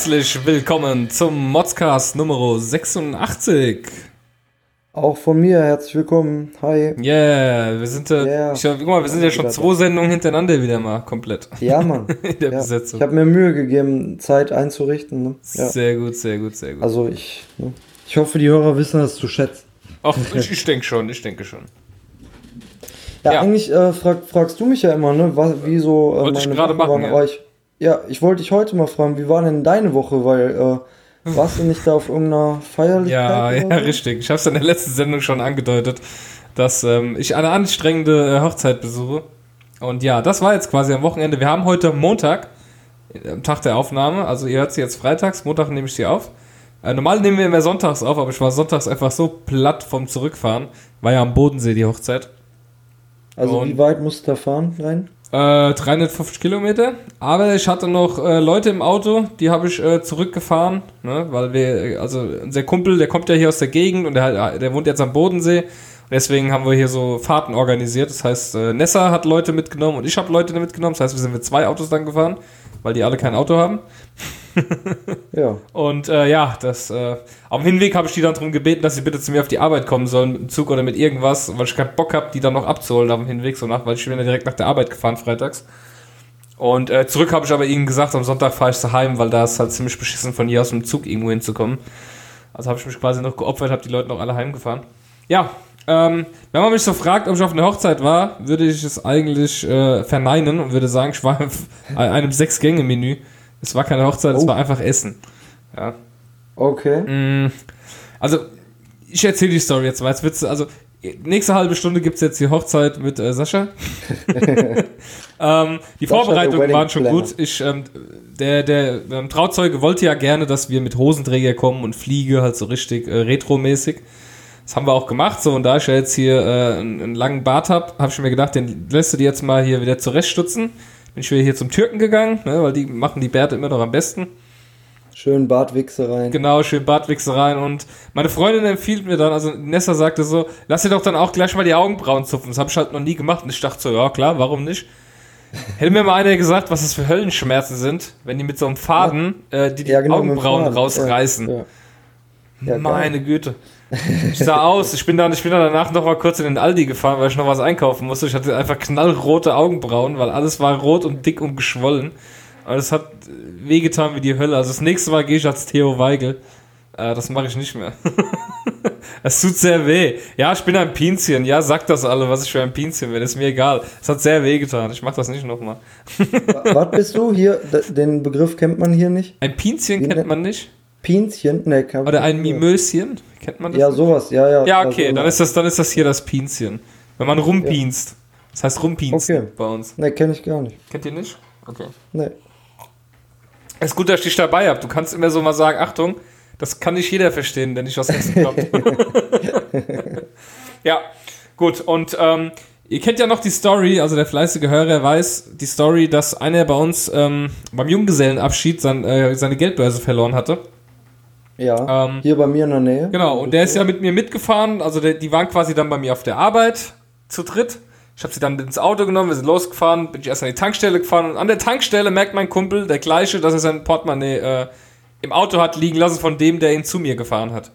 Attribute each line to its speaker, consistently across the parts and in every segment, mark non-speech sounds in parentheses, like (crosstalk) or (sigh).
Speaker 1: Herzlich willkommen zum Modscast Nummer 86.
Speaker 2: Auch von mir herzlich willkommen. Hi.
Speaker 1: Yeah, wir sind, äh,
Speaker 2: Yeah.
Speaker 1: ich, guck mal, wir sind ja schon zwei Sendungen hintereinander wieder mal komplett
Speaker 2: Ja, Mann. (laughs)
Speaker 1: in der
Speaker 2: ja.
Speaker 1: Besetzung.
Speaker 2: Ich habe mir Mühe gegeben, Zeit einzurichten. Ne? Ja.
Speaker 1: Sehr gut, sehr gut, sehr gut.
Speaker 2: Also ich, ne? ich hoffe, die Hörer wissen das zu schätzen.
Speaker 1: Ach, ich, ich denke schon, ich denke schon.
Speaker 2: Ja,
Speaker 1: Ja.
Speaker 2: eigentlich äh, frag, fragst du mich ja immer, ne? Was, wie so äh,
Speaker 1: Wollte ich
Speaker 2: meine
Speaker 1: gerade
Speaker 2: Woche
Speaker 1: machen, ja.
Speaker 2: Ich, ja, ich wollte dich heute mal fragen, wie war denn deine Woche? Weil äh, (laughs) warst du nicht da auf irgendeiner Feierlichkeit?
Speaker 1: Ja, ja,
Speaker 2: so?
Speaker 1: richtig. Ich habe es in der letzten Sendung schon angedeutet, dass ähm, ich eine anstrengende äh, Hochzeit besuche. Und ja, das war jetzt quasi am Wochenende. Wir haben heute Montag, äh, am Tag der Aufnahme. Also ihr hört sie jetzt freitags, Montag nehme ich sie auf. Äh, normal nehmen wir immer sonntags auf, aber ich war sonntags einfach so platt vom Zurückfahren. War ja am Bodensee die Hochzeit.
Speaker 2: Also
Speaker 1: Und-
Speaker 2: wie weit musst du da fahren rein?
Speaker 1: Äh, 350 Kilometer. Aber ich hatte noch äh, Leute im Auto, die habe ich äh, zurückgefahren, ne, weil wir, äh, also unser Kumpel, der kommt ja hier aus der Gegend und der, der wohnt jetzt am Bodensee. Deswegen haben wir hier so Fahrten organisiert. Das heißt, äh, Nessa hat Leute mitgenommen und ich habe Leute mitgenommen. Das heißt, wir sind mit zwei Autos dann gefahren, weil die alle kein Auto haben. (laughs)
Speaker 2: Ja.
Speaker 1: Und äh, ja, das äh, auf dem Hinweg habe ich die dann darum gebeten, dass sie bitte zu mir auf die Arbeit kommen sollen mit dem Zug oder mit irgendwas, weil ich keinen Bock habe, die dann noch abzuholen auf dem Hinweg, so nach, weil ich bin ja direkt nach der Arbeit gefahren freitags. Und äh, zurück habe ich aber ihnen gesagt, am Sonntag fahre ich zu heim, weil da ist halt ziemlich beschissen von hier aus dem Zug irgendwo hinzukommen. Also habe ich mich quasi noch geopfert, habe die Leute noch alle heimgefahren. Ja, ähm, wenn man mich so fragt, ob ich auf einer Hochzeit war, würde ich es eigentlich äh, verneinen und würde sagen, ich war (laughs) auf einem Sechs-Gänge-Menü. Es war keine Hochzeit, es
Speaker 2: Oh.
Speaker 1: war einfach Essen. Ja.
Speaker 2: Okay.
Speaker 1: Mm, Also, ich erzähle die Story jetzt, weil es wird's, also nächste halbe Stunde gibt es jetzt die Hochzeit mit äh, Sascha. (laughs) ähm, die
Speaker 2: Sascha,
Speaker 1: Vorbereitungen waren schon gut. Ich, ähm, der der ähm, Trauzeuge wollte ja gerne, dass wir mit Hosenträger kommen und Fliege, halt so richtig äh, retromäßig. Das haben wir auch gemacht, so und da ich ja jetzt hier äh, einen, einen langen Bart habe, habe ich mir gedacht, den lässt du dir jetzt mal hier wieder zurechtstutzen. Bin ich wieder hier zum Türken gegangen, ne, weil die machen die Bärte immer noch am besten.
Speaker 2: Schön Bartwichse rein.
Speaker 1: Genau, schön Bartwichsereien und meine Freundin empfiehlt mir dann, also Nessa sagte so, lass dir doch dann auch gleich mal die Augenbrauen zupfen. Das habe ich halt noch nie gemacht und ich dachte so, ja klar, warum nicht? (laughs) Hätte mir mal einer gesagt, was das für Höllenschmerzen sind, wenn die mit so einem Faden äh, die, die
Speaker 2: Ja, genau,
Speaker 1: Augenbrauen rausreißen.
Speaker 2: Ja. Ja. Ja.
Speaker 1: Meine Güte. Ich sah aus, ich bin dann, ich bin dann danach noch mal kurz in den Aldi gefahren, weil ich noch was einkaufen musste. Ich hatte einfach knallrote Augenbrauen, weil alles war rot und dick und geschwollen. Aber es hat äh, wehgetan wie die Hölle. Also das nächste Mal gehe ich als Theo Weigel. Äh, das mache ich nicht mehr. (laughs) Es tut sehr weh. Ja, ich bin ein Pinzchen. Ja, sagt das alle, was ich für ein Pinzchen bin. Ist mir egal. Es hat sehr weh getan. Ich mache das nicht nochmal.
Speaker 2: Was bist du? Hier, den Begriff kennt man hier nicht.
Speaker 1: Ein Pinzchen kennt man nicht.
Speaker 2: Pinzchen? Ne, kann
Speaker 1: Oder ein Mimöschen. Kennt man das?
Speaker 2: Ja,
Speaker 1: nicht?
Speaker 2: sowas, ja, ja.
Speaker 1: Ja, okay,
Speaker 2: Also,
Speaker 1: dann, ist das, dann ist das hier das Pinzchen. Wenn man rumpinst. Das heißt rumpinsten
Speaker 2: Okay.
Speaker 1: bei uns.
Speaker 2: Ne, kenne ich gar nicht.
Speaker 1: Kennt ihr nicht? Okay.
Speaker 2: Ne.
Speaker 1: Es ist gut, dass ich dich dabei habe. Du kannst immer so mal sagen, Achtung, das kann nicht jeder verstehen, der nicht aus Hessen kommt. (laughs) ja, gut. Und ähm, ihr kennt ja noch die Story, also der fleißige Hörer weiß die Story, dass einer bei uns ähm, beim Junggesellenabschied sein, äh, seine Geldbörse verloren hatte.
Speaker 2: Ja,
Speaker 1: Ähm,
Speaker 2: hier bei mir in der Nähe.
Speaker 1: Genau, und der ist ja mit mir mitgefahren. Also der, die waren quasi dann bei mir auf der Arbeit zu dritt. Ich habe sie dann ins Auto genommen, wir sind losgefahren, bin ich erst an die Tankstelle gefahren und an der Tankstelle merkt mein Kumpel, der gleiche, dass er sein Portemonnaie äh, im Auto hat liegen lassen von dem, der ihn zu mir gefahren hat.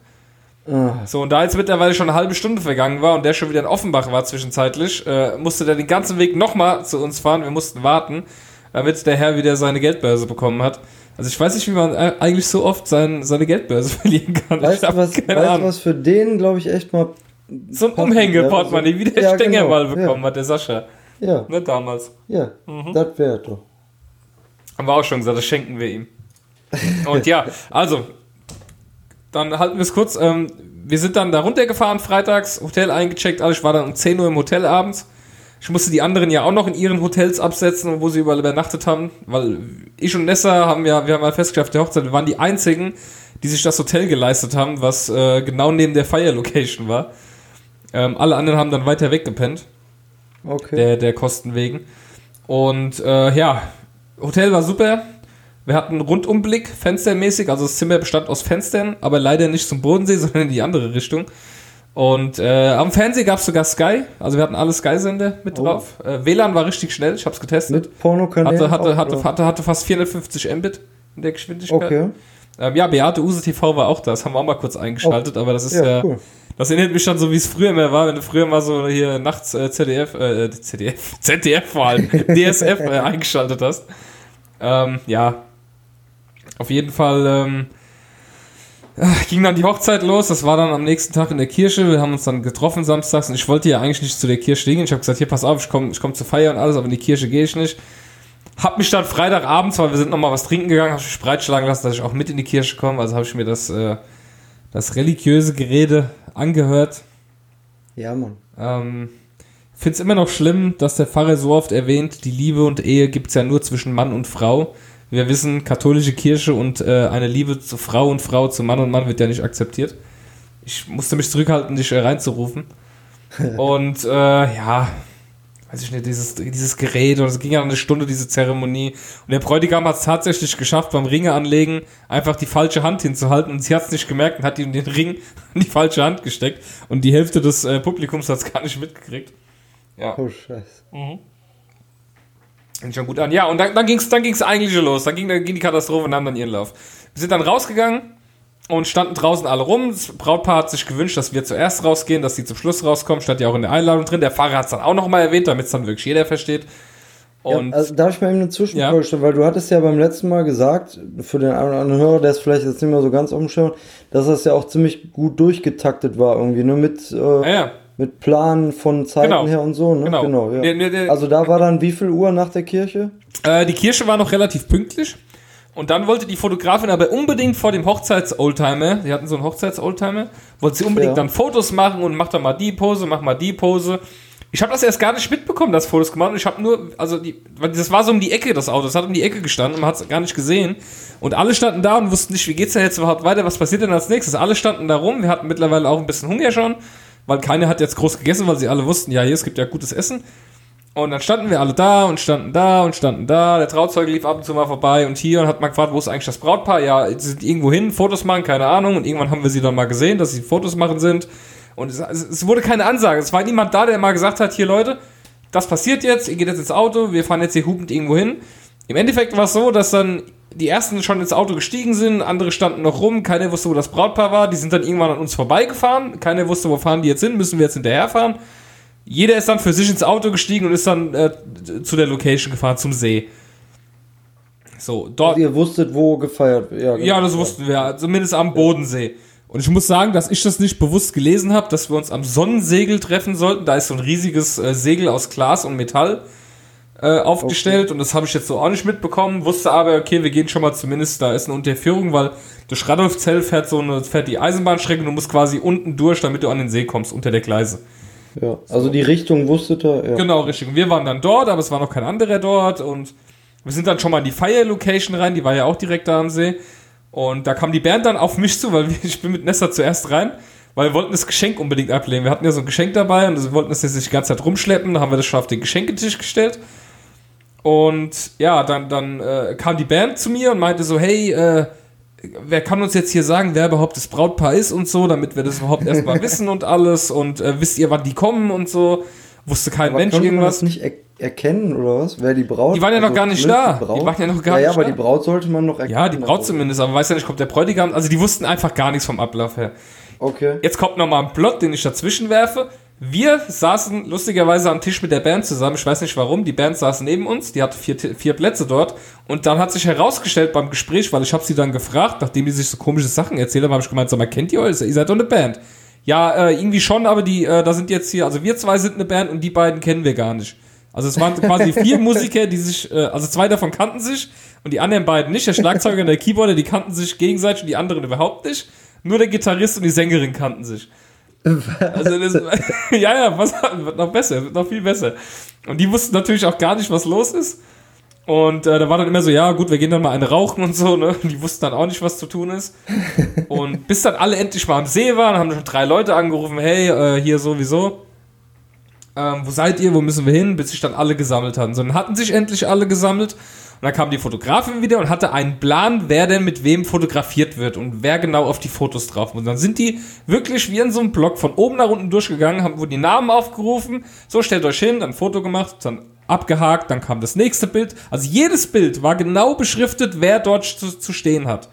Speaker 2: Ah,
Speaker 1: So, und da jetzt mittlerweile schon eine halbe Stunde vergangen war und der schon wieder in Offenbach war zwischenzeitlich, äh, musste der den ganzen Weg nochmal zu uns fahren. Wir mussten warten, damit der Herr wieder seine Geldbörse bekommen hat. Also ich weiß nicht, wie man eigentlich so oft sein, seine Geldbörse (laughs) verlieren kann.
Speaker 2: weißt du, was, weißt, was für den, glaube ich, echt mal.
Speaker 1: So ein Umhängeportemonnaie,
Speaker 2: ja,
Speaker 1: wie der
Speaker 2: ja,
Speaker 1: Stenger
Speaker 2: genau,
Speaker 1: mal bekommen
Speaker 2: ja.
Speaker 1: hat, der Sascha.
Speaker 2: Ja,
Speaker 1: Ne, damals.
Speaker 2: ja,
Speaker 1: Mhm.
Speaker 2: das wäre doch.
Speaker 1: Haben wir auch schon gesagt, das schenken wir ihm. Und ja, (laughs) also, dann halten wir es kurz. Ähm, wir sind dann da runtergefahren, freitags, Hotel eingecheckt, alles. Ich war dann um 10 Uhr im Hotel abends. Ich musste die anderen ja auch noch in ihren Hotels absetzen, wo sie überall übernachtet haben, weil ich und Nessa haben ja, wir haben mal festgestellt, der Hochzeit, wir waren die einzigen, die sich das Hotel geleistet haben, was äh, genau neben der Fire Location war. Ähm, alle anderen haben dann weiter weggepennt.
Speaker 2: Okay.
Speaker 1: der, der Kosten wegen. Und äh, ja, Hotel war super. Wir hatten einen Rundumblick, fenstermäßig. Also das Zimmer bestand aus Fenstern, aber leider nicht zum Bodensee, (laughs) sondern in die andere Richtung. Und äh, am Fernseher gab es sogar Sky. Also wir hatten alle Sky-Sender mit
Speaker 2: Oh.
Speaker 1: drauf. Äh, WLAN war richtig schnell, ich habe es getestet.
Speaker 2: Mit Pornokanälen?
Speaker 1: Hatte, hatte,
Speaker 2: auch,
Speaker 1: hatte,
Speaker 2: oder?
Speaker 1: hatte, hatte fast 450 Mbit. in der Geschwindigkeit. Okay. Ähm, ja, Beate Use TV war auch da, das haben wir auch mal kurz eingeschaltet, oh. aber das ist ja, ja cool. das erinnert mich schon so, wie es früher mehr war, wenn du früher mal so hier nachts äh, ZDF, äh, ZDF, (laughs) ZDF vor allem, (laughs) DSF äh, eingeschaltet hast. Ähm, ja, auf jeden Fall ähm, (laughs) ging dann die Hochzeit los. Das war dann am nächsten Tag in der Kirche. Wir haben uns dann getroffen samstags und ich wollte ja eigentlich nicht zu der Kirche gehen. Ich habe gesagt, hier pass auf, ich komme ich komm zur Feier und alles, aber in die Kirche gehe ich nicht. Hab mich dann Freitagabends, weil wir sind nochmal was trinken gegangen, habe mich breitschlagen lassen, dass ich auch mit in die Kirche komme. Also habe ich mir das, äh, das religiöse Gerede angehört.
Speaker 2: Ja, Mann.
Speaker 1: Ähm, Finde es immer noch schlimm, dass der Pfarrer so oft erwähnt, die Liebe und Ehe gibt es ja nur zwischen Mann und Frau. Wir wissen, katholische Kirche und äh, eine Liebe zu Frau und Frau, zu Mann und Mann wird ja nicht akzeptiert. Ich musste mich zurückhalten, dich äh, reinzurufen. (laughs) und äh, ja, weiß ich nicht, dieses, dieses Gerät und es ging ja eine Stunde, diese Zeremonie. Und der Bräutigam hat es tatsächlich geschafft, beim Ringe anlegen, einfach die falsche Hand hinzuhalten und sie hat es nicht gemerkt und hat ihm den Ring (laughs) in die falsche Hand gesteckt und die Hälfte des äh, Publikums hat es gar nicht mitgekriegt. Ja. Oh, Scheiße. Mhm. Fängt schon gut an. Ja, und dann, dann ging es dann ging's eigentlich los. Dann ging, dann ging die Katastrophe und nahm dann ihren Lauf. Wir sind dann rausgegangen und standen draußen alle rum. Das Brautpaar hat sich gewünscht, dass wir zuerst rausgehen, dass sie zum Schluss rauskommen. Stand ja auch in der Einladung drin. Der Fahrer hat es dann auch nochmal erwähnt, damit es dann wirklich jeder versteht.
Speaker 2: Und ja, also darf ich mal eben eine Zwischenfrage ja. stellen, weil du hattest ja beim letzten Mal gesagt, für den einen oder anderen Hörer, der es vielleicht jetzt nicht mehr so ganz auf dem Schirm dass das ja auch ziemlich gut durchgetaktet war irgendwie, ne, mit, äh, ja, ja. Mit Plan von Zeiten genau. her und so, ne?
Speaker 1: Genau. genau
Speaker 2: ja. nee, nee. Also da war dann wie viel Uhr nach der Kirche?
Speaker 1: Äh, die Kirche war noch relativ pünktlich. Und dann wollte die Fotografin aber unbedingt vor dem Hochzeits-Oldtimer, sie hatten so einen Hochzeits-Oldtimer, wollte sie unbedingt ja. dann Fotos machen und macht dann mal die Pose, mach mal die Pose. Ich habe das erst gar nicht mitbekommen, dass Fotos gemacht und ich habe nur, also die, das war so um die Ecke, das Auto, das hat um die Ecke gestanden und man hat es gar nicht gesehen. Und alle standen da und wussten nicht, wie geht's da jetzt überhaupt weiter, was passiert denn als nächstes? Alle standen da rum, wir hatten mittlerweile auch ein bisschen Hunger schon, weil keiner hat jetzt groß gegessen, weil sie alle wussten, ja, hier, es gibt ja gutes Essen. Und dann standen wir alle da und standen da und standen da. Der Trauzeuge lief ab und zu mal vorbei und hier und hat mal gefragt, wo ist eigentlich das Brautpaar? Ja, sie sind irgendwo hin, Fotos machen, keine Ahnung. Und irgendwann haben wir sie dann mal gesehen, dass sie Fotos machen sind. Und es, es wurde keine Ansage. Es war niemand da, der mal gesagt hat, hier Leute, das passiert jetzt, ihr geht jetzt ins Auto, wir fahren jetzt hier hupend irgendwo hin. Im Endeffekt war es so, dass dann die ersten schon ins Auto gestiegen sind, andere standen noch rum, keiner wusste, wo das Brautpaar war, die sind dann irgendwann an uns vorbeigefahren, keiner wusste, wo fahren die jetzt hin, müssen wir jetzt hinterherfahren. Jeder ist dann für sich ins Auto gestiegen und ist dann äh, zu der Location gefahren, zum See.
Speaker 2: So, dort. Also ihr wusstet, wo gefeiert wird.
Speaker 1: Ja, genau. ja, das wussten wir, zumindest am Bodensee. Und ich muss sagen, dass ich das nicht bewusst gelesen habe, dass wir uns am Sonnensegel treffen sollten. Da ist so ein riesiges äh, Segel aus Glas und Metall äh, aufgestellt okay. und das habe ich jetzt so auch nicht mitbekommen. Wusste aber, okay, wir gehen schon mal zumindest, da ist eine Unterführung, weil durch Radolfzell fährt so eine, fährt die Eisenbahnstrecke und du musst quasi unten durch, damit du an den See kommst, unter der Gleise.
Speaker 2: Ja, also die Richtung wusstet ihr?
Speaker 1: Ja. Genau, Richtung. Wir waren dann dort, aber es war noch kein anderer dort und wir sind dann schon mal in die Fire Location rein, die war ja auch direkt da am See. Und da kam die Band dann auf mich zu, weil (laughs) ich bin mit Nessa zuerst rein, weil wir wollten das Geschenk unbedingt ablehnen. Wir hatten ja so ein Geschenk dabei und wir wollten das jetzt nicht die ganze Zeit rumschleppen, dann haben wir das schon auf den Geschenketisch gestellt. Und ja, dann, dann äh, kam die Band zu mir und meinte so, hey, äh, wer kann uns jetzt hier sagen, wer überhaupt das Brautpaar ist und so, damit wir das überhaupt erstmal (laughs) wissen und alles und äh, wisst ihr, wann die kommen und so. Wusste kein aber Mensch irgendwas. Man das
Speaker 2: nicht er erkennen oder was? Wer die Braut?
Speaker 1: Die waren ja noch also gar nicht da. Die, die, waren ja noch gar
Speaker 2: ja,
Speaker 1: nicht
Speaker 2: ja, aber die Braut sollte man noch
Speaker 1: erkennen. Ja, die Braut zumindest, aber weiß ja nicht, kommt der Bräutigam. Also die wussten einfach gar nichts vom Ablauf her.
Speaker 2: Okay.
Speaker 1: Jetzt kommt nochmal ein Plot, den ich dazwischen werfe. Wir saßen lustigerweise am Tisch mit der Band zusammen. Ich weiß nicht warum. Die Band saß neben uns. Die hatte vier, vier Plätze dort. Und dann hat sich herausgestellt beim Gespräch, weil ich habe sie dann gefragt, nachdem die sich so komische Sachen erzählt haben, habe ich gemeint, sag mal, kennt ihr euch? Ihr seid doch eine Band. Ja, äh, irgendwie schon, aber die, äh, da sind jetzt hier, also wir zwei sind eine Band und die beiden kennen wir gar nicht. Also es waren quasi vier (laughs) Musiker, die sich, äh, also zwei davon kannten sich und die anderen beiden nicht. Der Schlagzeuger und der Keyboarder, die kannten sich gegenseitig und die anderen überhaupt nicht. Nur der Gitarrist und die Sängerin kannten sich. Also das, (laughs) ja, ja, was wird noch besser, wird noch viel besser. Und die wussten natürlich auch gar nicht, was los ist. Und äh, da war dann immer so, ja, gut, wir gehen dann mal eine rauchen und so, ne? Die wussten dann auch nicht, was zu tun ist. Und (laughs) bis dann alle endlich mal am See waren, haben schon drei Leute angerufen, hey, äh, hier sowieso. Ähm, wo seid ihr, wo müssen wir hin? Bis sich dann alle gesammelt hatten. So, dann hatten sich endlich alle gesammelt und dann kam die Fotografin wieder und hatte einen Plan, wer denn mit wem fotografiert wird und wer genau auf die Fotos drauf muss. Und dann sind die wirklich wie in so einem Blog von oben nach unten durchgegangen, haben wohl die Namen aufgerufen, so stellt euch hin, dann ein Foto gemacht, dann abgehakt, dann kam das nächste Bild. Also jedes Bild war genau beschriftet, wer dort zu, zu stehen hat.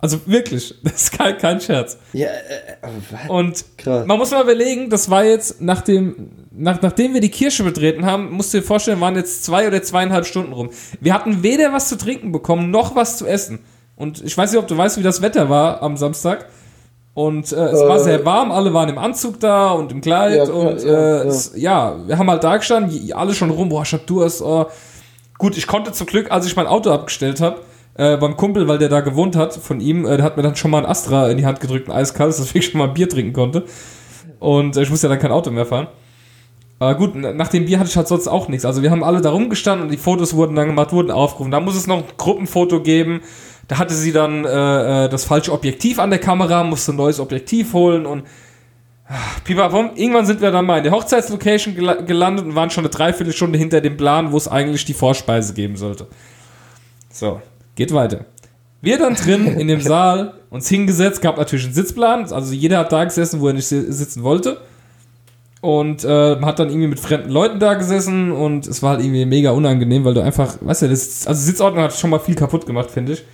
Speaker 1: Also wirklich, (laughs) das ist kein, kein Scherz. Ja, äh, äh Und Krass. man muss mal überlegen, das war jetzt, nachdem, nach, nachdem wir die Kirche betreten haben, musst du dir vorstellen, waren jetzt zwei oder zweieinhalb Stunden rum. Wir hatten weder was zu trinken bekommen, noch was zu essen. Und ich weiß nicht, ob du weißt, wie das Wetter war am Samstag. Und äh, es äh, war sehr warm, alle waren im Anzug da und im Kleid. Ja, und ja, äh, ja. Es, ja, wir haben halt da gestanden, alle schon rum, boah, ich hab Durst. Oh. Gut, ich konnte zum Glück, als ich mein Auto abgestellt habe, äh, beim Kumpel, weil der da gewohnt hat, von ihm, äh, der hat mir dann schon mal ein Astra in die Hand gedrückt, ein eiskaltes, (laughs) dass ich schon mal ein Bier trinken konnte. Und äh, ich musste ja dann kein Auto mehr fahren. Aber gut, nach dem Bier hatte ich halt sonst auch nichts. Also wir haben alle da rumgestanden und die Fotos wurden dann gemacht, wurden aufgerufen. Da muss es noch ein Gruppenfoto geben. Da hatte sie dann äh, äh das falsche Objektiv an der Kamera, musste ein neues Objektiv holen und ach, irgendwann sind wir dann mal in der Hochzeitslocation gelandet und waren schon eine Dreiviertelstunde hinter dem Plan, wo es eigentlich die Vorspeise geben sollte. So, Geht weiter. Wir dann drin in dem (laughs) Saal uns hingesetzt, gab natürlich einen Sitzplan, also jeder hat da gesessen, wo er nicht sitzen wollte. Und äh, hat dann irgendwie mit fremden Leuten da gesessen und es war halt irgendwie mega unangenehm, weil du einfach, weißt du, das, also Sitzordnung hat schon mal viel kaputt gemacht, finde ich.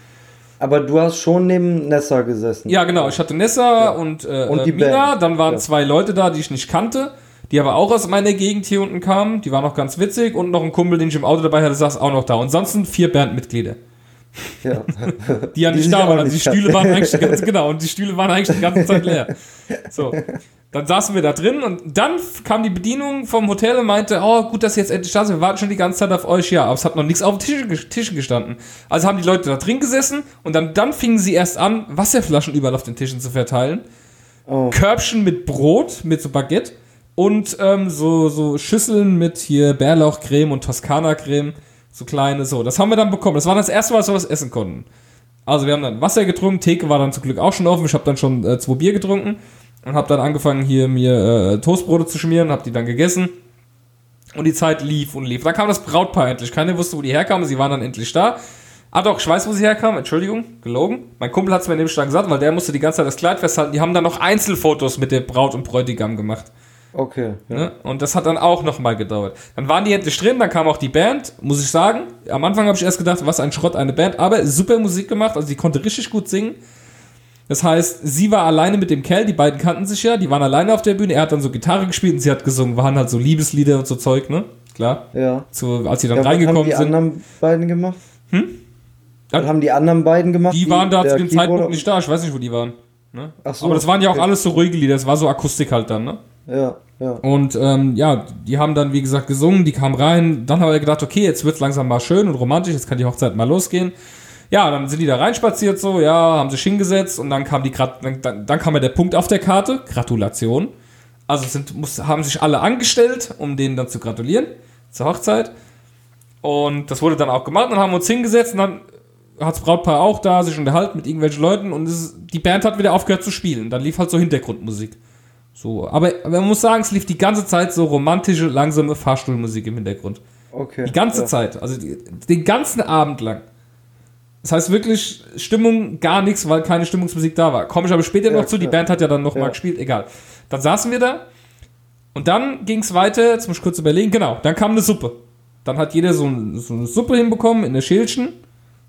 Speaker 2: Aber du hast schon neben Nessa gesessen.
Speaker 1: Ja, genau. Ich hatte Nessa ja. und, äh, und die Mina. Band. Dann waren ja. zwei Leute da, die ich nicht kannte, die aber auch aus meiner Gegend hier unten kamen. Die waren noch ganz witzig. Und noch ein Kumpel, den ich im Auto dabei hatte, saß auch noch da. Und ansonsten vier Bandmitglieder. Ja. (laughs) die ja nicht da waren. Also die Stühle waren eigentlich ganz, genau, und die Stühle waren eigentlich die ganze Zeit leer. So. Dann saßen wir da drin und dann kam die Bedienung vom Hotel und meinte, oh, gut, dass ihr jetzt endlich da seid, wir warten schon die ganze Zeit auf euch, ja, aber es hat noch nichts auf den Tischen, Tischen gestanden. Also haben die Leute da drin gesessen und dann, dann fingen sie erst an, Wasserflaschen überall auf den Tischen zu verteilen. Oh. Körbchen mit Brot, mit so Baguette und ähm, so, so Schüsseln mit hier Bärlauchcreme und Toskana-Creme. So kleine, so. Das haben wir dann bekommen. Das war das erste Mal, dass wir was essen konnten. Also wir haben dann Wasser getrunken, Theke war dann zum Glück auch schon offen. Ich habe dann schon äh, zwei Bier getrunken und habe dann angefangen hier mir äh, Toastbrote zu schmieren, habe die dann gegessen. Und die Zeit lief und lief. Dann kam das Brautpaar endlich. Keiner wusste, wo die herkamen. Sie waren dann endlich da. Ah doch, ich weiß, wo sie herkamen. Entschuldigung, gelogen. Mein Kumpel hat es mir nämlich dann gesagt, weil der musste die ganze Zeit das Kleid festhalten. Die haben dann noch Einzelfotos mit der Braut und Bräutigam gemacht.
Speaker 2: Okay.
Speaker 1: Ja. Ne? Und das hat dann auch nochmal gedauert. Dann waren die endlich drin, dann kam auch die Band, muss ich sagen. Am Anfang habe ich erst gedacht, was ein Schrott, eine Band, aber super Musik gemacht, also die konnte richtig gut singen. Das heißt, sie war alleine mit dem Kerl, die beiden kannten sich ja, die waren alleine auf der Bühne, er hat dann so Gitarre gespielt und sie hat gesungen, waren halt so Liebeslieder und so Zeug, ne? Klar.
Speaker 2: Ja.
Speaker 1: So, als sie dann ja, reingekommen sind. Was
Speaker 2: haben die anderen beiden gemacht? Hm? Was haben die anderen beiden gemacht?
Speaker 1: Die, die waren da zu dem Keyboarder? Zeitpunkt nicht da, ich weiß nicht, wo die waren. Ne? Ach so, Aber das waren ja auch okay. alles so ruhige Lieder, das war so Akustik halt dann, ne?
Speaker 2: Ja. Ja.
Speaker 1: Und ähm, ja, die haben dann, wie gesagt, gesungen, die kamen rein. Dann haben wir gedacht, okay, jetzt wird's langsam mal schön und romantisch, jetzt kann die Hochzeit mal losgehen. Ja, dann sind die da reinspaziert so, ja, haben sich hingesetzt und dann kam die dann, dann kam ja der Punkt auf der Karte, Gratulation. Also sind, muss, haben sich alle angestellt, um denen dann zu gratulieren zur Hochzeit. Und das wurde dann auch gemacht. Dann haben wir uns hingesetzt und dann hat das Brautpaar auch da sich unterhalten mit irgendwelchen Leuten und ist, die Band hat wieder aufgehört zu spielen. Dann lief halt so Hintergrundmusik. So, aber, aber man muss sagen, es lief die ganze Zeit so romantische, langsame Fahrstuhlmusik im Hintergrund.
Speaker 2: Okay.
Speaker 1: Die ganze ja. Zeit, also die, den ganzen Abend lang. Das heißt wirklich Stimmung gar nichts, weil keine Stimmungsmusik da war. Komme ich aber später ja, noch zu, die Band hat ja dann nochmal ja. gespielt, egal. Dann saßen wir da und dann ging es weiter, jetzt muss ich kurz überlegen, genau, dann kam eine Suppe. Dann hat jeder so, so eine Suppe hinbekommen in der Schälchen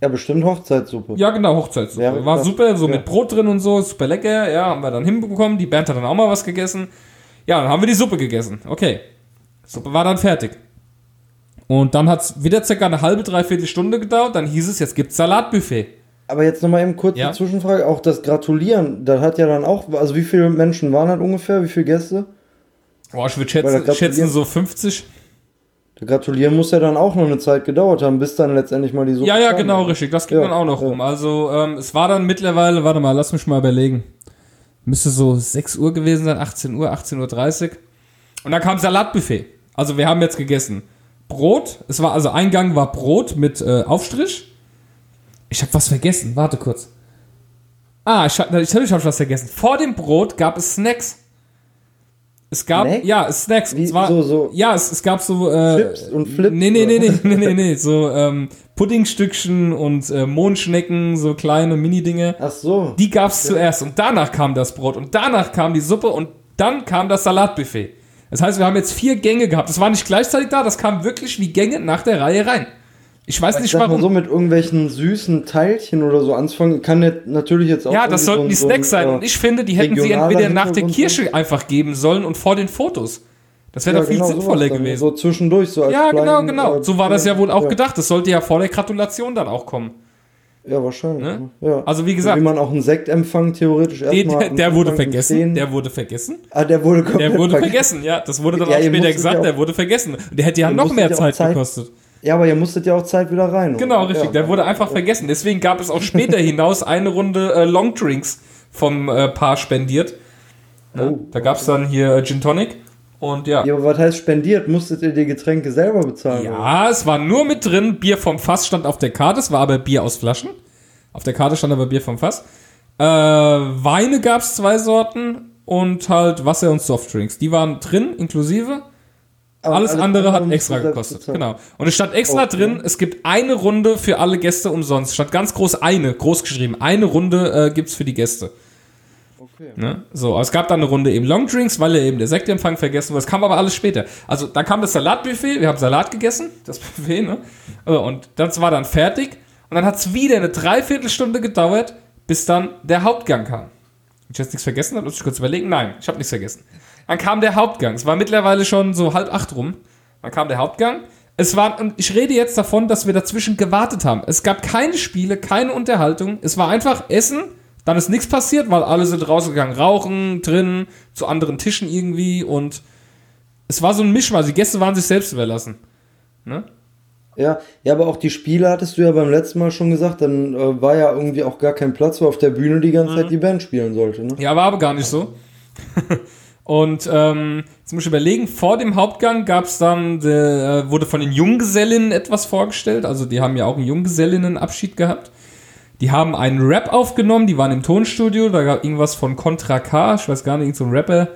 Speaker 2: ja, bestimmt Hochzeitssuppe.
Speaker 1: Ja, genau, Hochzeitssuppe. Ja, War super, so ja. mit Brot drin und so, super lecker. Ja, haben wir dann hinbekommen. Die Band hat dann auch mal was gegessen. Ja, dann haben wir die Suppe gegessen. Okay. Suppe war dann fertig. Und dann hat es wieder circa eine halbe, dreiviertel Stunde gedauert. Dann hieß es, jetzt gibt's Salatbuffet.
Speaker 2: Aber jetzt nochmal eben kurz ja? Zwischenfrage. Auch das Gratulieren, das hat ja dann auch, also wie viele Menschen waren das ungefähr? Wie viele Gäste?
Speaker 1: Boah, ich würde schätzen, schätzen so 50.
Speaker 2: Gratulieren muss ja dann auch noch eine Zeit gedauert haben, bis dann letztendlich mal die
Speaker 1: Suppe. Ja, ja, genau, richtig. Das geht ja, dann auch noch ja. rum. Also, ähm, es war dann mittlerweile, warte mal, lass mich mal überlegen. Müsste so 6 Uhr gewesen sein, 18 Uhr, 18.30 Uhr. Und dann kam Salatbuffet. Also, wir haben jetzt gegessen. Brot, es war, also Eingang war Brot mit äh, Aufstrich. Ich habe was vergessen, warte kurz. Ah, ich, ich, ich habe was vergessen. Vor dem Brot gab es Snacks. Es gab, Snacks? ja, Snacks.
Speaker 2: Wie, zwar, so, so
Speaker 1: ja, es, es gab so, äh,
Speaker 2: Chips und Flips?
Speaker 1: Nee, nee, nee, nee, nee, nee, nee, so, ähm, Puddingstückchen und äh, Mondschnecken, so kleine Mini-Dinge.
Speaker 2: Ach so.
Speaker 1: Die gab's ja. zuerst und danach kam das Brot und danach kam die Suppe und dann kam das Salatbuffet. Das heißt, wir haben jetzt vier Gänge gehabt. Das war nicht gleichzeitig da, das kam wirklich wie Gänge nach der Reihe rein. Ich weiß nicht,
Speaker 2: ich warum. so mit irgendwelchen süßen Teilchen oder so anzufangen, kann natürlich jetzt auch.
Speaker 1: Ja, das sollten so die Snacks so sein. Und ich finde, die hätten sie entweder nach der Kirsche einfach geben sollen und vor den Fotos. Das wäre ja, doch viel genau sinnvoller gewesen.
Speaker 2: So zwischendurch, so
Speaker 1: als Ja, genau, genau, genau. So war das ja wohl auch ja. gedacht. Das sollte ja vor der Gratulation dann auch kommen.
Speaker 2: Ja, wahrscheinlich. Ne?
Speaker 1: Ja. Also wie gesagt,
Speaker 2: wie man auch einen Sektempfang theoretisch
Speaker 1: erstmal. Der, der wurde vergessen. Der wurde vergessen.
Speaker 2: Ah, der wurde
Speaker 1: Der wurde vergessen. Ja, das wurde dann ja, auch später gesagt. der wurde vergessen. Der hätte ja noch mehr Zeit, Zeit gekostet.
Speaker 2: Ja, aber ihr musstet ja auch Zeit wieder rein.
Speaker 1: Genau, oder? richtig. Ja. Der wurde einfach vergessen. Deswegen gab es auch später (laughs) hinaus eine Runde äh, Longdrinks vom äh, Paar spendiert. Ne? Oh, da gab es dann hier äh, Gin Tonic. Und ja.
Speaker 2: Ja, aber was heißt spendiert? Musstet ihr die Getränke selber bezahlen?
Speaker 1: Ja, oder? es war nur mit drin. Bier vom Fass stand auf der Karte. Es war aber Bier aus Flaschen. Auf der Karte stand aber Bier vom Fass. Äh, Weine gab es zwei Sorten und halt Wasser und Softdrinks. Die waren drin, inklusive. Alles, alles andere hat extra gekostet. Bezahlen. Genau. Und es stand extra okay. drin, es gibt eine Runde für alle Gäste umsonst. Es stand ganz groß eine, groß geschrieben. Eine Runde äh, es für die Gäste. Okay. Ne? So, aber es gab dann eine Runde eben Longdrinks, weil ja eben der Sektempfang vergessen wurde. Das kam aber alles später. Also, dann kam das Salatbuffet, wir haben Salat gegessen, das (laughs) Buffet, ne? Und das war dann fertig. Und dann hat es wieder eine Dreiviertelstunde gedauert, bis dann der Hauptgang kam. Ich jetzt nichts vergessen habe, muss ich kurz überlegen. Nein, ich habe nichts vergessen. Dann kam der Hauptgang. Es war mittlerweile schon so halb acht rum. Dann kam der Hauptgang. Es war, und ich rede jetzt davon, dass wir dazwischen gewartet haben. Es gab keine Spiele, keine Unterhaltung. Es war einfach Essen. Dann ist nichts passiert, weil alle sind rausgegangen, rauchen, drinnen, zu anderen Tischen irgendwie und es war so ein Mischmasch. Die Gäste waren sich selbst überlassen. Ne?
Speaker 2: Ja, ja, aber auch die Spiele hattest du ja beim letzten Mal schon gesagt, dann äh, war ja irgendwie auch gar kein Platz, weil auf der Bühne die ganze mhm. Zeit die Band spielen sollte. Ne?
Speaker 1: Ja, war aber gar nicht so. (laughs) Und ähm, jetzt muss ich überlegen, vor dem Hauptgang gab es dann, äh, wurde von den Junggesellinnen etwas vorgestellt. Also die haben ja auch einen Junggesellinnenabschied gehabt. Die haben einen Rap aufgenommen, die waren im Tonstudio, da gab irgendwas von Contra K, ich weiß gar nicht, so Rapper.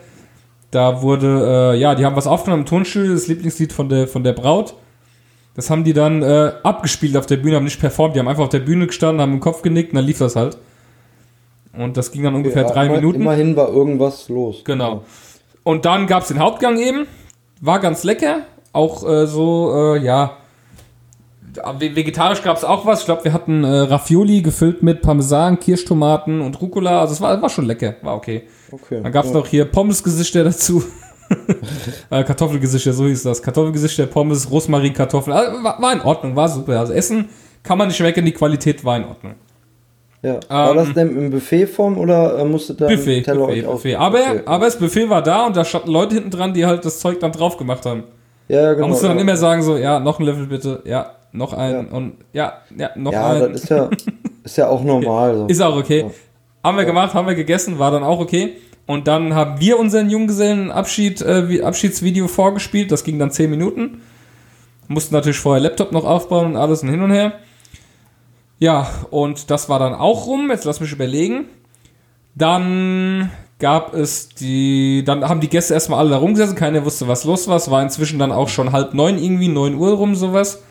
Speaker 1: Da wurde, äh, ja, die haben was aufgenommen im Tonstudio, das Lieblingslied von der, von der Braut. Das haben die dann äh, abgespielt auf der Bühne, haben nicht performt. Die haben einfach auf der Bühne gestanden, haben den Kopf genickt und dann lief das halt. Und das ging dann ungefähr ja, drei
Speaker 2: immer,
Speaker 1: Minuten.
Speaker 2: Immerhin war irgendwas los.
Speaker 1: Genau. Und dann gab es den Hauptgang eben. War ganz lecker. Auch äh, so, äh, ja. Vegetarisch gab es auch was. Ich glaube, wir hatten äh, Raffioli gefüllt mit Parmesan, Kirschtomaten und Rucola. Also es war, war schon lecker. War okay. okay dann gab es ja. noch hier Pommesgesichter dazu. (laughs) äh, Kartoffelgesichter, so hieß das. Kartoffelgesichter, Pommes, Rosmarin, Kartoffeln. Also, war, war, in Ordnung, war super. Also Essen kann man nicht wecken, die Qualität war in Ordnung.
Speaker 2: Ja. War ähm, das denn im Buffetform oder äh, musste da
Speaker 1: Buffet, Teller Buffet, Buffet. Aber, okay. aber das Buffet war da und da standen Leute hinten dran, die halt das Zeug dann drauf gemacht haben. Ja, genau. Man musste dann ja. immer sagen so, ja, noch ein Level bitte, ja, noch ein ja. und ja, ja, noch ja, ein. Ja,
Speaker 2: das ist ja, (laughs) ist ja auch normal. So.
Speaker 1: Ist auch okay. Ja. Haben wir gemacht, haben wir gegessen, war dann auch okay. Und dann haben wir unseren Junggesellenabschied, äh, Abschiedsvideo vorgespielt. Das ging dann 10 Minuten. Mussten natürlich vorher Laptop noch aufbauen und alles und hin und her. Ja, und das war dann auch rum. Jetzt lass mich überlegen. Dann gab es die, dann haben die Gäste erstmal alle da rumgesessen, keiner wusste, was los war. Es war inzwischen dann auch schon halb neun irgendwie, neun Uhr rum, sowas.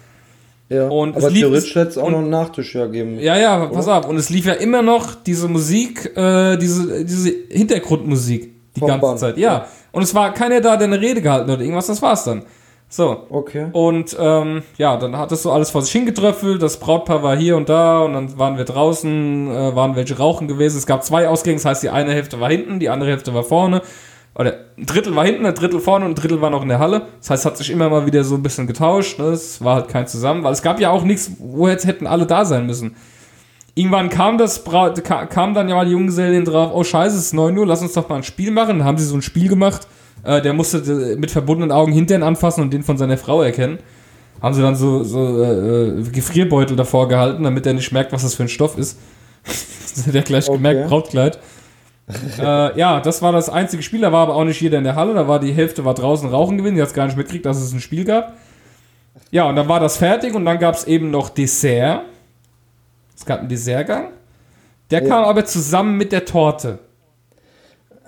Speaker 2: Ja, und aber es lief, theoretisch hätte es auch noch einen Nachtisch ja geben.
Speaker 1: Ja, ja, pass auf. Und es lief ja immer noch diese Musik, äh, diese, diese Hintergrundmusik die Vom ganze Band. Zeit. Ja. ja. Und es war keiner da, der eine Rede gehalten hat oder irgendwas, das war's dann. So.
Speaker 2: Okay.
Speaker 1: Und ähm, ja, dann hat das so alles vor sich hingetröpfelt. Das Brautpaar war hier und da und dann waren wir draußen, äh, waren welche rauchen gewesen. Es gab zwei Ausgänge, das heißt, die eine Hälfte war hinten, die andere Hälfte war vorne oder ein Drittel war hinten, ein Drittel vorne und ein Drittel war noch in der Halle. Das heißt, es hat sich immer mal wieder so ein bisschen getauscht. Ne? Es war halt kein Zusammen, weil es gab ja auch nichts, wo jetzt hätten alle da sein müssen. Irgendwann kam das, kam dann ja mal die Junggesellen drauf, oh scheiße, es ist 9 Uhr, lass uns doch mal ein Spiel machen. Dann haben sie so ein Spiel gemacht. Äh, der musste äh, mit verbundenen Augen Hintern anfassen und den von seiner Frau erkennen. Haben sie dann so, so äh, Gefrierbeutel davor gehalten, damit er nicht merkt, was das für ein Stoff ist. (laughs) das hat er gleich okay. gemerkt, Brautkleid (laughs) äh, ja, das war das einzige Spiel. Da war aber auch nicht jeder in der Halle. Da war die Hälfte war draußen rauchen gewesen. Die hat es gar nicht mitgekriegt, dass es ein Spiel gab. Ja, und dann war das fertig und dann gab es eben noch Dessert. Es gab einen Dessertgang. Der ja. kam aber zusammen mit der Torte.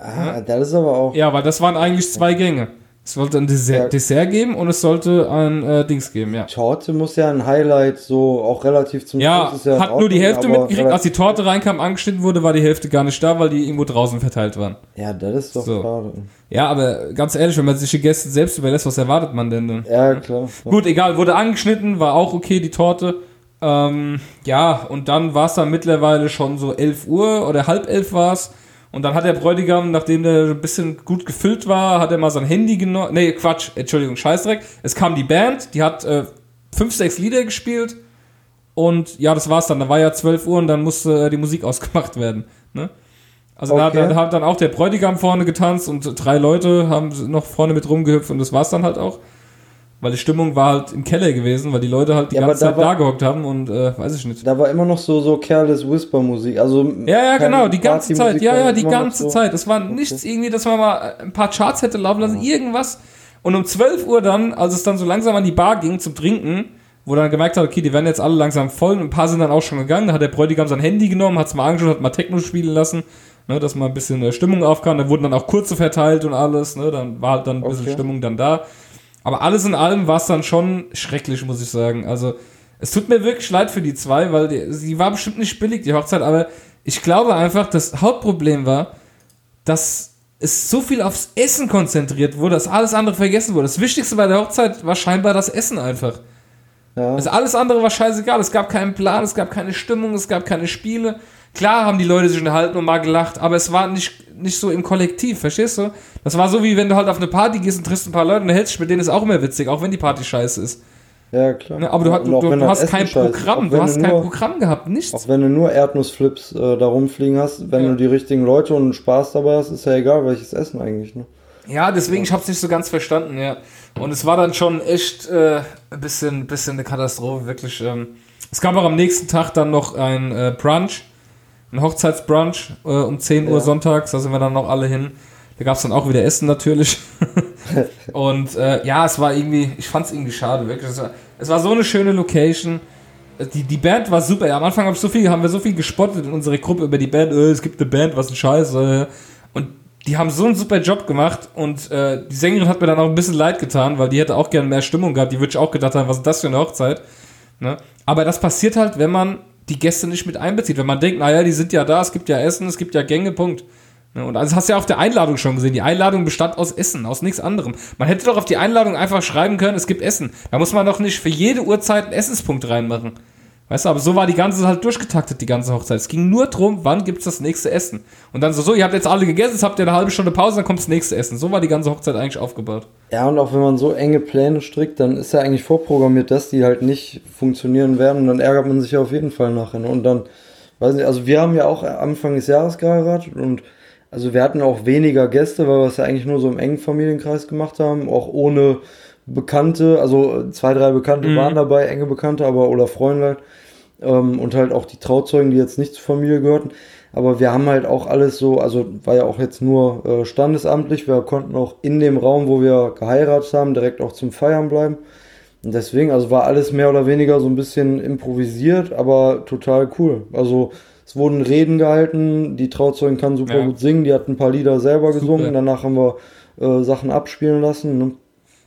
Speaker 2: Ah, das ist aber auch.
Speaker 1: Ja, weil das waren eigentlich zwei Gänge. Es sollte ein Dessert, ja. Dessert geben und es sollte ein äh, Dings geben, ja.
Speaker 2: Torte muss ja ein Highlight so auch relativ
Speaker 1: zum ja, Schluss. Ja, hat nur die Hälfte mitgekriegt. Als die Torte reinkam, angeschnitten wurde, war die Hälfte gar nicht da, weil die irgendwo draußen verteilt waren.
Speaker 2: Ja, das ist doch so. schade.
Speaker 1: Ja, aber ganz ehrlich, wenn man sich die Gäste selbst überlässt, was erwartet man denn dann?
Speaker 2: Ja, klar.
Speaker 1: Gut, egal, wurde angeschnitten, war auch okay, die Torte. Ähm, ja, und dann war es dann mittlerweile schon so 11 Uhr oder halb elf war es. Und dann hat der Bräutigam, nachdem der ein bisschen gut gefüllt war, hat er mal sein Handy genommen. Nee, Quatsch, Entschuldigung, Scheißdreck. Es kam die Band, die hat äh, fünf, sechs Lieder gespielt. Und ja, das war's dann. Da war ja 12 Uhr und dann musste äh, die Musik (laughs) ausgemacht werden. Ne? Also okay. da, da hat dann auch der Bräutigam vorne getanzt und drei Leute haben noch vorne mit rumgehüpft und das war's dann halt auch. Weil die Stimmung war halt im Keller gewesen, weil die Leute halt die ja, ganze Zeit da, gehockt haben und äh, weiß ich nicht.
Speaker 2: Da war immer noch so, so Careless Whisper Musik. Also
Speaker 1: ja, ja, genau, die ganze Zeit. Ja, ja, die ganze so. Zeit. Es war okay. nichts irgendwie, dass man mal ein paar Charts hätte laufen lassen, ja. irgendwas. Und um 12 Uhr dann, als es dann so langsam an die Bar ging zum Trinken, wo dann gemerkt hat, okay, die werden jetzt alle langsam voll und ein paar sind dann auch schon gegangen. Da hat der Bräutigam sein Handy genommen, hat es mal angeschaut, hat mal Techno spielen lassen, ne, dass mal ein bisschen äh, Stimmung aufkam. Da wurden dann auch kurze verteilt und alles, ne, dann war halt dann ein bisschen okay. Stimmung dann da. Aber alles in allem war es dann schon schrecklich, muss ich sagen. Also, es tut mir wirklich leid für die zwei, weil die, sie war bestimmt nicht billig, die Hochzeit, aber ich glaube einfach, das Hauptproblem war, dass es so viel aufs Essen konzentriert wurde, dass alles andere vergessen wurde. Das Wichtigste bei der Hochzeit war scheinbar das Essen einfach. Ja. Also alles andere war scheißegal. Es gab keinen Plan, es gab keine Stimmung, es gab keine Spiele. Klar haben die Leute sich unterhalten und mal gelacht, aber es war nicht, nicht so im Kollektiv, verstehst du? Das war so wie wenn du halt auf eine Party gehst und triffst ein paar Leute und hältst dich mit denen ist auch immer witzig, auch wenn die Party scheiße ist.
Speaker 2: Ja, klar.
Speaker 1: Ne, aber du, du, du, du hast kein Programm, du hast kein nur, Programm gehabt, nichts.
Speaker 2: Auch wenn du nur Erdnussflips äh, da rumfliegen hast, wenn ja. du die richtigen Leute und Spaß dabei hast, ist ja egal, welches Essen eigentlich, ne?
Speaker 1: Ja, deswegen, ich hab's nicht so ganz verstanden, ja. Und es war dann schon echt äh, ein bisschen, bisschen eine Katastrophe, wirklich. Ähm. Es gab auch am nächsten Tag dann noch ein äh, Brunch ein Hochzeitsbrunch äh, um 10 Uhr ja. sonntags, da sind wir dann noch alle hin. Da gab es dann auch wieder Essen natürlich. (laughs) und äh, ja, es war irgendwie, ich fand es irgendwie schade, wirklich. Es war, es war, so eine schöne Location. Die, die Band war super. Ja, am Anfang hab so viel, haben wir so viel gespottet in unserer Gruppe über die Band. Äh, es gibt eine Band, was ein Scheiß. Äh. Und die haben so einen super Job gemacht und äh, die Sängerin hat mir dann auch ein bisschen leid getan, weil die hätte auch gerne mehr Stimmung gehabt. Die würde ich auch gedacht haben, was ist das für eine Hochzeit. Ne? Aber das passiert halt, wenn man die Gäste nicht mit einbezieht. Wenn man denkt, naja, die sind ja da, es gibt ja Essen, es gibt ja Gänge, Punkt. Ne, und das hast du ja auf der Einladung schon gesehen. Die Einladung bestand aus Essen, aus nichts anderem. Man hätte doch auf die Einladung einfach schreiben können, es gibt Essen. Da muss man doch nicht für jede Uhrzeit einen Essenspunkt reinmachen. Weißt du, aber so war die ganze halt durchgetaktet, die ganze Hochzeit. Es ging nur darum, wann gibt es das nächste Essen. Und dann so, so, ihr habt jetzt alle gegessen, jetzt habt ihr eine halbe Stunde Pause, dann kommt das nächste Essen. So war die ganze Hochzeit eigentlich aufgebaut.
Speaker 2: Ja, und auch wenn man so enge Pläne strickt, dann ist ja eigentlich vorprogrammiert, dass die halt nicht funktionieren werden. Und dann ärgert man sich ja auf jeden Fall nachher. Ne? Und dann, weiß nicht, also wir haben ja auch Anfang des Jahres geheiratet und also wir hatten auch weniger Gäste, weil wir es ja eigentlich nur so im engen Familienkreis gemacht haben, auch ohne Bekannte, also zwei, drei Bekannte mhm. waren dabei, enge Bekannte, aber oder Freunde halt ähm, und halt auch die Trauzeugen, die jetzt nicht zur Familie gehörten. Aber wir haben halt auch alles so, also war ja auch jetzt nur äh, standesamtlich. Wir konnten auch in dem Raum, wo wir geheiratet haben, direkt auch zum Feiern bleiben. Und deswegen, also war alles mehr oder weniger so ein bisschen improvisiert, aber total cool. Also es wurden Reden gehalten, die Trauzeugen kann super ja. gut singen, die hat ein paar Lieder selber super. gesungen, danach haben wir äh, Sachen abspielen lassen. Ne?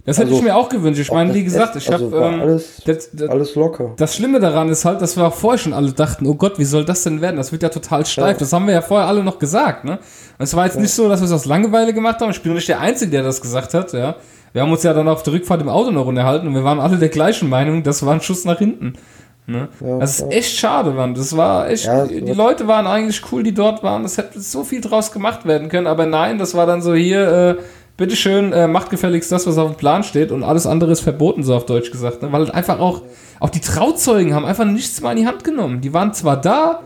Speaker 1: Das hätte also, ich mir auch gewünscht. Ich meine, wie gesagt, ich also habe ähm,
Speaker 2: alles, das, das, alles locker.
Speaker 1: Das Schlimme daran ist halt, dass wir auch vorher schon alle dachten, oh Gott, wie soll das denn werden? Das wird ja total steif. Ja. Das haben wir ja vorher alle noch gesagt, ne? Und es war jetzt ja. nicht so, dass wir es aus Langeweile gemacht haben. Ich bin nicht der Einzige, der das gesagt hat, ja. Wir haben uns ja dann auf der Rückfahrt im Auto noch unterhalten und wir waren alle der gleichen Meinung, das war ein Schuss nach hinten. Ne? Ja, das ist echt schade, Mann. Das war echt. Ja, die Leute waren eigentlich cool, die dort waren. Es hätte so viel draus gemacht werden können, aber nein, das war dann so hier, äh, bitteschön, äh, macht gefälligst das, was auf dem Plan steht und alles andere ist verboten, so auf Deutsch gesagt. Ne? Weil halt einfach auch, auch die Trauzeugen haben einfach nichts mal in die Hand genommen. Die waren zwar da,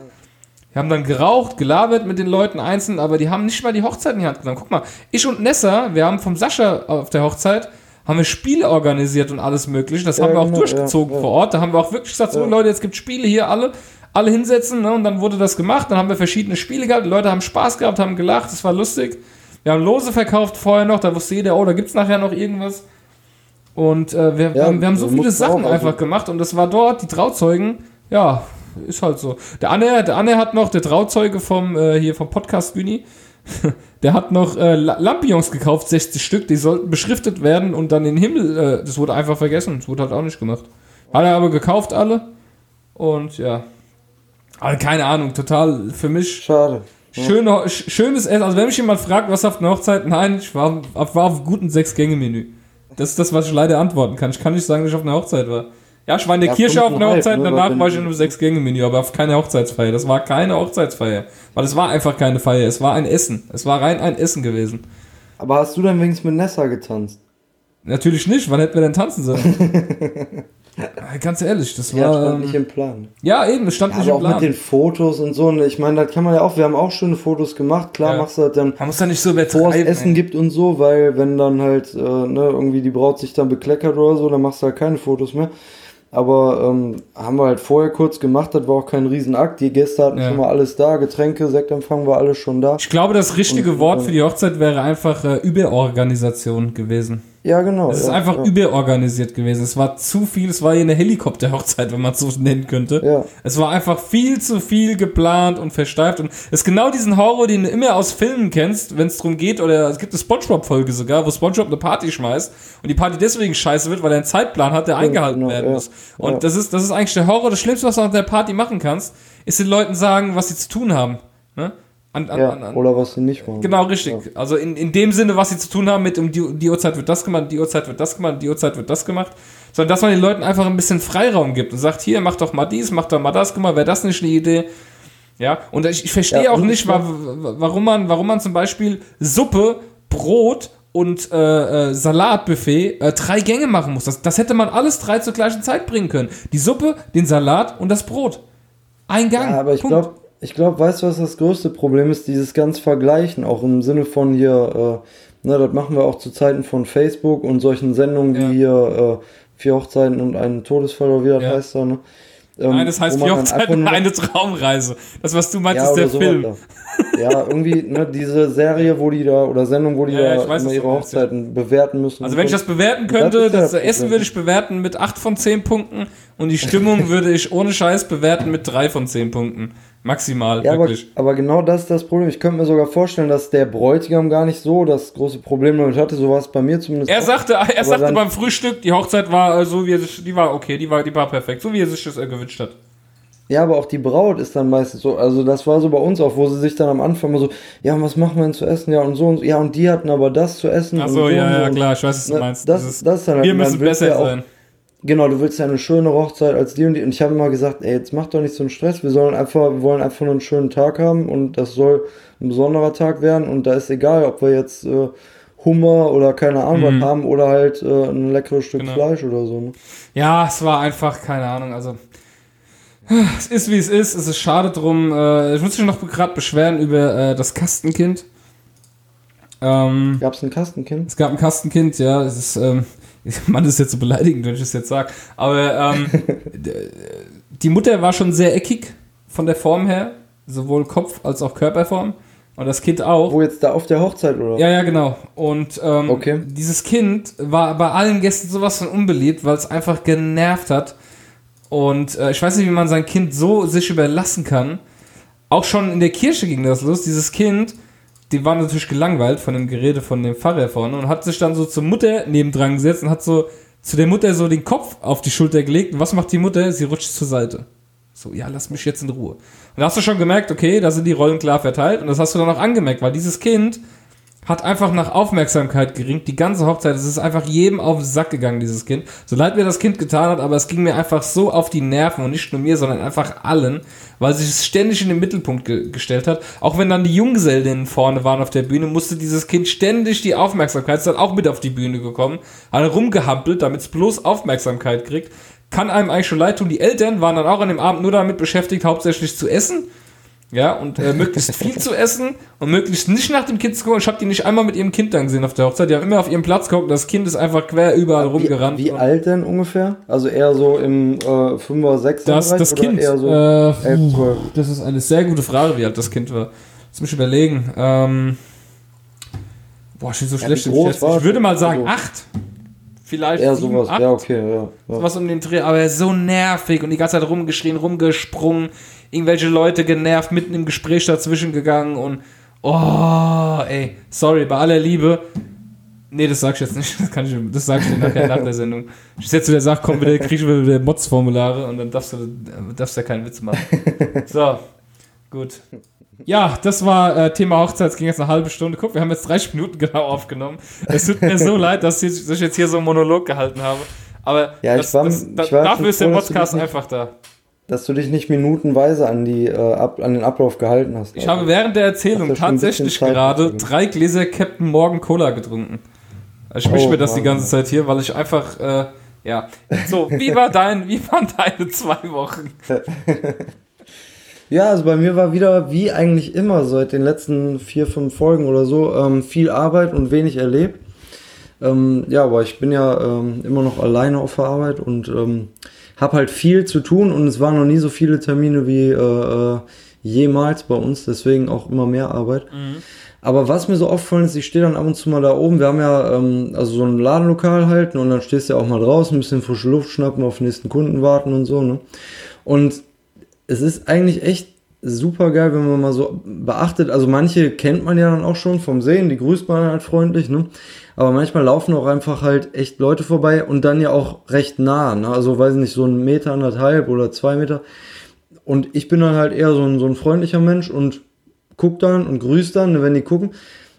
Speaker 1: die haben dann geraucht, gelabert mit den Leuten einzeln, aber die haben nicht mal die Hochzeit in die Hand genommen. Guck mal, ich und Nessa, wir haben vom Sascha auf der Hochzeit, haben wir Spiele organisiert und alles mögliche. Das ja, haben wir auch genau, durchgezogen ja, vor Ort. Da haben wir auch wirklich gesagt, so Leute, jetzt gibt Spiele hier alle, alle hinsetzen, ne? Und dann wurde das gemacht. Dann haben wir verschiedene Spiele gehabt. Die Leute haben Spaß gehabt, haben gelacht, es war lustig. Wir haben Lose verkauft vorher noch, da wusste jeder, oh, da gibt es nachher noch irgendwas. Und äh, wir, ja, haben, wir haben so viele Sachen also einfach gemacht und das war dort, die Trauzeugen, ja, ist halt so. Der Anne, der Anne hat noch, der Trauzeuge vom, äh, hier vom Podcast Güni, (laughs) der hat noch äh, Lampions gekauft, 60 Stück, die sollten beschriftet werden und dann in den Himmel, äh, das wurde einfach vergessen, das wurde halt auch nicht gemacht. Hat er aber gekauft alle und ja. Also keine Ahnung, total für mich.
Speaker 2: Schade.
Speaker 1: Schöne, schönes Essen. Also wenn mich jemand fragt, was auf einer Hochzeit, nein, ich war, war auf guten Sechs-Gänge-Menü. Das ist das, was ich leider antworten kann. Ich kann nicht sagen, dass ich auf einer Hochzeit war. Ja, ich war in der ja, Kirche auf einer Hochzeit, ne, danach war ich in einem Sechs-Gänge-Menü, aber auf keine Hochzeitsfeier. Das war keine Hochzeitsfeier. Weil es war einfach keine Feier, es war ein Essen. Es war rein ein Essen gewesen.
Speaker 2: Aber hast du dann wenigstens mit Nessa getanzt?
Speaker 1: Natürlich nicht, wann hätten wir denn tanzen sollen? (laughs) Ganz ehrlich, das war. Ja,
Speaker 2: stand nicht im Plan.
Speaker 1: Ja, eben, es stand ja, nicht
Speaker 2: im Plan. auch mit den Fotos und so. Und ich meine, da kann man ja auch, wir haben auch schöne Fotos gemacht. Klar, ja. machst du halt dann.
Speaker 1: Man muss da nicht so
Speaker 2: bevor es Essen gibt und so, weil wenn dann halt, äh, ne, irgendwie die Braut sich dann bekleckert oder so, dann machst du halt keine Fotos mehr. Aber ähm, haben wir halt vorher kurz gemacht, das war auch kein Riesenakt. Die Gäste hatten ja. schon mal alles da, Getränke, Sektempfang war alles schon da.
Speaker 1: Ich glaube, das richtige und, Wort für die Hochzeit wäre einfach äh, Überorganisation gewesen.
Speaker 2: Ja, genau.
Speaker 1: Es
Speaker 2: ist
Speaker 1: ja, einfach ja. überorganisiert gewesen. Es war zu viel, es war hier eine Helikopterhochzeit, wenn man es so nennen könnte.
Speaker 2: Ja.
Speaker 1: Es war einfach viel zu viel geplant und versteift. Und es ist genau diesen Horror, den du immer aus Filmen kennst, wenn es darum geht, oder es gibt eine Spongebob-Folge sogar, wo Spongebob eine Party schmeißt und die Party deswegen scheiße wird, weil er einen Zeitplan hat, der eingehalten genau, werden muss. Und das ist, das ist eigentlich der Horror. Das Schlimmste, was du auf der Party machen kannst, ist den Leuten sagen, was sie zu tun haben. Ne?
Speaker 2: An, an, ja, an, oder was sie nicht machen.
Speaker 1: Genau, richtig. Ja. Also in, in dem Sinne, was sie zu tun haben mit um die, die Uhrzeit wird das gemacht, die Uhrzeit wird das gemacht, die Uhrzeit wird das gemacht. Sondern dass man den Leuten einfach ein bisschen Freiraum gibt und sagt, hier, mach doch mal dies, mach doch mal das, guck mal, wäre das nicht eine Idee? Ja, und ich, ich verstehe ja, auch nicht, wa warum man, warum man zum Beispiel Suppe, Brot und äh, äh, Salatbuffet äh, drei Gänge machen muss. Das, das hätte man alles drei zur gleichen Zeit bringen können. Die Suppe, den Salat und das Brot. Ein Gang.
Speaker 2: Ja, aber ich glaube, ich glaube, weißt du, was das größte Problem ist? Dieses ganz Vergleichen, auch im Sinne von hier, äh, ne, das machen wir auch zu Zeiten von Facebook und solchen Sendungen wie hier äh, Vier Hochzeiten und ein Todesfall oder wie das ja. heißt da, ne?
Speaker 1: Ähm, Nein, das heißt Vier Hochzeiten und eine Traumreise. Das, was du meinst, ja, ist der Film.
Speaker 2: ja, irgendwie, ne, diese Serie, wo die da, oder Sendung, wo die (laughs) ja, da weiß, immer ihre Hochzeiten ja. bewerten müssen.
Speaker 1: Also wenn ich das bewerten könnte, das, das Essen würde ich bewerten mit 8 von 10 Punkten und die Stimmung (laughs) würde ich ohne Scheiß bewerten mit 3 von 10 Punkten. Maximal,
Speaker 2: ja, wirklich. Aber, aber, genau das ist das Problem. Ich könnte mir sogar vorstellen, dass der Bräutigam gar nicht so das große Problem damit hatte. So war es bei mir zumindest.
Speaker 1: Er auch. sagte, er sagte beim Frühstück, die Hochzeit war so, wie er sich, die war okay, die war, die war perfekt, so wie er sich das gewünscht hat.
Speaker 2: Ja, aber auch die Braut ist dann meistens so, also das war so bei uns auch, wo sie sich dann am Anfang mal so, ja, was machen wir denn zu essen? Ja, und so und so, ja, und die hatten aber das zu essen.
Speaker 1: Ach so,
Speaker 2: so
Speaker 1: ja, ja, klar, ich weiß, was du meinst.
Speaker 2: Das, das, das ist dann halt,
Speaker 1: wir müssen besser sein.
Speaker 2: Genau, du willst ja eine schöne Hochzeit als die und die. Und ich habe immer gesagt, ey, jetzt mach doch nicht so einen Stress. Wir sollen einfach, wir wollen einfach nur einen schönen Tag haben und das soll ein besonderer Tag werden. Und da ist egal, ob wir jetzt äh, Hummer oder keine Ahnung mhm. was haben oder halt äh, ein leckeres Stück genau. Fleisch oder so. Ne?
Speaker 1: Ja, es war einfach, keine Ahnung, also. Es ist wie es ist, es ist schade drum. Äh, ich muss mich noch gerade beschweren über äh, das Kastenkind.
Speaker 2: Ähm, Gab es ein Kastenkind?
Speaker 1: Es gab ein Kastenkind, ja. Es ist, ähm, (laughs) man ist jetzt so beleidigend, wenn ich das jetzt sage. Aber ähm, (laughs) die Mutter war schon sehr eckig von der Form her, sowohl Kopf als auch Körperform. Und das Kind auch.
Speaker 2: Wo jetzt da auf der Hochzeit, oder?
Speaker 1: Ja, ja, genau. Und ähm,
Speaker 2: okay.
Speaker 1: dieses Kind war bei allen Gästen sowas von unbeliebt, weil es einfach genervt hat. Und äh, ich weiß nicht, wie man sein Kind so sich überlassen kann. Auch schon in der Kirche ging das los. Dieses Kind die waren natürlich gelangweilt von dem Gerede von dem Pfarrer vorne und hat sich dann so zur Mutter nebendran gesetzt und hat so zu der Mutter so den Kopf auf die Schulter gelegt. Und was macht die Mutter? Sie rutscht zur Seite. So, ja, lass mich jetzt in Ruhe. Und da hast du schon gemerkt, okay, da sind die Rollen klar verteilt. Und das hast du dann auch angemerkt, weil dieses Kind hat einfach nach Aufmerksamkeit geringt. Die ganze Hochzeit, es ist einfach jedem auf den Sack gegangen, dieses Kind. So leid mir das Kind getan hat, aber es ging mir einfach so auf die Nerven und nicht nur mir, sondern einfach allen, weil sich es ständig in den Mittelpunkt ge gestellt hat. Auch wenn dann die Junggesellinnen vorne waren auf der Bühne, musste dieses Kind ständig die Aufmerksamkeit, ist dann auch mit auf die Bühne gekommen, hat rumgehampelt, damit es bloß Aufmerksamkeit kriegt. Kann einem eigentlich schon leid tun. Die Eltern waren dann auch an dem Abend nur damit beschäftigt, hauptsächlich zu essen ja, und äh, möglichst viel zu essen und möglichst nicht nach dem Kind zu gucken. Ich habe die nicht einmal mit ihrem Kind dann gesehen auf der Hochzeit. Die haben immer auf ihrem Platz geguckt. Das Kind ist einfach quer überall
Speaker 2: wie,
Speaker 1: rumgerannt.
Speaker 2: Wie alt denn ungefähr? Also eher so im äh, 5er, 6er
Speaker 1: Das, das Kind, eher so äh, 11, 12? Das ist eine sehr gute Frage, wie alt das Kind war. Lass mich überlegen. Ähm, boah, ich bin so ja, schlecht. Ich, ich würde mal sagen also, acht. Vielleicht
Speaker 2: eher sieben, sowas. Acht. Ja, okay, ja, ja.
Speaker 1: Sowas um den Dreh. Aber so nervig und die ganze Zeit rumgeschrien, rumgesprungen irgendwelche Leute genervt, mitten im Gespräch dazwischen gegangen und, Oh, ey, sorry, bei aller Liebe. Nee, das sag ich jetzt nicht. (laughs) Das, kann ich, das sag ich dir nachher nach der Sendung. Ich setze wieder Sach, komm wieder, kriegst du wieder Mods-Formulare und dann darfst du, darfst du ja keinen Witz machen. (laughs) So, gut. Ja, das war äh, Thema Hochzeit. Es ging jetzt eine halbe Stunde. Guck, wir haben jetzt 30 Minuten genau aufgenommen. Es tut mir so leid, dass ich, dass ich jetzt hier so einen Monolog gehalten habe. Aber
Speaker 2: ja,
Speaker 1: das,
Speaker 2: war,
Speaker 1: das, das, dafür ist der Podcast einfach da
Speaker 2: dass du dich nicht minutenweise an, die, äh, ab, an den Ablauf gehalten hast.
Speaker 1: Ich also. habe während der Erzählung tatsächlich gerade drei Gläser Captain Morgan Cola getrunken. Ich mische oh, mir das Mann. die ganze Zeit hier, weil ich einfach, äh, ja. So, wie, war dein, wie waren deine zwei Wochen? (laughs)
Speaker 2: ja, also bei mir war wieder, wie eigentlich immer, seit den letzten vier, fünf Folgen oder so, ähm, viel Arbeit und wenig erlebt. Ähm, ja, aber ich bin ja ähm, immer noch alleine auf der Arbeit und ähm, habe halt viel zu tun und es waren noch nie so viele Termine wie äh, äh, jemals bei uns, deswegen auch immer mehr Arbeit. Mhm. Aber was mir so aufgefallen ist, ich stehe dann ab und zu mal da oben. Wir haben ja ähm, also so ein Ladenlokal halten und dann stehst du ja auch mal draußen, ein bisschen frische Luft schnappen, auf den nächsten Kunden warten und so. Ne? Und es ist eigentlich echt super geil, wenn man mal so beachtet. Also manche kennt man ja dann auch schon vom Sehen, die grüßt man halt freundlich. Ne? Aber manchmal laufen auch einfach halt echt Leute vorbei und dann ja auch recht nah. Ne? Also weiß nicht, so ein Meter, anderthalb oder zwei Meter. Und ich bin dann halt eher so ein, so ein freundlicher Mensch und guck dann und grüß dann, wenn die gucken.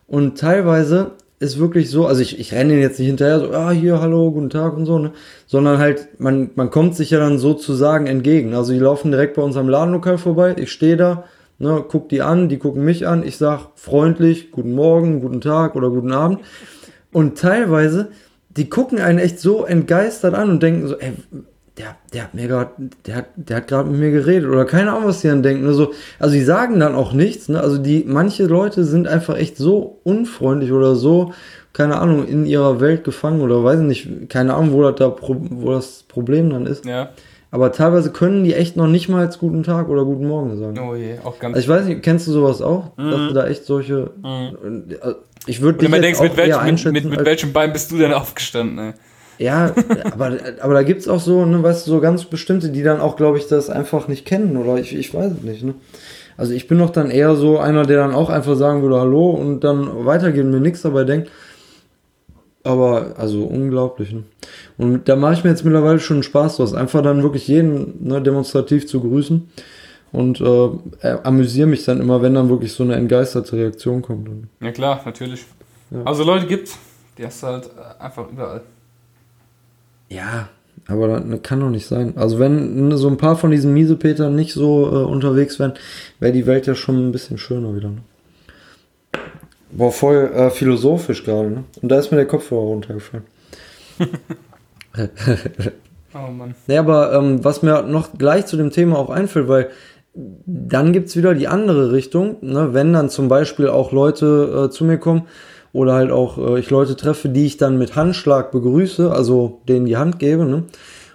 Speaker 2: Und teilweise ist wirklich so, also ich, ich renne jetzt nicht hinterher, so, ah, hier, hallo, guten Tag und so, ne? Sondern halt, man, man kommt sich ja dann sozusagen entgegen. Also die laufen direkt bei uns am Ladenlokal vorbei, ich stehe da, ne, guck die an, die gucken mich an, ich sag freundlich, guten Morgen, guten Tag oder guten Abend. Und teilweise, die gucken einen echt so entgeistert an und denken so, ey, der, der hat mir gerade, der hat, der hat gerade mit mir geredet oder keine Ahnung, was die dann denken. Also, also die sagen dann auch nichts. Ne? Also die, manche Leute sind einfach echt so unfreundlich oder so, keine Ahnung, in ihrer Welt gefangen oder weiß nicht, keine Ahnung, wo das da, wo das Problem dann ist. Ja. Aber teilweise können die echt noch nicht mal als guten Tag oder guten Morgen sagen. Oh je, auch ganz. Also ich weiß nicht, kennst du sowas auch? Mhm. Dass du da echt solche. Mhm. Ich würde dich.
Speaker 1: Wenn man denkst, mit, welch, mit, mit, mit welchem Bein bist du denn aufgestanden? Ey?
Speaker 2: Ja, aber, aber da gibt es auch so, ne, weißt du, so ganz bestimmte, die dann auch, glaube ich, das einfach nicht kennen oder ich, ich weiß es nicht. Ne? Also ich bin doch dann eher so einer, der dann auch einfach sagen würde Hallo und dann weitergehen und mir nichts dabei denkt. Aber also unglaublich. Ne? Und da mache ich mir jetzt mittlerweile schon einen Spaß draus, einfach dann wirklich jeden ne, demonstrativ zu grüßen und äh, amüsiere mich dann immer, wenn dann wirklich so eine entgeisterte Reaktion kommt.
Speaker 1: Ja klar, natürlich. Ja. Also Leute gibt, die hast du halt äh, einfach überall.
Speaker 2: Ja, aber das kann doch nicht sein. Also wenn so ein paar von diesen Miesepetern nicht so äh, unterwegs wären, wäre die Welt ja schon ein bisschen schöner wieder. Ne? Boah, voll äh, philosophisch gerade, ne? Und da ist mir der Kopfhörer runtergefallen. (laughs) oh Mann. Naja, aber ähm, was mir noch gleich zu dem Thema auch einfällt, weil dann gibt es wieder die andere Richtung, ne? wenn dann zum Beispiel auch Leute äh, zu mir kommen oder halt auch äh, ich Leute treffe, die ich dann mit Handschlag begrüße, also denen die Hand gebe. Ne?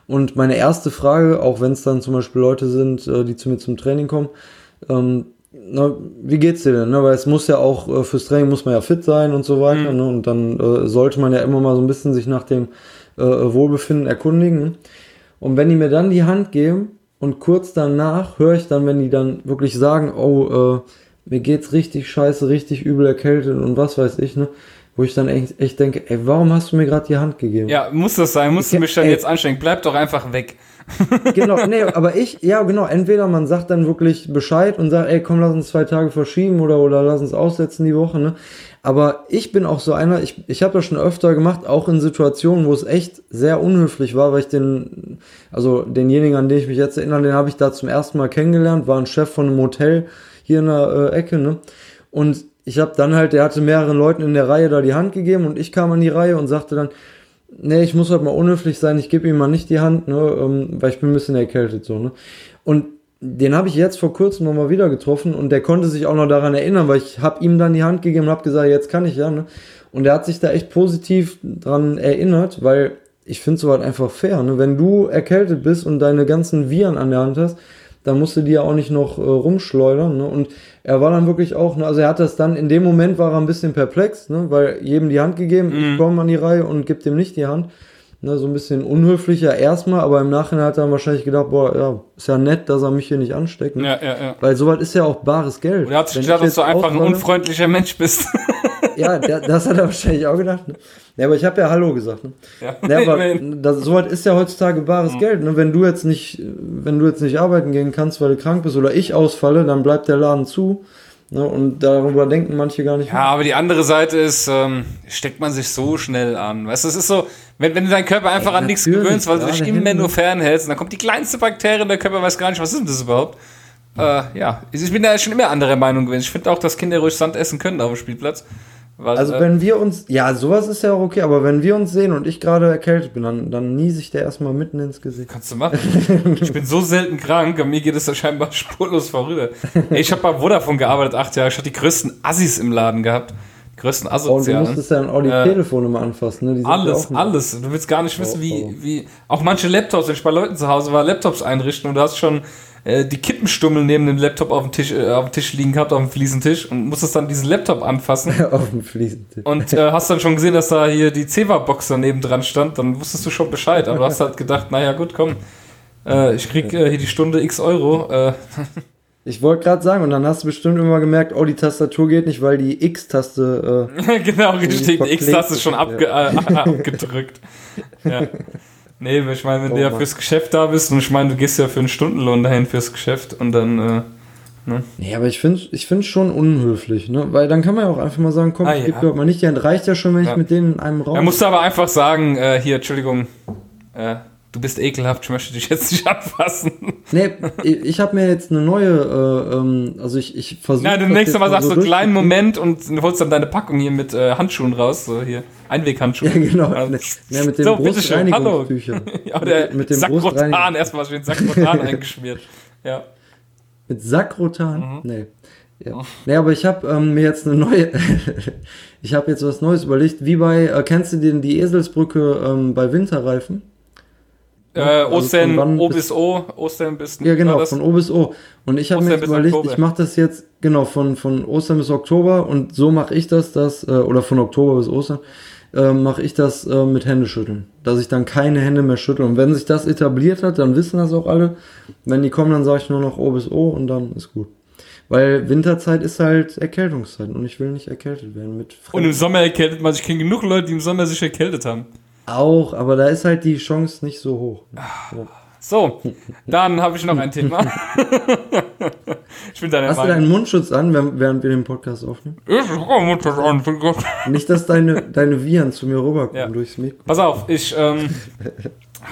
Speaker 2: Und meine erste Frage, auch wenn es dann zum Beispiel Leute sind, äh, die zu mir zum Training kommen, ähm, na, wie geht's dir denn? Ne? Weil es muss ja auch, äh, fürs Training muss man ja fit sein und so weiter. Mhm. Ne? Und dann äh, sollte man ja immer mal so ein bisschen sich nach dem äh, Wohlbefinden erkundigen. Ne? Und wenn die mir dann die Hand geben und kurz danach höre ich dann, wenn die dann wirklich sagen, oh, äh, mir geht's richtig scheiße, richtig übel erkältet und was weiß ich, ne? Wo ich dann echt, echt denke, ey, warum hast du mir gerade die Hand gegeben?
Speaker 1: Ja, muss das sein, musst ich, du mich dann ey, jetzt anstrengen, bleib doch einfach weg. (laughs)
Speaker 2: genau, nee, aber ich, ja genau, entweder man sagt dann wirklich Bescheid und sagt, ey, komm, lass uns zwei Tage verschieben oder, oder lass uns aussetzen die Woche, ne? Aber ich bin auch so einer, ich, ich habe das schon öfter gemacht, auch in Situationen, wo es echt sehr unhöflich war, weil ich den, also denjenigen, an den ich mich jetzt erinnere, den habe ich da zum ersten Mal kennengelernt, war ein Chef von einem Hotel hier in der äh, Ecke, ne? Und ich habe dann halt, der hatte mehreren Leuten in der Reihe da die Hand gegeben und ich kam an die Reihe und sagte dann, nee, ich muss halt mal unhöflich sein, ich gebe ihm mal nicht die Hand, ne, ähm, weil ich bin ein bisschen erkältet so, ne? Und den habe ich jetzt vor kurzem nochmal wieder getroffen und der konnte sich auch noch daran erinnern, weil ich habe ihm dann die Hand gegeben und habe gesagt, jetzt kann ich ja, ne? Und er hat sich da echt positiv dran erinnert, weil ich finde es halt einfach fair, ne? Wenn du erkältet bist und deine ganzen Viren an der Hand hast, da musste die ja auch nicht noch äh, rumschleudern. Ne? Und er war dann wirklich auch, ne, also er hat das dann, in dem Moment war er ein bisschen perplex, ne? weil jedem die Hand gegeben, mhm. ich komme an die Reihe und gebe dem nicht die Hand. Ne, so ein bisschen unhöflicher erstmal, aber im Nachhinein hat er wahrscheinlich gedacht, boah, ja, ist ja nett, dass er mich hier nicht ansteckt. Ne? Ja, ja, ja. Weil sowas ist ja auch bares Geld.
Speaker 1: Und er hat sich gedacht, dass du einfach ein unfreundlicher Mensch bist. (laughs)
Speaker 2: ja, das hat er wahrscheinlich auch gedacht. Ne? Ja, aber ich habe ja Hallo gesagt. Ne? Ja, ja aber das, sowas ist ja heutzutage bares mhm. Geld. Ne? Wenn du jetzt nicht, wenn du jetzt nicht arbeiten gehen kannst, weil du krank bist oder ich ausfalle, dann bleibt der Laden zu. Ne, und darüber denken manche gar nicht.
Speaker 1: Ja, mehr. aber die andere Seite ist, ähm, steckt man sich so schnell an. Weißt du, es ist so, wenn, wenn du deinen Körper einfach Ey, an nichts gewöhnst, weil du dich immer nur fernhältst, und dann kommt die kleinste Bakterie in der Körper, weiß gar nicht, was ist denn das überhaupt? Äh, ja, ich bin da schon immer anderer Meinung gewesen. Ich finde auch, dass Kinder ruhig Sand essen können auf dem Spielplatz.
Speaker 2: Weil, also äh, wenn wir uns, ja, sowas ist ja auch okay, aber wenn wir uns sehen und ich gerade erkältet bin, dann, dann niese ich der erstmal mitten ins Gesicht.
Speaker 1: Kannst du machen. ich bin so selten krank, an mir geht es da scheinbar (laughs) spurlos vorüber. Ey, ich habe bei Vodafone gearbeitet, acht Jahre, ich hatte die größten Assis im Laden gehabt. Die größten Asozialen.
Speaker 2: Und du musstest dann auch die äh, Telefone mal anfassen, ne?
Speaker 1: Alles, alles. Du willst gar nicht wissen, wie, wie, auch manche Laptops, wenn ich bei Leuten zu Hause war, Laptops einrichten und du hast schon äh, die Kippenstummel neben dem Laptop auf dem Tisch, äh, auf dem Tisch liegen gehabt, auf dem Fliesentisch und musstest dann diesen Laptop anfassen. (laughs) auf dem Fliesentisch. Und äh, hast dann schon gesehen, dass da hier die Ceva-Box daneben dran stand, dann wusstest du schon Bescheid. Aber du hast halt gedacht, naja gut, komm, äh, ich krieg äh, hier die Stunde x Euro. (laughs)
Speaker 2: Ich wollte gerade sagen, und dann hast du bestimmt immer gemerkt, oh, die Tastatur geht nicht, weil die X-Taste.
Speaker 1: Äh, (laughs) genau, richtig, die X-Taste ist schon abge ja. äh, abgedrückt. ja. Nee, ich meine, wenn oh, du ja fürs Geschäft da bist und ich meine, du gehst ja für einen Stundenlohn dahin fürs Geschäft und dann. Äh,
Speaker 2: ne? Nee, aber ich finde es ich schon unhöflich, ne? Weil dann kann man ja auch einfach mal sagen, komm, ah, ich ja. gebe mal nicht, dann reicht ja schon, wenn ja. ich mit denen in einem
Speaker 1: Raum. Er musste aber einfach sagen, äh, hier, Entschuldigung, äh, du bist ekelhaft, ich möchte dich jetzt nicht (laughs) anfassen.
Speaker 2: Nee, ich habe mir jetzt eine neue, äh, ähm, also ich, ich versuche.
Speaker 1: Ja, du nächstes Mal sagst so einen kleinen Moment und holst dann deine Packung hier mit äh, Handschuhen raus, so hier, Einweghandschuhe. Ja, genau. Also, ja, mit dem so, Brustreinigungstücher. (laughs) ja, mit, mit dem Sakrotan, erstmal schön Sakrotan eingeschmiert. Ja.
Speaker 2: Mit Sakrotan? Mhm. Nee. Ja. Nee, aber ich habe ähm, mir jetzt eine neue, (laughs) ich habe jetzt was Neues überlegt, wie bei, äh, kennst du den, die Eselsbrücke ähm, bei Winterreifen?
Speaker 1: Äh, also Ostern O bis O, Ostern bis
Speaker 2: Ja, genau, von O bis O. Und ich habe mir jetzt überlegt, Oktober. ich mache das jetzt, genau, von, von Ostern bis Oktober und so mache ich das, das, äh, oder von Oktober bis Ostern, äh, mache ich das äh, mit Händeschütteln. Dass ich dann keine Hände mehr schüttle. Und wenn sich das etabliert hat, dann wissen das auch alle. Wenn die kommen, dann sage ich nur noch O bis O und dann ist gut. Weil Winterzeit ist halt Erkältungszeit und ich will nicht erkältet werden mit
Speaker 1: Fremden. Und im Sommer erkältet man sich. Ich kenne genug Leute, die im Sommer sich erkältet haben.
Speaker 2: Auch, aber da ist halt die Chance nicht so hoch.
Speaker 1: So, so dann habe ich noch ein Thema. (laughs)
Speaker 2: ich bin deiner Hast Meinung. du deinen Mundschutz an, während wir den Podcast aufnehmen? Ich habe Mundschutz an, für Gott. Nicht, dass deine, deine Viren zu mir rüberkommen ja. durchs Mikro.
Speaker 1: Pass auf, ich ähm,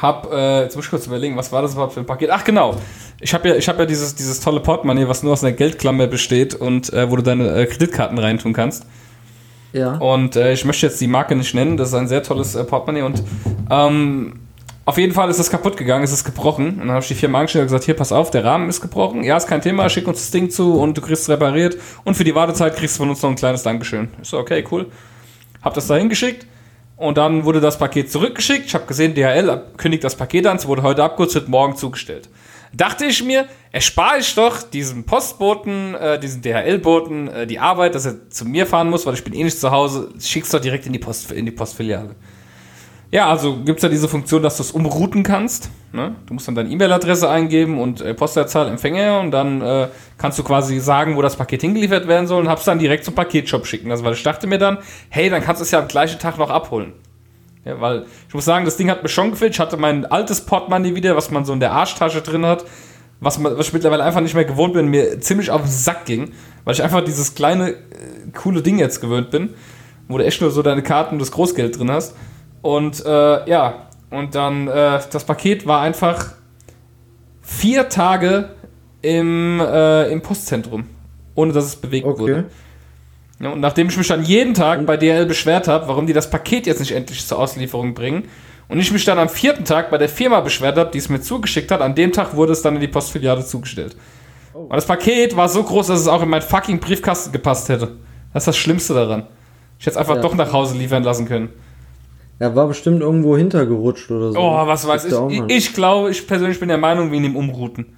Speaker 1: habe, äh, jetzt muss ich kurz überlegen, was war das überhaupt für ein Paket? Ach genau, ich habe ja, ich hab ja dieses, dieses tolle Portemonnaie, was nur aus einer Geldklammer besteht und äh, wo du deine äh, Kreditkarten reintun kannst. Ja. Und äh, ich möchte jetzt die Marke nicht nennen, das ist ein sehr tolles äh, Portemonnaie und ähm, auf jeden Fall ist es kaputt gegangen, es ist gebrochen. Und dann habe ich die Firma angestellt und gesagt, hier, pass auf, der Rahmen ist gebrochen. Ja, ist kein Thema, schick uns das Ding zu und du kriegst es repariert. Und für die Wartezeit kriegst du von uns noch ein kleines Dankeschön. Ich so, okay, cool. Hab das da hingeschickt. Und dann wurde das Paket zurückgeschickt. Ich habe gesehen, DHL kündigt das Paket an. Es wurde heute abgeholt, wird morgen zugestellt dachte ich mir, erspare ich doch diesem Postboten, äh, diesem DHL-Boten äh, die Arbeit, dass er zu mir fahren muss, weil ich bin eh nicht zu Hause, schick's doch direkt in die, Post, in die Postfiliale. Ja, also gibt es ja diese Funktion, dass du es umrouten kannst. Ne? Du musst dann deine E-Mail-Adresse eingeben und äh, Postleitzahl, Empfänger und dann äh, kannst du quasi sagen, wo das Paket hingeliefert werden soll und hab's dann direkt zum Paketshop schicken. Also, weil ich dachte mir dann, hey, dann kannst du es ja am gleichen Tag noch abholen. Ja, weil ich muss sagen, das Ding hat mir schon gefällt. Ich hatte mein altes Portemonnaie wieder, was man so in der Arschtasche drin hat, was, man, was ich mittlerweile einfach nicht mehr gewohnt bin, mir ziemlich auf den Sack ging, weil ich einfach dieses kleine, äh, coole Ding jetzt gewöhnt bin, wo du echt nur so deine Karten und das Großgeld drin hast. Und äh, ja, und dann äh, das Paket war einfach vier Tage im, äh, im Postzentrum, ohne dass es bewegt okay. wurde. Ja, und nachdem ich mich dann jeden Tag bei DHL beschwert habe, warum die das Paket jetzt nicht endlich zur Auslieferung bringen, und ich mich dann am vierten Tag bei der Firma beschwert habe, die es mir zugeschickt hat, an dem Tag wurde es dann in die Postfiliale zugestellt. Oh. Und das Paket war so groß, dass es auch in meinen fucking Briefkasten gepasst hätte. Das ist das Schlimmste daran. Ich hätte es einfach ja. doch nach Hause liefern lassen können.
Speaker 2: Er war bestimmt irgendwo hintergerutscht oder so.
Speaker 1: Oh, was weiß ich. Ich, ich glaube, ich persönlich bin der Meinung, wie in dem Umrouten.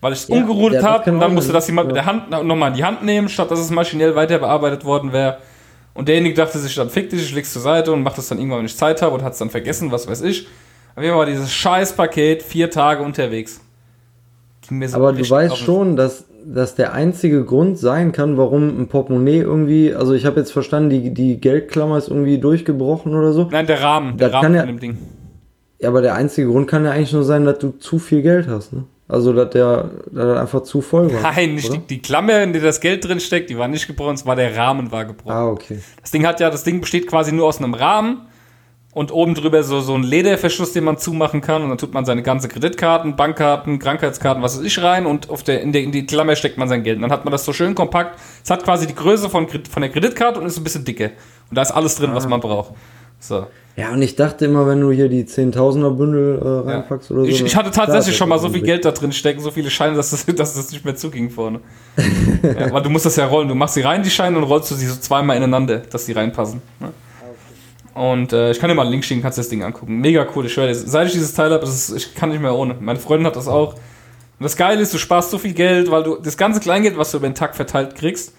Speaker 1: Weil ich es ja, umgeroutet habe und dann musste das jemand ja. mit der Hand nochmal in die Hand nehmen, statt dass es maschinell weiter bearbeitet worden wäre. Und derjenige dachte sich dann, fick dich, ich leg's zur Seite und macht das dann irgendwann, wenn ich Zeit habe und hat es dann vergessen, was weiß ich. Auf jeden Fall war dieses scheiß Paket vier Tage unterwegs.
Speaker 2: So Aber du weißt schon, dass, dass der einzige Grund sein kann, warum ein Portemonnaie irgendwie, also ich habe jetzt verstanden, die, die Geldklammer ist irgendwie durchgebrochen oder so.
Speaker 1: Nein, der Rahmen, der Rahmen
Speaker 2: ja, von dem Ding. Ja, aber der einzige Grund kann ja eigentlich nur sein, dass du zu viel Geld hast, ne? Also, dass der, der einfach zu voll war.
Speaker 1: Nein, nicht die, die, Klammer, in der das Geld drin steckt, die war nicht gebrochen, es war der Rahmen war gebrochen.
Speaker 2: Ah, okay.
Speaker 1: Das Ding hat ja, das Ding besteht quasi nur aus einem Rahmen und oben drüber so, so ein Lederverschluss, den man zumachen kann und dann tut man seine ganze Kreditkarten, Bankkarten, Krankheitskarten, was weiß ich rein und auf der, in, der, in die Klammer steckt man sein Geld. Und dann hat man das so schön kompakt. Es hat quasi die Größe von, von der Kreditkarte und ist ein bisschen dicke. Und da ist alles drin, ah. was man braucht. So.
Speaker 2: Ja, und ich dachte immer, wenn du hier die Zehntausender Bündel äh, reinpackst ja. oder so.
Speaker 1: Ich, ich hatte tatsächlich schon mal so viel Geld da drin stecken, so viele Scheine, dass das, (laughs) dass das nicht mehr zuging vorne. (laughs) ja, weil du musst das ja rollen. Du machst sie rein, die Scheine, und rollst du sie so zweimal ineinander, dass die reinpassen. Ne? Und äh, ich kann dir mal einen Link schicken, kannst du das Ding angucken. Mega cool, ich schwöre Seit ich dieses Teil habe, ich kann nicht mehr ohne. Meine Freundin hat das auch. Und das Geile ist, du sparst so viel Geld, weil du das ganze Kleingeld, was du über den Tag verteilt kriegst,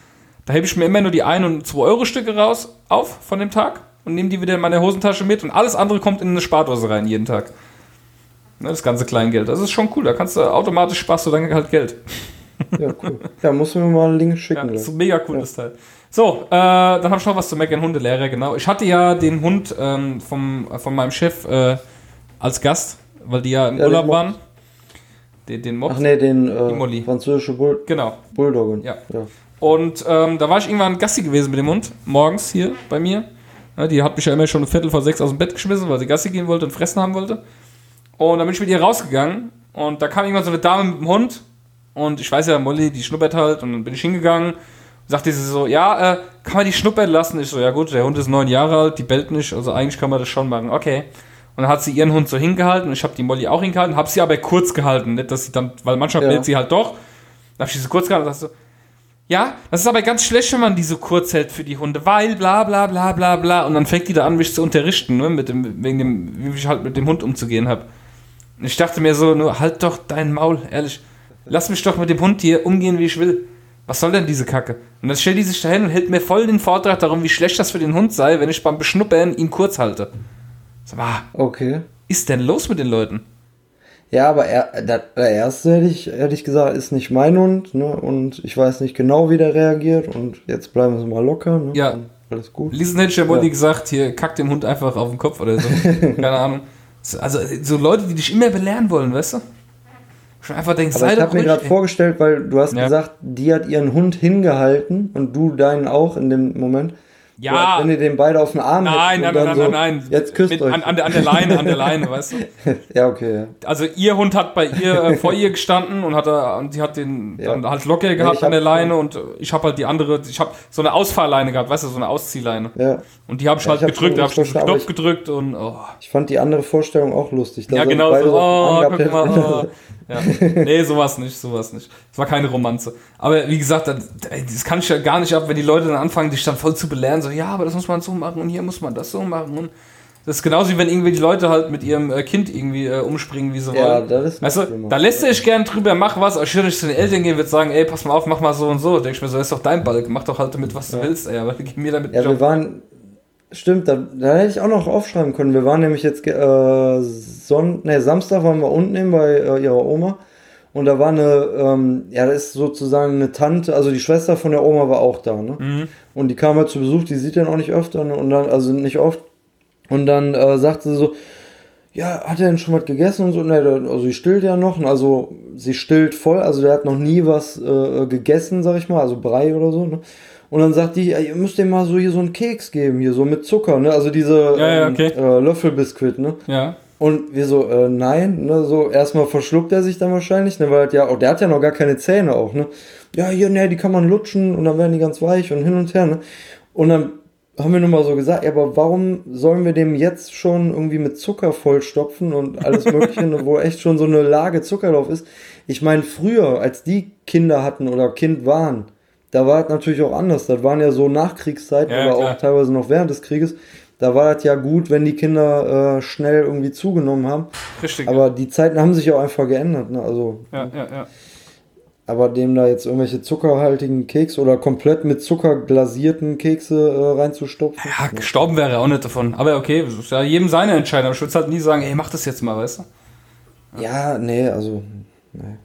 Speaker 1: da hebe ich mir immer nur die 1 und 2 Euro Stücke raus auf von dem Tag und nehme die wieder in meine Hosentasche mit und alles andere kommt in eine Spardose rein jeden Tag. Ne, das ganze Kleingeld. Das ist schon cool. Da kannst du automatisch sparst du dann halt Geld.
Speaker 2: Ja, cool. Ja, musst du mir mal einen Link schicken. Ja,
Speaker 1: das ist ein mega cooles ja. Teil. So, äh, dann habe ich noch was zu meckern, Hundelehrer, genau. Ich hatte ja den Hund ähm, vom, von meinem Chef äh, als Gast, weil die ja im ja, Urlaub waren.
Speaker 2: Den, den Mops. Ach nee, den äh, französische Bull
Speaker 1: genau.
Speaker 2: Bulldoggen.
Speaker 1: Ja. ja. Und ähm, da war ich irgendwann Gassi gewesen mit dem Hund, morgens hier bei mir. Die hat mich ja immer schon ein Viertel vor sechs aus dem Bett geschmissen, weil sie Gassi gehen wollte und fressen haben wollte. Und dann bin ich mit ihr rausgegangen und da kam irgendwann so eine Dame mit dem Hund und ich weiß ja, Molly, die schnuppert halt und dann bin ich hingegangen. Sagte sie so, ja, äh, kann man die schnuppern lassen? Ich so, ja gut, der Hund ist neun Jahre alt, die bellt nicht, also eigentlich kann man das schon machen. Okay. Und dann hat sie ihren Hund so hingehalten und ich habe die Molly auch hingehalten, habe sie aber kurz gehalten, nicht, dass sie dann, weil manchmal ja. bellt sie halt doch. Dann habe ich sie so kurz gehalten und sagte so, ja, das ist aber ganz schlecht, wenn man die so kurz hält für die Hunde, weil bla bla bla bla bla. Und dann fängt die da an, mich zu unterrichten, ne, mit dem, wegen dem, wie ich halt mit dem Hund umzugehen habe. Und ich dachte mir so, nur halt doch dein Maul, ehrlich. Lass mich doch mit dem Hund hier umgehen, wie ich will. Was soll denn diese Kacke? Und dann stellt die sich dahin und hält mir voll den Vortrag darum, wie schlecht das für den Hund sei, wenn ich beim Beschnuppern ihn kurz halte. So, ah,
Speaker 2: okay.
Speaker 1: ist denn los mit den Leuten?
Speaker 2: Ja, aber er, der, der erste hätte ich ehrlich gesagt, ist nicht mein Hund, ne? Und ich weiß nicht genau, wie der reagiert. Und jetzt bleiben wir mal locker, ne?
Speaker 1: Ja. Und alles gut. Lisen hätte ich ja wohl ja. gesagt, hier kackt dem Hund einfach auf den Kopf oder so. (laughs) Keine Ahnung. Also so Leute, die dich immer belehren wollen, weißt du?
Speaker 2: Schon einfach denkst, Aber sei ich habe mir gerade vorgestellt, weil du hast ja. gesagt, die hat ihren Hund hingehalten und du deinen auch in dem Moment.
Speaker 1: Ja.
Speaker 2: Wenn ihr den beide auf den Arm
Speaker 1: Nein, nein, nein, nein, so, nein,
Speaker 2: Jetzt küsst Mit, euch.
Speaker 1: An, an, der, an der Leine, an der Leine, (laughs) weißt du?
Speaker 2: ja, okay. Ja.
Speaker 1: Also ihr Hund hat bei ihr äh, vor ihr gestanden und hat und die hat den ja. dann halt locker gehabt ja, an der Leine und ich habe halt die andere, ich habe so eine Ausfahrleine gehabt, weißt du, so eine Ausziehleine.
Speaker 2: Ja.
Speaker 1: Und die habe ich halt ich gedrückt, da habe ich den Knopf gedrückt und oh.
Speaker 2: Ich fand die andere Vorstellung auch lustig.
Speaker 1: Da ja, genau so, oh, guck mal, oh. (laughs) Ja. Nee, sowas nicht, sowas nicht. Es war keine Romanze. Aber wie gesagt, das, das kann ich ja gar nicht ab, wenn die Leute dann anfangen, dich dann voll zu belehren, so, ja, aber das muss man so machen und hier muss man das so machen und das ist genauso wie wenn irgendwie die Leute halt mit ihrem äh, Kind irgendwie äh, umspringen, wie sie
Speaker 2: ja, wollen. Das ist
Speaker 1: weißt du, da lässt er dich gern drüber, mach was, ich würde zu den Eltern gehen, würde sagen, ey, pass mal auf, mach mal so und so. Denke ich mir so, das ist doch dein Balk, mach doch halt damit, was ja. du willst, ey, aber gib mir damit
Speaker 2: Ja, wir waren, stimmt, da, da hätte ich auch noch aufschreiben können. Wir waren nämlich jetzt, äh, Son nee, Samstag waren wir unten eben bei äh, ihrer Oma und da war eine, ähm, ja, das ist sozusagen eine Tante, also die Schwester von der Oma war auch da, ne? Mhm. Und die kam halt zu Besuch, die sieht dann auch nicht öfter, ne? Und dann, also nicht oft. Und dann äh, sagte sie so, ja, hat er denn schon was gegessen und so? Ne, also sie stillt ja noch, also sie stillt voll, also der hat noch nie was äh, gegessen, sag ich mal, also Brei oder so, ne? Und dann sagt die, ihr müsst dem mal so hier so einen Keks geben, hier so mit Zucker, ne? Also diese
Speaker 1: ja, ja, okay.
Speaker 2: ähm, äh, Löffelbiskuit, ne?
Speaker 1: Ja.
Speaker 2: Und wir so, äh, nein, ne, so erstmal verschluckt er sich dann wahrscheinlich, ne, weil halt ja, oh, der hat ja noch gar keine Zähne auch, ne. Ja, hier, ne, die kann man lutschen und dann werden die ganz weich und hin und her, ne. Und dann haben wir nur mal so gesagt, ja, aber warum sollen wir dem jetzt schon irgendwie mit Zucker vollstopfen und alles (laughs) Mögliche, ne, wo echt schon so eine Lage Zucker drauf ist? Ich meine, früher, als die Kinder hatten oder Kind waren, da war es natürlich auch anders. Das waren ja so Nachkriegszeiten, ja, aber klar. auch teilweise noch während des Krieges da war das ja gut, wenn die Kinder äh, schnell irgendwie zugenommen haben.
Speaker 1: Richtig.
Speaker 2: Aber die Zeiten haben sich auch einfach geändert. Ne? Also,
Speaker 1: ja, ja, ja.
Speaker 2: Aber dem da jetzt irgendwelche zuckerhaltigen Kekse oder komplett mit Zucker glasierten Kekse äh, reinzustopfen.
Speaker 1: Ja, gestorben wäre er auch nicht davon. Aber okay, das ist ja jedem seine Entscheidung. Aber ich würde halt nie sagen, ey, mach das jetzt mal, weißt
Speaker 2: du? Ja, nee, also. Nee.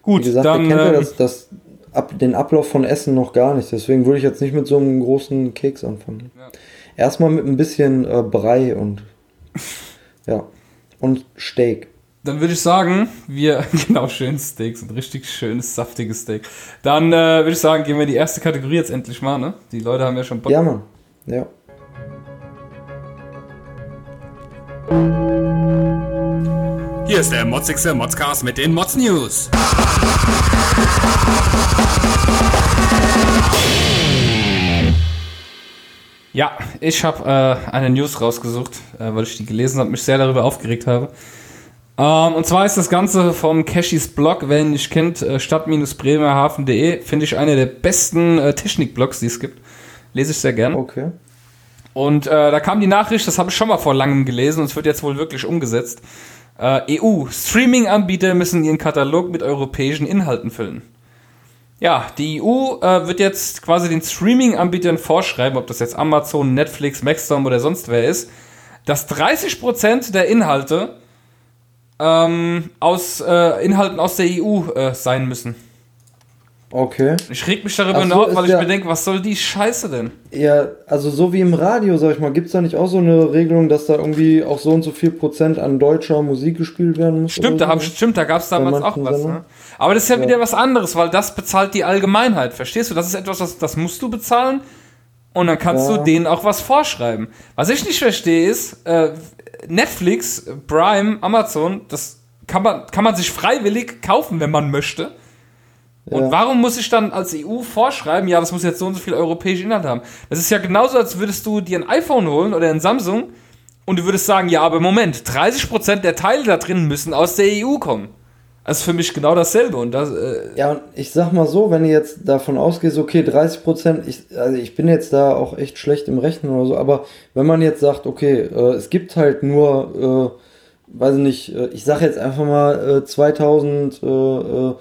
Speaker 1: Gut, Wie gesagt, dann.
Speaker 2: Kennt ähm, das, das, ab, den Ablauf von Essen noch gar nicht. Deswegen würde ich jetzt nicht mit so einem großen Keks anfangen. Ja. Erstmal mit ein bisschen äh, Brei und. (laughs) ja. Und Steak.
Speaker 1: Dann würde ich sagen, wir, (laughs) genau, schön Steaks, ein richtig schönes, saftiges Steak. Dann äh, würde ich sagen, gehen wir in die erste Kategorie jetzt endlich mal, ne? Die Leute haben ja schon
Speaker 2: Bock. Ja, Mann. Ja.
Speaker 3: Hier ist der motzigste Modscast mit den Mods News.
Speaker 1: Ja, ich habe äh, eine News rausgesucht, äh, weil ich die gelesen habe, mich sehr darüber aufgeregt habe. Ähm, und zwar ist das Ganze vom Cashys Blog, wenn ihr nicht kennt, äh, stadt-bremerhaven.de, finde ich eine der besten äh, Technik-Blogs, die es gibt. Lese ich sehr gern.
Speaker 2: Okay.
Speaker 1: Und äh, da kam die Nachricht, das habe ich schon mal vor langem gelesen und es wird jetzt wohl wirklich umgesetzt. Äh, EU, Streaming-Anbieter müssen ihren Katalog mit europäischen Inhalten füllen. Ja, die EU äh, wird jetzt quasi den Streaming-Anbietern vorschreiben, ob das jetzt Amazon, Netflix, Maxstorm oder sonst wer ist, dass 30% der Inhalte ähm, aus äh, Inhalten aus der EU äh, sein müssen.
Speaker 2: Okay.
Speaker 1: Ich reg mich darüber so, auf, weil ich mir denke, was soll die Scheiße denn?
Speaker 2: Ja, also so wie im Radio, sag ich mal, gibt es da nicht auch so eine Regelung, dass da irgendwie auch so und so viel Prozent an deutscher Musik gespielt werden muss?
Speaker 1: Stimmt, da, hab, stimmt, da gab es damals auch was. Ne? Aber das ist ja, ja, wieder was anderes, weil das bezahlt die Allgemeinheit, verstehst du? Das ist etwas, das, das musst du bezahlen und dann kannst ja. du denen auch was vorschreiben. Was ich nicht verstehe ist, äh, Netflix, Prime, Amazon, das kann man, kann man sich freiwillig kaufen, wenn man möchte. Und ja. warum muss ich dann als EU vorschreiben, ja, das muss jetzt so und so viel europäische Inhalt haben? Das ist ja genauso, als würdest du dir ein iPhone holen oder ein Samsung und du würdest sagen, ja, aber Moment, 30% der Teile da drin müssen aus der EU kommen. Das ist für mich genau dasselbe. Und das, äh
Speaker 2: ja, und ich sag mal so, wenn ihr jetzt davon ausgeht, okay, 30 Prozent, ich, also ich bin jetzt da auch echt schlecht im Rechnen oder so, aber wenn man jetzt sagt, okay, äh, es gibt halt nur, äh, weiß ich nicht, äh, ich sag jetzt einfach mal 2000 äh, äh,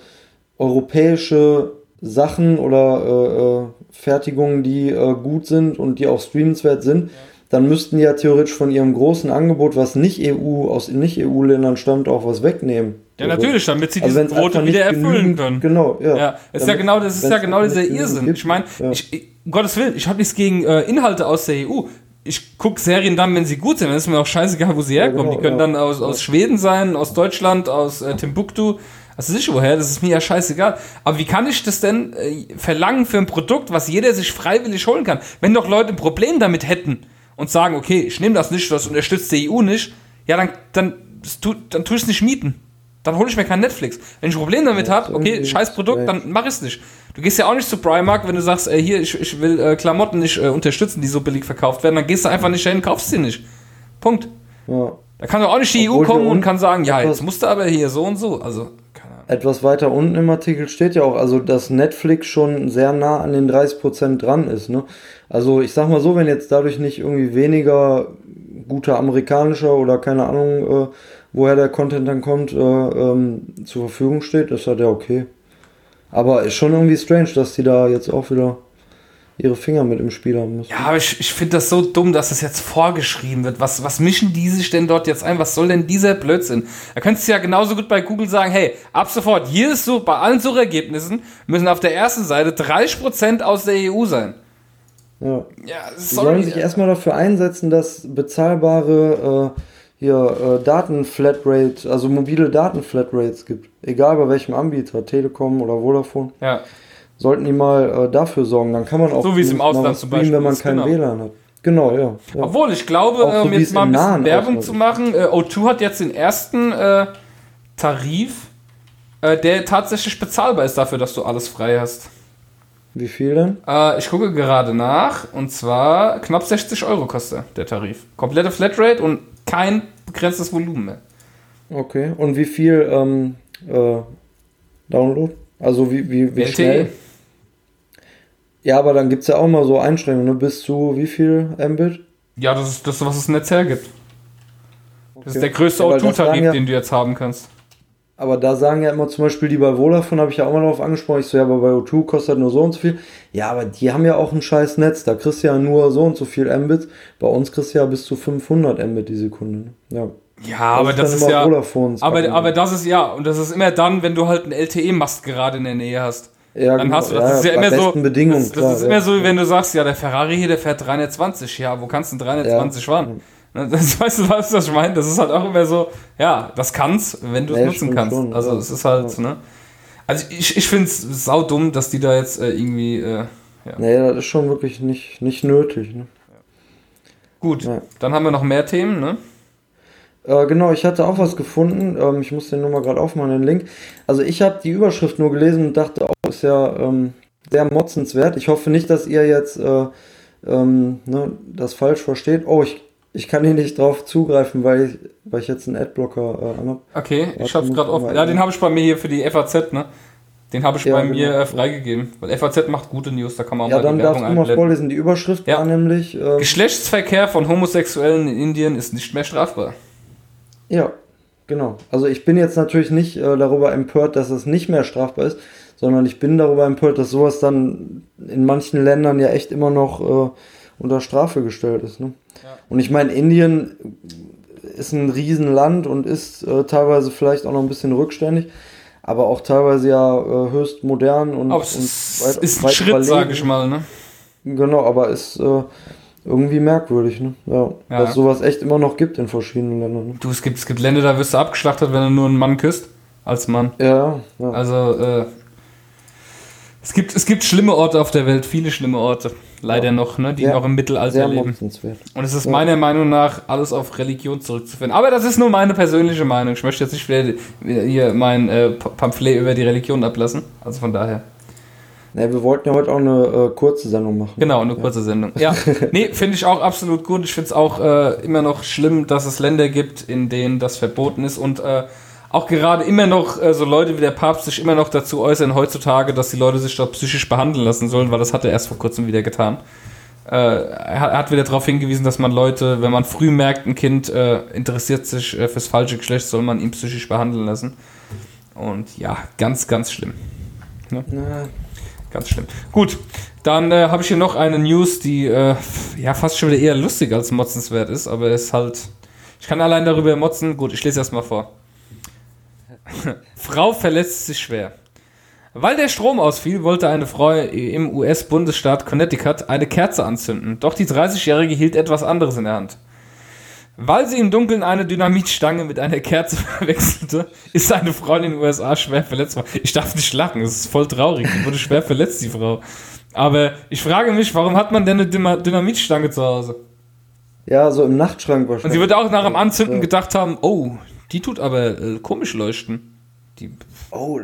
Speaker 2: europäische Sachen oder Fertigungen, die gut sind und die auch streamenswert sind. Ja dann müssten ja theoretisch von ihrem großen Angebot, was nicht EU, aus Nicht-EU-Ländern stammt, auch was wegnehmen.
Speaker 1: Ja, natürlich, damit sie also diese Quote wieder erfüllen können.
Speaker 2: Genau, ja.
Speaker 1: ja ist ja genau, das ist ja genau dieser Irrsinn. Gibt, ich meine, ja. um Gottes Willen, ich habe nichts gegen äh, Inhalte aus der EU. Ich gucke Serien dann, wenn sie gut sind. Dann ist mir auch scheißegal, wo sie herkommen. Ja, genau, Die können dann aus, aus Schweden sein, aus Deutschland, aus äh, Timbuktu. Also sicher woher, das ist mir ja scheißegal. Aber wie kann ich das denn äh, verlangen für ein Produkt, was jeder sich freiwillig holen kann? Wenn doch Leute ein Problem damit hätten, und sagen, okay, ich nehme das nicht, das unterstützt die EU nicht, ja, dann, dann, dann tue ich es nicht mieten. Dann hole ich mir kein Netflix. Wenn ich ein Problem damit ja, habe, okay, scheiß Produkt, dann mach ich es nicht. Du gehst ja auch nicht zu Primark, wenn du sagst, ey, hier, ich, ich will äh, Klamotten nicht äh, unterstützen, die so billig verkauft werden, dann gehst du einfach nicht hin, kaufst sie nicht. Punkt. Ja. Da kann doch auch nicht die Obwohl EU kommen und kann sagen, ja, jetzt musst du aber hier so und so. Also.
Speaker 2: Etwas weiter unten im Artikel steht ja auch, also dass Netflix schon sehr nah an den 30% dran ist, ne? Also ich sag mal so, wenn jetzt dadurch nicht irgendwie weniger guter amerikanischer oder keine Ahnung, äh, woher der Content dann kommt, äh, ähm, zur Verfügung steht, ist halt ja okay. Aber ist schon irgendwie strange, dass die da jetzt auch wieder ihre Finger mit im Spiel haben müssen.
Speaker 1: Ja, aber ich, ich finde das so dumm, dass das jetzt vorgeschrieben wird. Was, was mischen die sich denn dort jetzt ein? Was soll denn dieser Blödsinn? Da könntest du ja genauso gut bei Google sagen, hey, ab sofort, jedes Such, bei allen Suchergebnissen müssen auf der ersten Seite 30% aus der EU sein.
Speaker 2: Ja. ja Sie sollen sich erstmal dafür einsetzen, dass bezahlbare äh, hier äh, Datenflatrate, also mobile Datenflatrates gibt. Egal bei welchem Anbieter, Telekom oder Vodafone.
Speaker 1: Ja.
Speaker 2: Sollten die mal äh, dafür sorgen. Dann kann man auch
Speaker 1: so wie es im Ausland zum Beispiel
Speaker 2: wenn man kein genau. WLAN hat. Genau, ja, ja.
Speaker 1: Obwohl, ich glaube, um so jetzt mal ein bisschen Werbung zu machen, äh, O2 hat jetzt den ersten äh, Tarif, äh, der tatsächlich bezahlbar ist dafür, dass du alles frei hast.
Speaker 2: Wie viel denn?
Speaker 1: Äh, ich gucke gerade nach und zwar knapp 60 Euro kostet der Tarif. Komplette Flatrate und kein begrenztes Volumen mehr.
Speaker 2: Okay, und wie viel ähm, äh, Download? Also wie, wie, wie schnell? Ja, aber dann gibt es ja auch mal so Einschränkungen, ne? bis zu wie viel Mbit?
Speaker 1: Ja, das ist das, was das Netz hergibt. Das okay. ist der größte O2-Tarif, ja, den du jetzt haben kannst.
Speaker 2: Aber da sagen ja immer zum Beispiel die bei Vodafone, habe ich ja auch mal darauf angesprochen, ich so, ja, aber bei O2 kostet nur so und so viel. Ja, aber die haben ja auch ein scheiß Netz, da kriegst du ja nur so und so viel Mbit. Bei uns kriegst du ja bis zu 500 Mbit die Sekunde. Ja.
Speaker 1: Ja, aber das ist ja. Aber, aber das ist ja, und das ist immer dann, wenn du halt einen LTE-Mast gerade in der Nähe hast. Ja, dann genau, hast du das. Ja, ist ja immer so. Bedingungen, das, das klar, ist immer so, wie wenn du sagst, ja, der Ferrari hier, der fährt 320. Ja, wo kannst du 320 fahren? Ne, das, (laughs) weißt du, was ich meine? Das ist halt auch immer so, ja, das kann's, wenn du es nutzen kannst. Schon, also es ist halt, ne? Also ich, ich finde es saudumm, dass die da jetzt äh, irgendwie. Äh,
Speaker 2: ja. Nee, das ist schon wirklich nicht, nicht nötig. Ne?
Speaker 1: Gut, ja. dann haben wir noch mehr Themen, ne?
Speaker 2: Äh, genau, ich hatte auch was gefunden. Ähm, ich muss den nur mal gerade aufmachen, den Link. Also ich habe die Überschrift nur gelesen und dachte, oh, ist ja ähm, sehr motzenswert. Ich hoffe nicht, dass ihr jetzt äh, ähm, ne, das falsch versteht. Oh, ich, ich kann hier nicht drauf zugreifen, weil ich, weil ich jetzt einen Adblocker äh, anhab.
Speaker 1: Okay, Warte, ich hab's gerade offen. Ja, den habe ich bei mir hier für die FAZ, ne? Den habe ich ja, bei genau. mir äh, freigegeben. Weil FAZ macht gute News, da kann man
Speaker 2: auch ja, mal dann die Werbung darfst du mal vorlesen. Die Überschrift ja. war nämlich...
Speaker 1: Ähm, Geschlechtsverkehr von Homosexuellen in Indien ist nicht mehr strafbar.
Speaker 2: Ja, genau. Also ich bin jetzt natürlich nicht äh, darüber empört, dass es nicht mehr strafbar ist, sondern ich bin darüber empört, dass sowas dann in manchen Ländern ja echt immer noch äh, unter Strafe gestellt ist. Ne? Ja. Und ich meine, Indien ist ein Riesenland und ist äh, teilweise vielleicht auch noch ein bisschen rückständig, aber auch teilweise ja äh, höchst modern und, aber
Speaker 1: es und weit, ist ein Schritt, sage ich mal. Ne?
Speaker 2: Genau, aber ist irgendwie merkwürdig, ne? Ja, ja. Dass sowas echt immer noch gibt in verschiedenen Ländern. Ne?
Speaker 1: Du, es gibt, es gibt Länder, da wirst du abgeschlachtet, wenn du nur einen Mann küsst. Als Mann.
Speaker 2: Ja, ja.
Speaker 1: Also, äh, es gibt, es gibt schlimme Orte auf der Welt, viele schlimme Orte. Leider ja. noch, ne? Die ja. noch im Mittelalter leben. Und es ist ja. meiner Meinung nach alles auf Religion zurückzuführen. Aber das ist nur meine persönliche Meinung. Ich möchte jetzt nicht wieder hier mein äh, Pamphlet über die Religion ablassen. Also von daher.
Speaker 2: Ne, wir wollten ja heute auch eine äh, kurze Sendung machen.
Speaker 1: Genau, eine kurze ja. Sendung. (laughs) Ja, nee, finde ich auch absolut gut. Ich finde es auch äh, immer noch schlimm, dass es Länder gibt, in denen das verboten ist und äh, auch gerade immer noch äh, so Leute wie der Papst sich immer noch dazu äußern heutzutage, dass die Leute sich doch psychisch behandeln lassen sollen, weil das hat er erst vor kurzem wieder getan. Äh, er hat wieder darauf hingewiesen, dass man Leute, wenn man früh merkt, ein Kind äh, interessiert sich äh, fürs falsche Geschlecht, soll man ihn psychisch behandeln lassen. Und ja, ganz, ganz schlimm. Ne? Na, Ganz schlimm. Gut, dann äh, habe ich hier noch eine News, die äh, ja fast schon wieder eher lustig als motzenswert ist, aber es ist halt. Ich kann allein darüber motzen. Gut, ich lese erst mal vor. (laughs) Frau verletzt sich schwer. Weil der Strom ausfiel, wollte eine Frau im US-Bundesstaat Connecticut eine Kerze anzünden. Doch die 30-Jährige hielt etwas anderes in der Hand. Weil sie im Dunkeln eine Dynamitstange mit einer Kerze (laughs) verwechselte, ist eine Frau in den USA schwer verletzt worden. Ich darf nicht lachen, es ist voll traurig. Die wurde schwer verletzt, die Frau. Aber ich frage mich, warum hat man denn eine Dynamitstange zu Hause?
Speaker 2: Ja, so im Nachtschrank
Speaker 1: wahrscheinlich. Und sie wird auch nach dem Anzünden gedacht haben, oh, die tut aber äh, komisch leuchten. Die
Speaker 2: oh,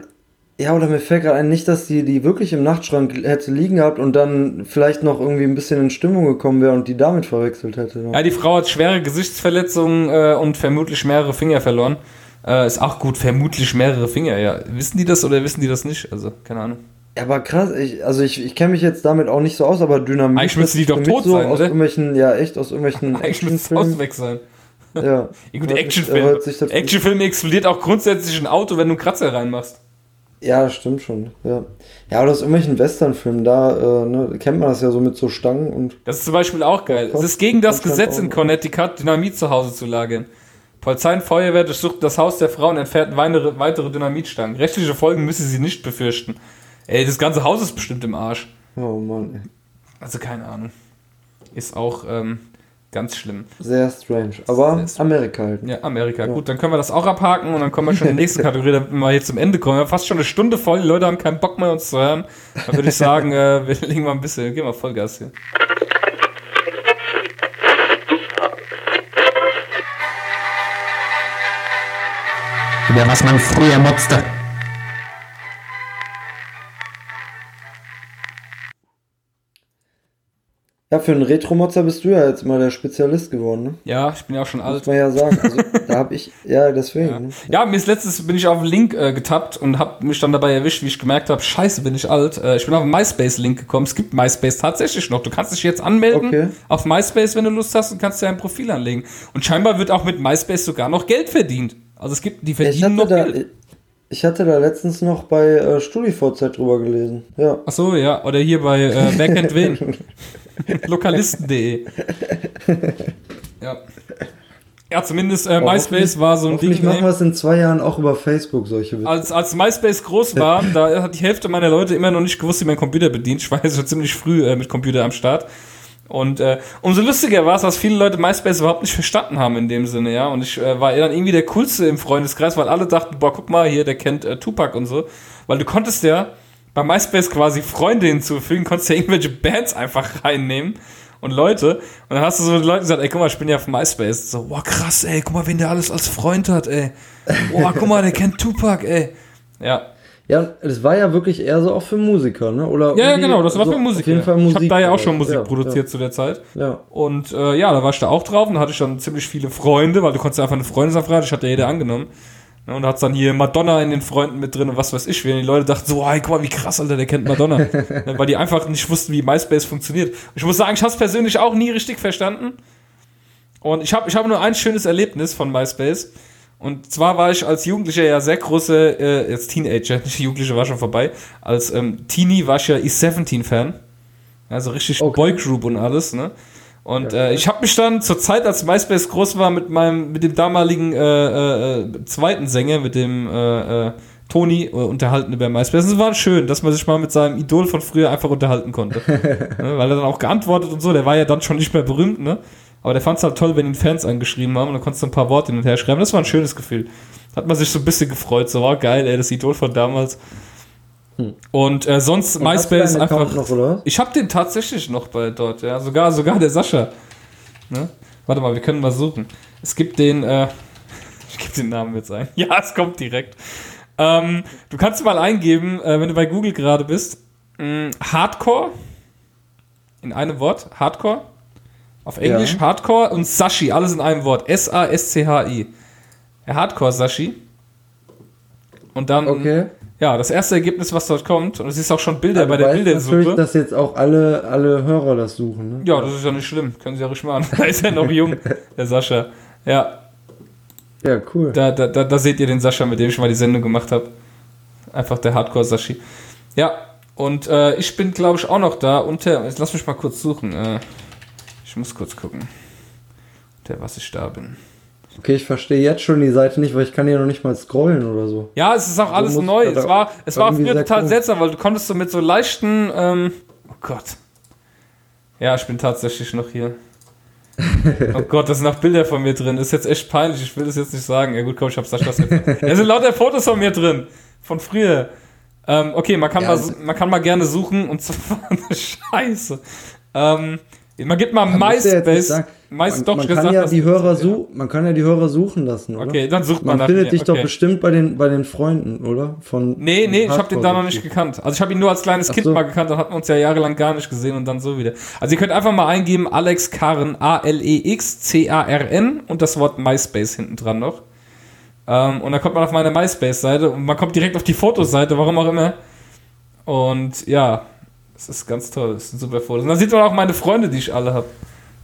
Speaker 2: ja, oder mir fällt gerade ein, nicht, dass die die wirklich im Nachtschrank hätte liegen gehabt und dann vielleicht noch irgendwie ein bisschen in Stimmung gekommen wäre und die damit verwechselt hätte.
Speaker 1: Ja, die Frau hat schwere Gesichtsverletzungen äh, und vermutlich mehrere Finger verloren. Äh, ist auch gut, vermutlich mehrere Finger, ja. Wissen die das oder wissen die das nicht? Also, keine Ahnung.
Speaker 2: Ja, aber krass, ich, also ich, ich kenne mich jetzt damit auch nicht so aus, aber Dynamit.
Speaker 1: Eigentlich müsste die doch tot
Speaker 2: so
Speaker 1: sein,
Speaker 2: aus oder? Irgendwelchen, ja, echt, aus irgendwelchen (laughs)
Speaker 1: Eigentlich müsste es weg sein. Ja. (laughs) ja gut, Actionfilm. Actionfilm explodiert auch grundsätzlich ein Auto, wenn du einen Kratzer reinmachst.
Speaker 2: Ja, stimmt schon. Ja, ja aber aus irgendwelchen Westernfilmen, da äh, ne, kennt man das ja so mit so Stangen und.
Speaker 1: Das ist zum Beispiel auch geil. Es ist gegen das Gesetz in Connecticut, Dynamit zu Hause zu lagern. Polizei und Feuerwehr durchsuchten das Haus der Frau und entfernten weitere, weitere Dynamitstangen. Rechtliche Folgen müsse sie nicht befürchten. Ey, das ganze Haus ist bestimmt im Arsch.
Speaker 2: Oh Mann, ey.
Speaker 1: Also keine Ahnung. Ist auch, ähm, Ganz schlimm.
Speaker 2: Sehr strange. Aber Sehr strange. Amerika halt.
Speaker 1: Ja, Amerika. Ja. Gut, dann können wir das auch abhaken und dann kommen wir schon in die nächste Kategorie, damit wir hier zum Ende kommen. Wir haben fast schon eine Stunde voll, die Leute haben keinen Bock mehr, uns zu hören. Dann würde ich sagen, äh, wir legen mal ein bisschen, gehen wir Vollgas hier.
Speaker 3: Über was man früher motzte.
Speaker 2: Ja, für einen Retro-Motzer bist du ja jetzt mal der Spezialist geworden, ne?
Speaker 1: Ja, ich bin ja auch schon alt.
Speaker 2: Muss man ja sagen. Also, da habe ich, ja, deswegen.
Speaker 1: Ja. Ne? ja, mir ist letztes, bin ich auf einen Link äh, getappt und habe mich dann dabei erwischt, wie ich gemerkt habe, scheiße, bin ich alt. Äh, ich bin auf einen MySpace-Link gekommen. Es gibt MySpace tatsächlich noch. Du kannst dich jetzt anmelden okay. auf MySpace, wenn du Lust hast und kannst dir ein Profil anlegen. Und scheinbar wird auch mit MySpace sogar noch Geld verdient. Also es gibt, die verdienen noch
Speaker 2: da,
Speaker 1: Geld.
Speaker 2: Ich hatte da letztens noch bei äh, StudiVZ drüber gelesen. Ja.
Speaker 1: Ach so, ja. Oder hier bei äh, kennt wen? (laughs) Lokalisten.de. ja. Ja, zumindest äh, MySpace war so ein Ding.
Speaker 2: Ich machen wir es in zwei Jahren auch über Facebook, solche
Speaker 1: Witze. Als, als MySpace groß war, da hat die Hälfte meiner Leute immer noch nicht gewusst, wie man Computer bedient. Ich war ja schon ziemlich früh äh, mit Computer am Start. Und äh, umso lustiger war es, dass viele Leute MySpace überhaupt nicht verstanden haben in dem Sinne, ja. Und ich äh, war dann irgendwie der Coolste im Freundeskreis, weil alle dachten, boah, guck mal hier, der kennt äh, Tupac und so. Weil du konntest ja bei MySpace quasi Freunde hinzufügen, konntest ja irgendwelche Bands einfach reinnehmen und Leute. Und dann hast du so Leute gesagt, ey, guck mal, ich bin ja auf MySpace. So, boah, krass, ey, guck mal, wen der alles als Freund hat, ey. Boah, guck mal, der kennt Tupac, ey. Ja.
Speaker 2: Ja, das war ja wirklich eher so auch für Musiker, ne? Oder
Speaker 1: ja, ja genau, das war so für Musiker. Auf jeden Fall Musik. Ich habe da ja auch schon Musik ja, produziert ja. zu der Zeit.
Speaker 2: Ja.
Speaker 1: Und äh, ja, da war ich da auch drauf und da hatte ich dann ziemlich viele Freunde, weil du konntest ja einfach eine Freundesanfrage, ich hatte ja jeder angenommen. Ne, und da hat's dann hier Madonna in den Freunden mit drin und was weiß ich, wenn die Leute dachten so, hey, guck mal, wie krass, Alter, der kennt Madonna. (laughs) Ne, weil die einfach nicht wussten, wie MySpace funktioniert. Ich muss sagen, ich habe es persönlich auch nie richtig verstanden. Und ich habe ich hab nur ein schönes Erlebnis von MySpace. Und zwar war ich als Jugendlicher ja sehr große, äh, jetzt Teenager, (laughs) nicht Jugendliche war schon vorbei. Als ähm, Teenie war ich ja E17-Fan. Also richtig okay. Boygroup und alles, ne? Und ja, äh, ich habe mich dann zur Zeit, als MySpace groß war, mit meinem, mit dem damaligen äh, äh, zweiten Sänger, mit dem äh, äh, Toni, äh, unterhalten über MySpace. Es war schön, dass man sich mal mit seinem Idol von früher einfach unterhalten konnte. (laughs) ne? Weil er dann auch geantwortet und so, der war ja dann schon nicht mehr berühmt, ne? Aber der fand es halt toll, wenn ihn Fans angeschrieben haben und dann konntest du ein paar Worte hin und her schreiben. Das war ein schönes Gefühl. Hat man sich so ein bisschen gefreut. So, war oh, geil, ey, das Idol von damals. Hm. Und äh, sonst und MySpace einfach. Noch? Ich habe den tatsächlich noch bei dort, ja. Sogar, sogar der Sascha. Ne? Warte mal, wir können mal suchen. Es gibt den, äh, (laughs) ich gebe den Namen jetzt ein. (laughs) Ja, es kommt direkt. Ähm, du kannst mal eingeben, äh, wenn du bei Google gerade bist, mh, Hardcore. In einem Wort, Hardcore. Auf Englisch ja. Hardcore und Sashi, alles in einem Wort. S-A-S-C-H-I. Hardcore Sashi. Und dann.
Speaker 2: Okay.
Speaker 1: Ja, das erste Ergebnis, was dort kommt, und du siehst auch schon Bilder also bei der Bildersuche.
Speaker 2: natürlich, dass jetzt auch alle, alle Hörer das suchen. Ne?
Speaker 1: Ja, das ist ja nicht schlimm. Können sie ja ruhig machen. (laughs) da ist ja noch jung, der Sascha. Ja.
Speaker 2: Ja, cool.
Speaker 1: Da, da, da, da seht ihr den Sascha, mit dem ich mal die Sendung gemacht habe. Einfach der Hardcore-Sashi. Ja, und äh, ich bin, glaube ich, auch noch da unter. Jetzt lass mich mal kurz suchen. Äh, muss kurz gucken, unter was ich da bin.
Speaker 2: Okay, ich verstehe jetzt schon die Seite nicht, weil ich kann hier noch nicht mal scrollen oder so.
Speaker 1: Ja, es ist auch alles neu. Es war, es war früher total seltsam, weil du konntest so mit so leichten, ähm, oh Gott. Ja, ich bin tatsächlich noch hier. oh Gott, da sind noch Bilder von mir drin. Ist jetzt echt peinlich. Ich will das jetzt nicht sagen. Ja gut, komm, ich hab's da jetzt. (laughs) Da sind lauter Fotos von mir drin. Von früher. Ähm, okay, man kann, ja, mal, man kann mal gerne suchen und zwar (laughs) Scheiße. Ähm, man gibt mal MySpace.
Speaker 2: Meist man, doch man kann ja die Hörer suchen, man kann ja die Hörer suchen lassen, oder?
Speaker 1: Okay, dann sucht man
Speaker 2: Man findet dich okay. doch bestimmt bei den bei den Freunden, oder? Von
Speaker 1: Nee, nee, ich habe den da noch nicht gekannt. Also ich habe ihn nur als kleines Ach Kind so. mal gekannt, dann hatten wir uns ja jahrelang gar nicht gesehen und dann so wieder. Also ihr könnt einfach mal eingeben Alex Karen A L E X C A R N und das Wort MySpace hinten dran noch. Ähm, und dann kommt man auf meine MySpace Seite und man kommt direkt auf die Fotoseite, warum auch immer. Und ja, das ist ganz toll, das sind super Fotos. Und dann sieht man auch meine Freunde, die ich alle habe.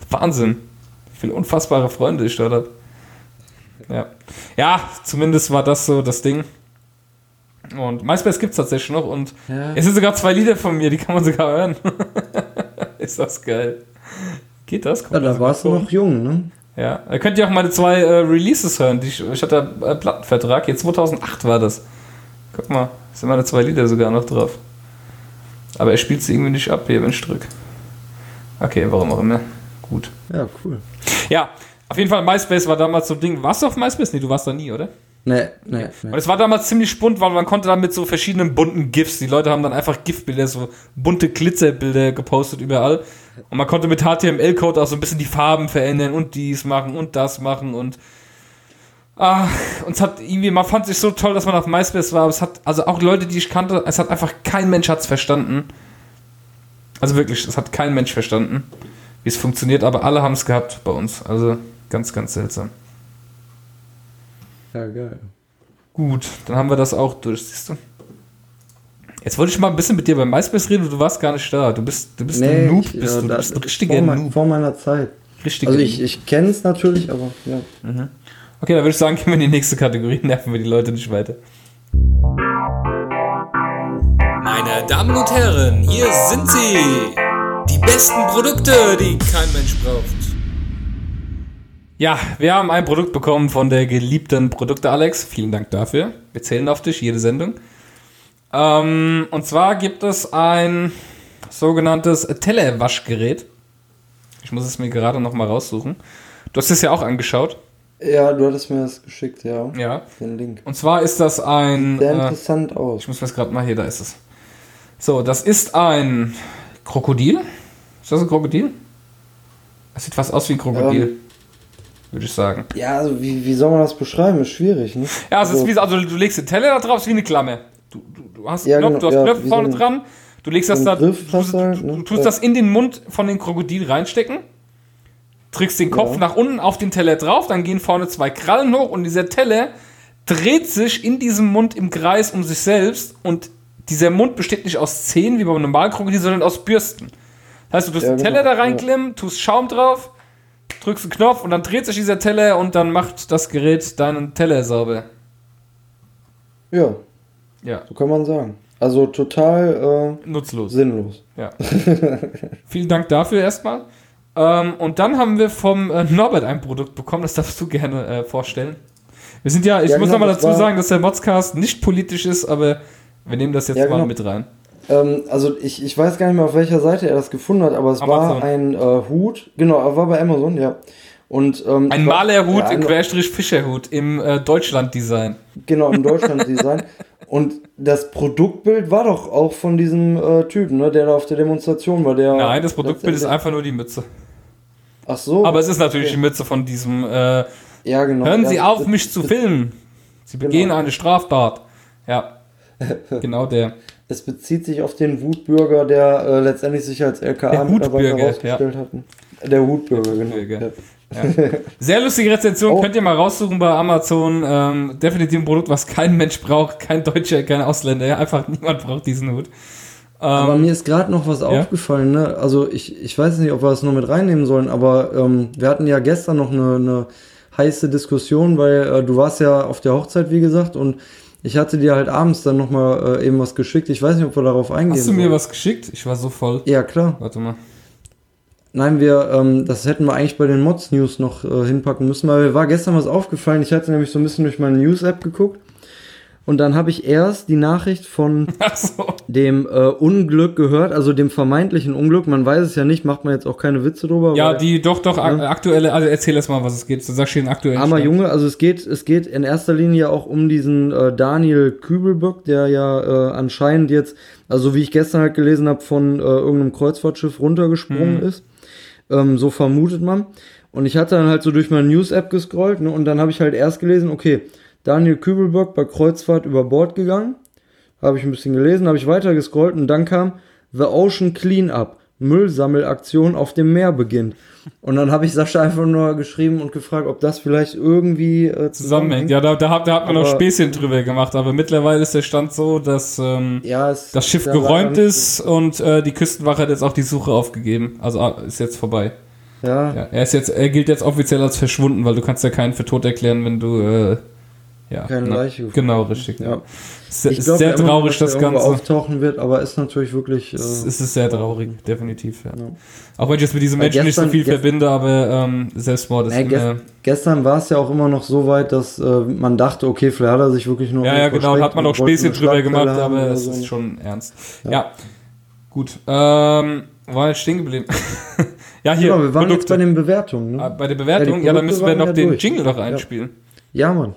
Speaker 1: Wahnsinn viele unfassbare Freunde ich dort habe. Ja. ja, zumindest war das so das Ding. Und MySpace gibt es tatsächlich noch und ja. es sind sogar zwei Lieder von mir, die kann man sogar hören. (laughs) ist das geil. Geht das?
Speaker 2: ja, da warst du noch jung, ne?
Speaker 1: Ja, da könnt ihr auch meine zwei äh, Releases hören. Die ich, ich hatte einen Plattenvertrag, jetzt 2008 war das. Guck mal, sind meine zwei Lieder sogar noch drauf. Aber er spielt sie irgendwie nicht ab hier, wenn ich drück. Okay, warum auch immer. Gut.
Speaker 2: Ja, cool.
Speaker 1: Ja, auf jeden Fall, MySpace war damals so ein Ding. Warst du auf MySpace? Nee, du warst da nie, oder?
Speaker 2: Nee, nee,
Speaker 1: nee. Und es war damals ziemlich bunt, weil man konnte dann mit so verschiedenen bunten GIFs, die Leute haben dann einfach GIF-Bilder, so bunte Glitzerbilder gepostet überall. Und man konnte mit HTML-Code auch so ein bisschen die Farben verändern und dies machen und das machen und Ah, und es hat irgendwie, man fand sich so toll, dass man auf MySpace war, aber es hat, also auch Leute, die ich kannte, es hat einfach kein Mensch hat's verstanden. Also wirklich, es hat kein Mensch verstanden wie es funktioniert, aber alle haben es gehabt bei uns. Also ganz, ganz seltsam.
Speaker 2: Ja, geil.
Speaker 1: Gut, dann haben wir das auch durch, siehst du? Jetzt wollte ich mal ein bisschen mit dir bei MySpace reden, du warst gar nicht da. Du bist, du bist
Speaker 2: nee,
Speaker 1: ein Noob,
Speaker 2: ich,
Speaker 1: bist
Speaker 2: ja,
Speaker 1: du.
Speaker 2: Du
Speaker 1: bist
Speaker 2: ein richtiger vor Noob. Vor meiner Zeit.
Speaker 1: Richtiger
Speaker 2: also ich, ich kenne es natürlich, aber ja.
Speaker 1: Mhm. Okay, dann würde ich sagen, gehen wir in die nächste Kategorie, nerven wir die Leute nicht weiter.
Speaker 3: Meine Damen und Herren, hier sind sie. Die besten Produkte, die kein Mensch braucht.
Speaker 1: Ja, wir haben ein Produkt bekommen von der geliebten Produkte Alex. Vielen Dank dafür. Wir zählen auf dich, jede Sendung. Ähm, und zwar gibt es ein sogenanntes Telewaschgerät. Ich muss es mir gerade noch mal raussuchen. Du hast es ja auch angeschaut.
Speaker 2: Ja, du hattest mir das geschickt, ja.
Speaker 1: Ja. Den Link. Und zwar ist das ein.
Speaker 2: Sieht sehr äh, interessant aus.
Speaker 1: Ich muss das gerade mal hier, da ist es. So, das ist ein Krokodil. Ist das ein Krokodil? Das sieht fast aus wie ein Krokodil. Ähm, würde ich sagen.
Speaker 2: Ja, also wie, wie soll man das beschreiben? Ist schwierig, ne?
Speaker 1: Ja, es also, ist wie, also du legst den Teller da drauf, ist wie eine Klamme. Du, du, du hast, ja, Knopf, genau, du hast ja, Knöpfe vorne so dran, du legst das da, du, halt, ne? du, tust das in den Mund von dem Krokodil reinstecken, drückst den Kopf ja. nach unten auf den Teller drauf, dann gehen vorne zwei Krallen hoch und dieser Teller dreht sich in diesem Mund im Kreis um sich selbst und dieser Mund besteht nicht aus Zähnen wie beim normalen Krokodil, sondern aus Bürsten. Das heißt, du tust ja, den Teller genau, da reinklemmen, ja. tust Schaum drauf, drückst einen Knopf und dann dreht sich dieser Teller und dann macht das Gerät deinen Teller sauber.
Speaker 2: Ja. Ja. So kann man sagen. Also total
Speaker 1: äh, nutzlos.
Speaker 2: Sinnlos.
Speaker 1: Ja. (laughs) Vielen Dank dafür erstmal. Ähm, und dann haben wir vom äh, Norbert ein Produkt bekommen, das darfst du gerne äh, vorstellen. Wir sind ja, ich ja, muss genau, nochmal dazu sagen, dass der Modscast nicht politisch ist, aber wir nehmen das jetzt ja, mal genau. mit rein.
Speaker 2: Ähm, also ich, ich weiß gar nicht mehr, auf welcher Seite er das gefunden hat, aber es Amazon. war ein äh, Hut. Genau, er war bei Amazon, ja. Und, ähm,
Speaker 1: ein Malerhut, ja, Querstrich Fischerhut im äh, Deutschland-Design.
Speaker 2: Genau, im Deutschland-Design. (laughs) Und das Produktbild war doch auch von diesem äh, Typen, ne, der da auf der Demonstration war. Der
Speaker 1: Nein, das Produktbild ist einfach nur die Mütze.
Speaker 2: Ach so.
Speaker 1: Aber es ist natürlich okay. die Mütze von diesem. Äh,
Speaker 2: ja, genau.
Speaker 1: Hören Sie
Speaker 2: ja,
Speaker 1: auf, mich zu filmen. Sie begehen genau. eine Straftat. Ja. (laughs) genau der.
Speaker 2: Es bezieht sich auf den Wutbürger, der äh, letztendlich sich als LKA-Mitarbeiter herausgestellt ja. hat. Der Wutbürger, genau. Ja.
Speaker 1: Sehr lustige Rezension, oh. könnt ihr mal raussuchen bei Amazon. Ähm, definitiv ein Produkt, was kein Mensch braucht, kein Deutscher, kein Ausländer. Ja, einfach niemand braucht diesen Hut.
Speaker 2: Ähm, aber mir ist gerade noch was ja? aufgefallen. Ne? Also ich, ich weiß nicht, ob wir das noch mit reinnehmen sollen, aber ähm, wir hatten ja gestern noch eine, eine heiße Diskussion, weil äh, du warst ja auf der Hochzeit, wie gesagt, und ich hatte dir halt abends dann nochmal äh, eben was geschickt. Ich weiß nicht, ob wir darauf eingehen.
Speaker 1: Hast du mir was geschickt? Ich war so voll.
Speaker 2: Ja, klar.
Speaker 1: Warte mal.
Speaker 2: Nein, wir, ähm, das hätten wir eigentlich bei den Mods News noch äh, hinpacken müssen, weil mir war gestern was aufgefallen. Ich hatte nämlich so ein bisschen durch meine News-App geguckt und dann habe ich erst die Nachricht von (laughs) so. dem äh, Unglück gehört, also dem vermeintlichen Unglück. Man weiß es ja nicht, macht man jetzt auch keine Witze drüber.
Speaker 1: Ja, weil, die doch, doch, ne? aktuelle, also erzähl erst mal, was es geht. Du sagst hier den aktuellen
Speaker 2: Armer Stand. Junge, also es geht, es geht in erster Linie auch um diesen äh, Daniel Kübelböck, der ja äh, anscheinend jetzt, also wie ich gestern halt gelesen habe, von äh, irgendeinem Kreuzfahrtschiff runtergesprungen mhm. ist. Ähm, so vermutet man. Und ich hatte dann halt so durch meine News-App gescrollt ne, und dann habe ich halt erst gelesen, okay, Daniel Kübelberg bei Kreuzfahrt über Bord gegangen. Habe ich ein bisschen gelesen, habe ich weiter gescrollt und dann kam The Ocean Cleanup. Müllsammelaktion auf dem Meer beginnt. Und dann habe ich Sascha einfach nur geschrieben und gefragt, ob das vielleicht irgendwie äh,
Speaker 1: zusammenhängt. Ja, da, da, hat, da hat man aber, noch Späßchen drüber gemacht, aber mittlerweile ist der Stand so, dass ähm, ja, das Schiff geräumt ist und äh, die Küstenwache hat jetzt auch die Suche aufgegeben. Also ah, ist jetzt vorbei. Ja. ja. Er ist jetzt, er gilt jetzt offiziell als verschwunden, weil du kannst ja keinen für tot erklären, wenn du äh, ja,
Speaker 2: keine Leiche
Speaker 1: gefunden. Genau, richtig. Ja. Sehr, ich glaub, sehr traurig, immer, das Ganze.
Speaker 2: auftauchen wird, aber ist natürlich wirklich. Äh,
Speaker 1: es ist sehr traurig, definitiv. Ja. ja. Auch wenn ich jetzt mit diesen Menschen gestern, nicht so viel verbinde, aber ähm, Selbstmord ist.
Speaker 2: Nee, gest gestern war es ja auch immer noch so weit, dass äh, man dachte, okay, vielleicht hat er sich wirklich nur.
Speaker 1: Ja, ja, genau, hat man auch Späßchen drüber gemacht, aber es so. ist schon ernst. Ja, ja. gut. Ähm, war jetzt stehen geblieben. (laughs)
Speaker 2: ja, hier. Genau, wir waren Produkte. jetzt bei den Bewertungen.
Speaker 1: Ne? Ah, bei den Bewertungen, ja, ja dann müssen wir noch den durch. Jingle noch einspielen.
Speaker 2: Ja, Mann.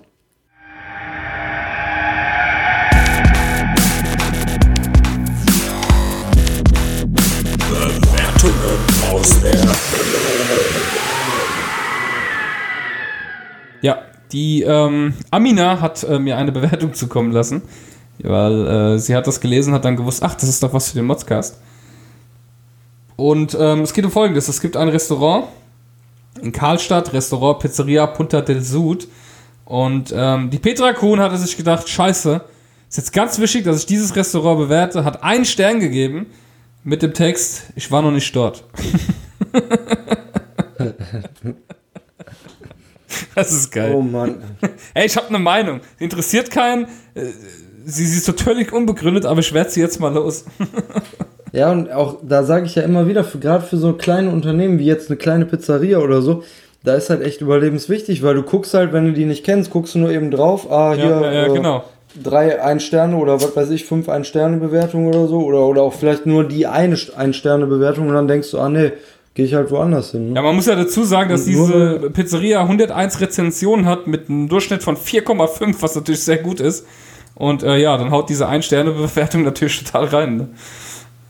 Speaker 1: Die ähm, Amina hat äh, mir eine Bewertung zukommen lassen, weil äh, sie hat das gelesen, hat dann gewusst, ach, das ist doch was für den Modscast. Und ähm, es geht um Folgendes: Es gibt ein Restaurant in Karlstadt, Restaurant Pizzeria Punta del Sud. Und ähm, die Petra Kuhn hatte sich gedacht, scheiße, ist jetzt ganz wichtig, dass ich dieses Restaurant bewerte, hat einen Stern gegeben mit dem Text, ich war noch nicht dort. (laughs) (laughs) (laughs) das ist geil.
Speaker 2: Oh Mann.
Speaker 1: Ey, ich habe eine Meinung. Interessiert keinen. Äh, sie, sie ist so völlig unbegründet, aber ich werde sie jetzt mal los. (laughs)
Speaker 2: ja, und auch da sage ich ja immer wieder, gerade für so kleine Unternehmen wie jetzt eine kleine Pizzeria oder so, da ist halt echt überlebenswichtig, weil du guckst halt, wenn du die nicht kennst, guckst du nur eben drauf, ah, hier, ja, ja, ja, genau. drei Ein-Sterne oder was weiß ich, fünf Ein-Sterne-Bewertungen oder so, oder, oder auch vielleicht nur die eine Ein-Sterne-Bewertung und dann denkst du, ah, nee, gehe ich halt woanders hin.
Speaker 1: Ne? Ja, man muss ja dazu sagen, dass diese Pizzeria 101 Rezensionen hat mit einem Durchschnitt von 4,5, was natürlich sehr gut ist. Und äh, ja, dann haut diese Ein-Sterne-Bewertung (laughs) natürlich total rein. Ne?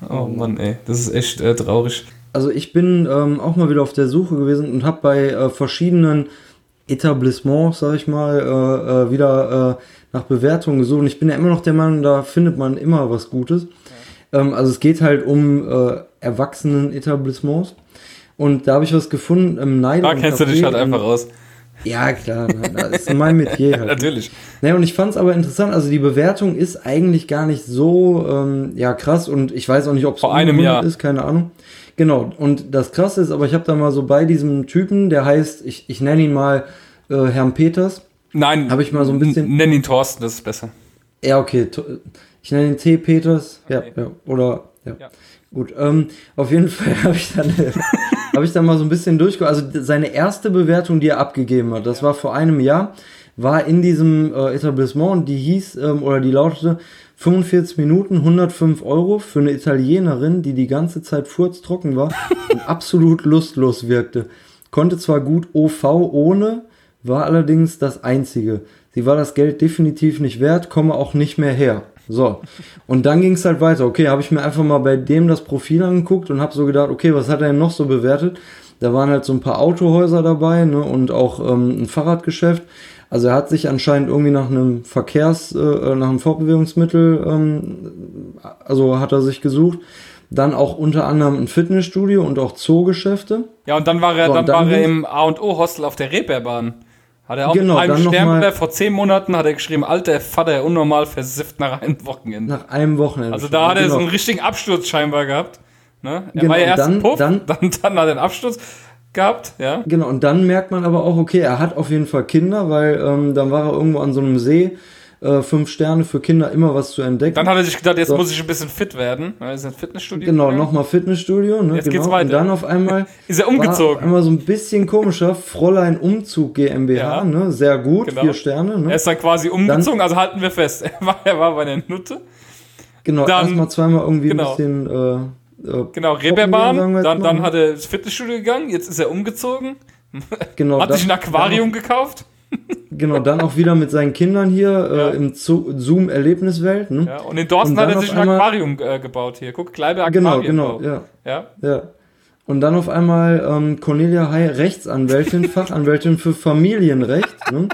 Speaker 1: Oh Mann, ey, das ist echt äh, traurig
Speaker 2: also ich bin ähm, auch mal wieder auf der Suche gewesen und habe bei äh, verschiedenen Etablissements, sag ich mal, äh, äh, wieder äh, nach Bewertungen gesucht. Und ich bin ja immer noch der Meinung, da findet man immer was Gutes. Ja. Ähm, also es geht halt um äh, Erwachsenen-Etablissements. Und da habe ich was gefunden im Neid.
Speaker 1: Da kennst du dich halt einfach aus.
Speaker 2: Ja, klar, das ist mein Metier (laughs) halt.
Speaker 1: Ne? Natürlich.
Speaker 2: Naja, und ich fand es aber interessant, also die Bewertung ist eigentlich gar nicht so ähm, ja, krass und ich weiß auch nicht, ob es
Speaker 1: vor einem Jahr
Speaker 2: ist, keine Ahnung. Genau, und das Krasse ist, aber ich habe da mal so bei diesem Typen, der heißt, ich, ich nenne ihn mal äh, Herrn Peters.
Speaker 1: Nein,
Speaker 2: habe ich mal so ein bisschen.
Speaker 1: Nenn ihn Thorsten, das ist besser.
Speaker 2: Ja, okay. Ich nenne ihn T. Peters. Okay. Ja, ja, oder, ja. ja. Gut, ähm, auf jeden (laughs) Fall habe ich dann, (laughs) habe ich dann mal so ein bisschen durchgeguckt. Also seine erste Bewertung, die er abgegeben hat, das war vor einem Jahr, war in diesem äh, Etablissement, die hieß ähm, oder die lautete 45 Minuten, 105 Euro für eine Italienerin, die die ganze Zeit furztrocken war (laughs) und absolut lustlos wirkte. Konnte zwar gut OV ohne, war allerdings das einzige. Sie war das Geld definitiv nicht wert, komme auch nicht mehr her. So, und dann ging es halt weiter. Okay, habe ich mir einfach mal bei dem das Profil angeguckt und habe so gedacht, okay, was hat er denn noch so bewertet? Da waren halt so ein paar Autohäuser dabei ne, und auch ähm, ein Fahrradgeschäft. Also er hat sich anscheinend irgendwie nach einem Verkehrs, äh, nach einem Fortbewegungsmittel, ähm, also hat er sich gesucht. Dann auch unter anderem ein Fitnessstudio und auch Zoogeschäfte.
Speaker 1: Ja, und dann war er, so, dann, dann war er im A&O-Hostel auf der Reeperbahn. Hat er auch genau, mit einem Sternbewerb vor zehn Monaten hat er geschrieben, alter Vater, unnormal versifft nach einem Wochenende.
Speaker 2: Nach einem Wochenende.
Speaker 1: Also da hat er genau. so einen richtigen Absturz scheinbar gehabt. Ne? Er genau, war ja erst dann, Puff, dann, dann, dann hat er einen Absturz gehabt, ja.
Speaker 2: Genau, und dann merkt man aber auch, okay, er hat auf jeden Fall Kinder, weil ähm, dann war er irgendwo an so einem See, äh, fünf Sterne für Kinder, immer was zu entdecken.
Speaker 1: Dann hat er sich gedacht, jetzt so. muss ich ein bisschen fit werden. Das ist ein Fitnessstudio.
Speaker 2: Genau, nochmal Fitnessstudio. Ne,
Speaker 1: jetzt
Speaker 2: genau.
Speaker 1: geht's weiter.
Speaker 2: Und dann auf einmal (laughs)
Speaker 1: ist er umgezogen.
Speaker 2: einmal so ein bisschen komischer, Fräulein Umzug GmbH, ja. ne? Sehr gut, genau. vier Sterne. Ne?
Speaker 1: Er ist dann quasi umgezogen, dann, also halten wir fest, (laughs) er war, er war bei der Nutte.
Speaker 2: Genau, erstmal zweimal irgendwie genau. ein bisschen äh,
Speaker 1: äh, genau, Reeperbahn, dann, dann hat er ins Fitnessstudio gegangen, jetzt ist er umgezogen. Genau, (laughs) hat sich ein Aquarium gekauft.
Speaker 2: Genau, dann auch wieder mit seinen Kindern hier ja. äh, im Zoom-Erlebniswelt. Ne?
Speaker 1: Ja, und in Dorsten und hat er sich ein Aquarium äh, gebaut hier. Guck, Kleibe Aquarium.
Speaker 2: Genau, genau, ja. ja. ja. Und dann auf einmal ähm, Cornelia Hay, Rechtsanwältin, (laughs) Fachanwältin für Familienrecht. Ne?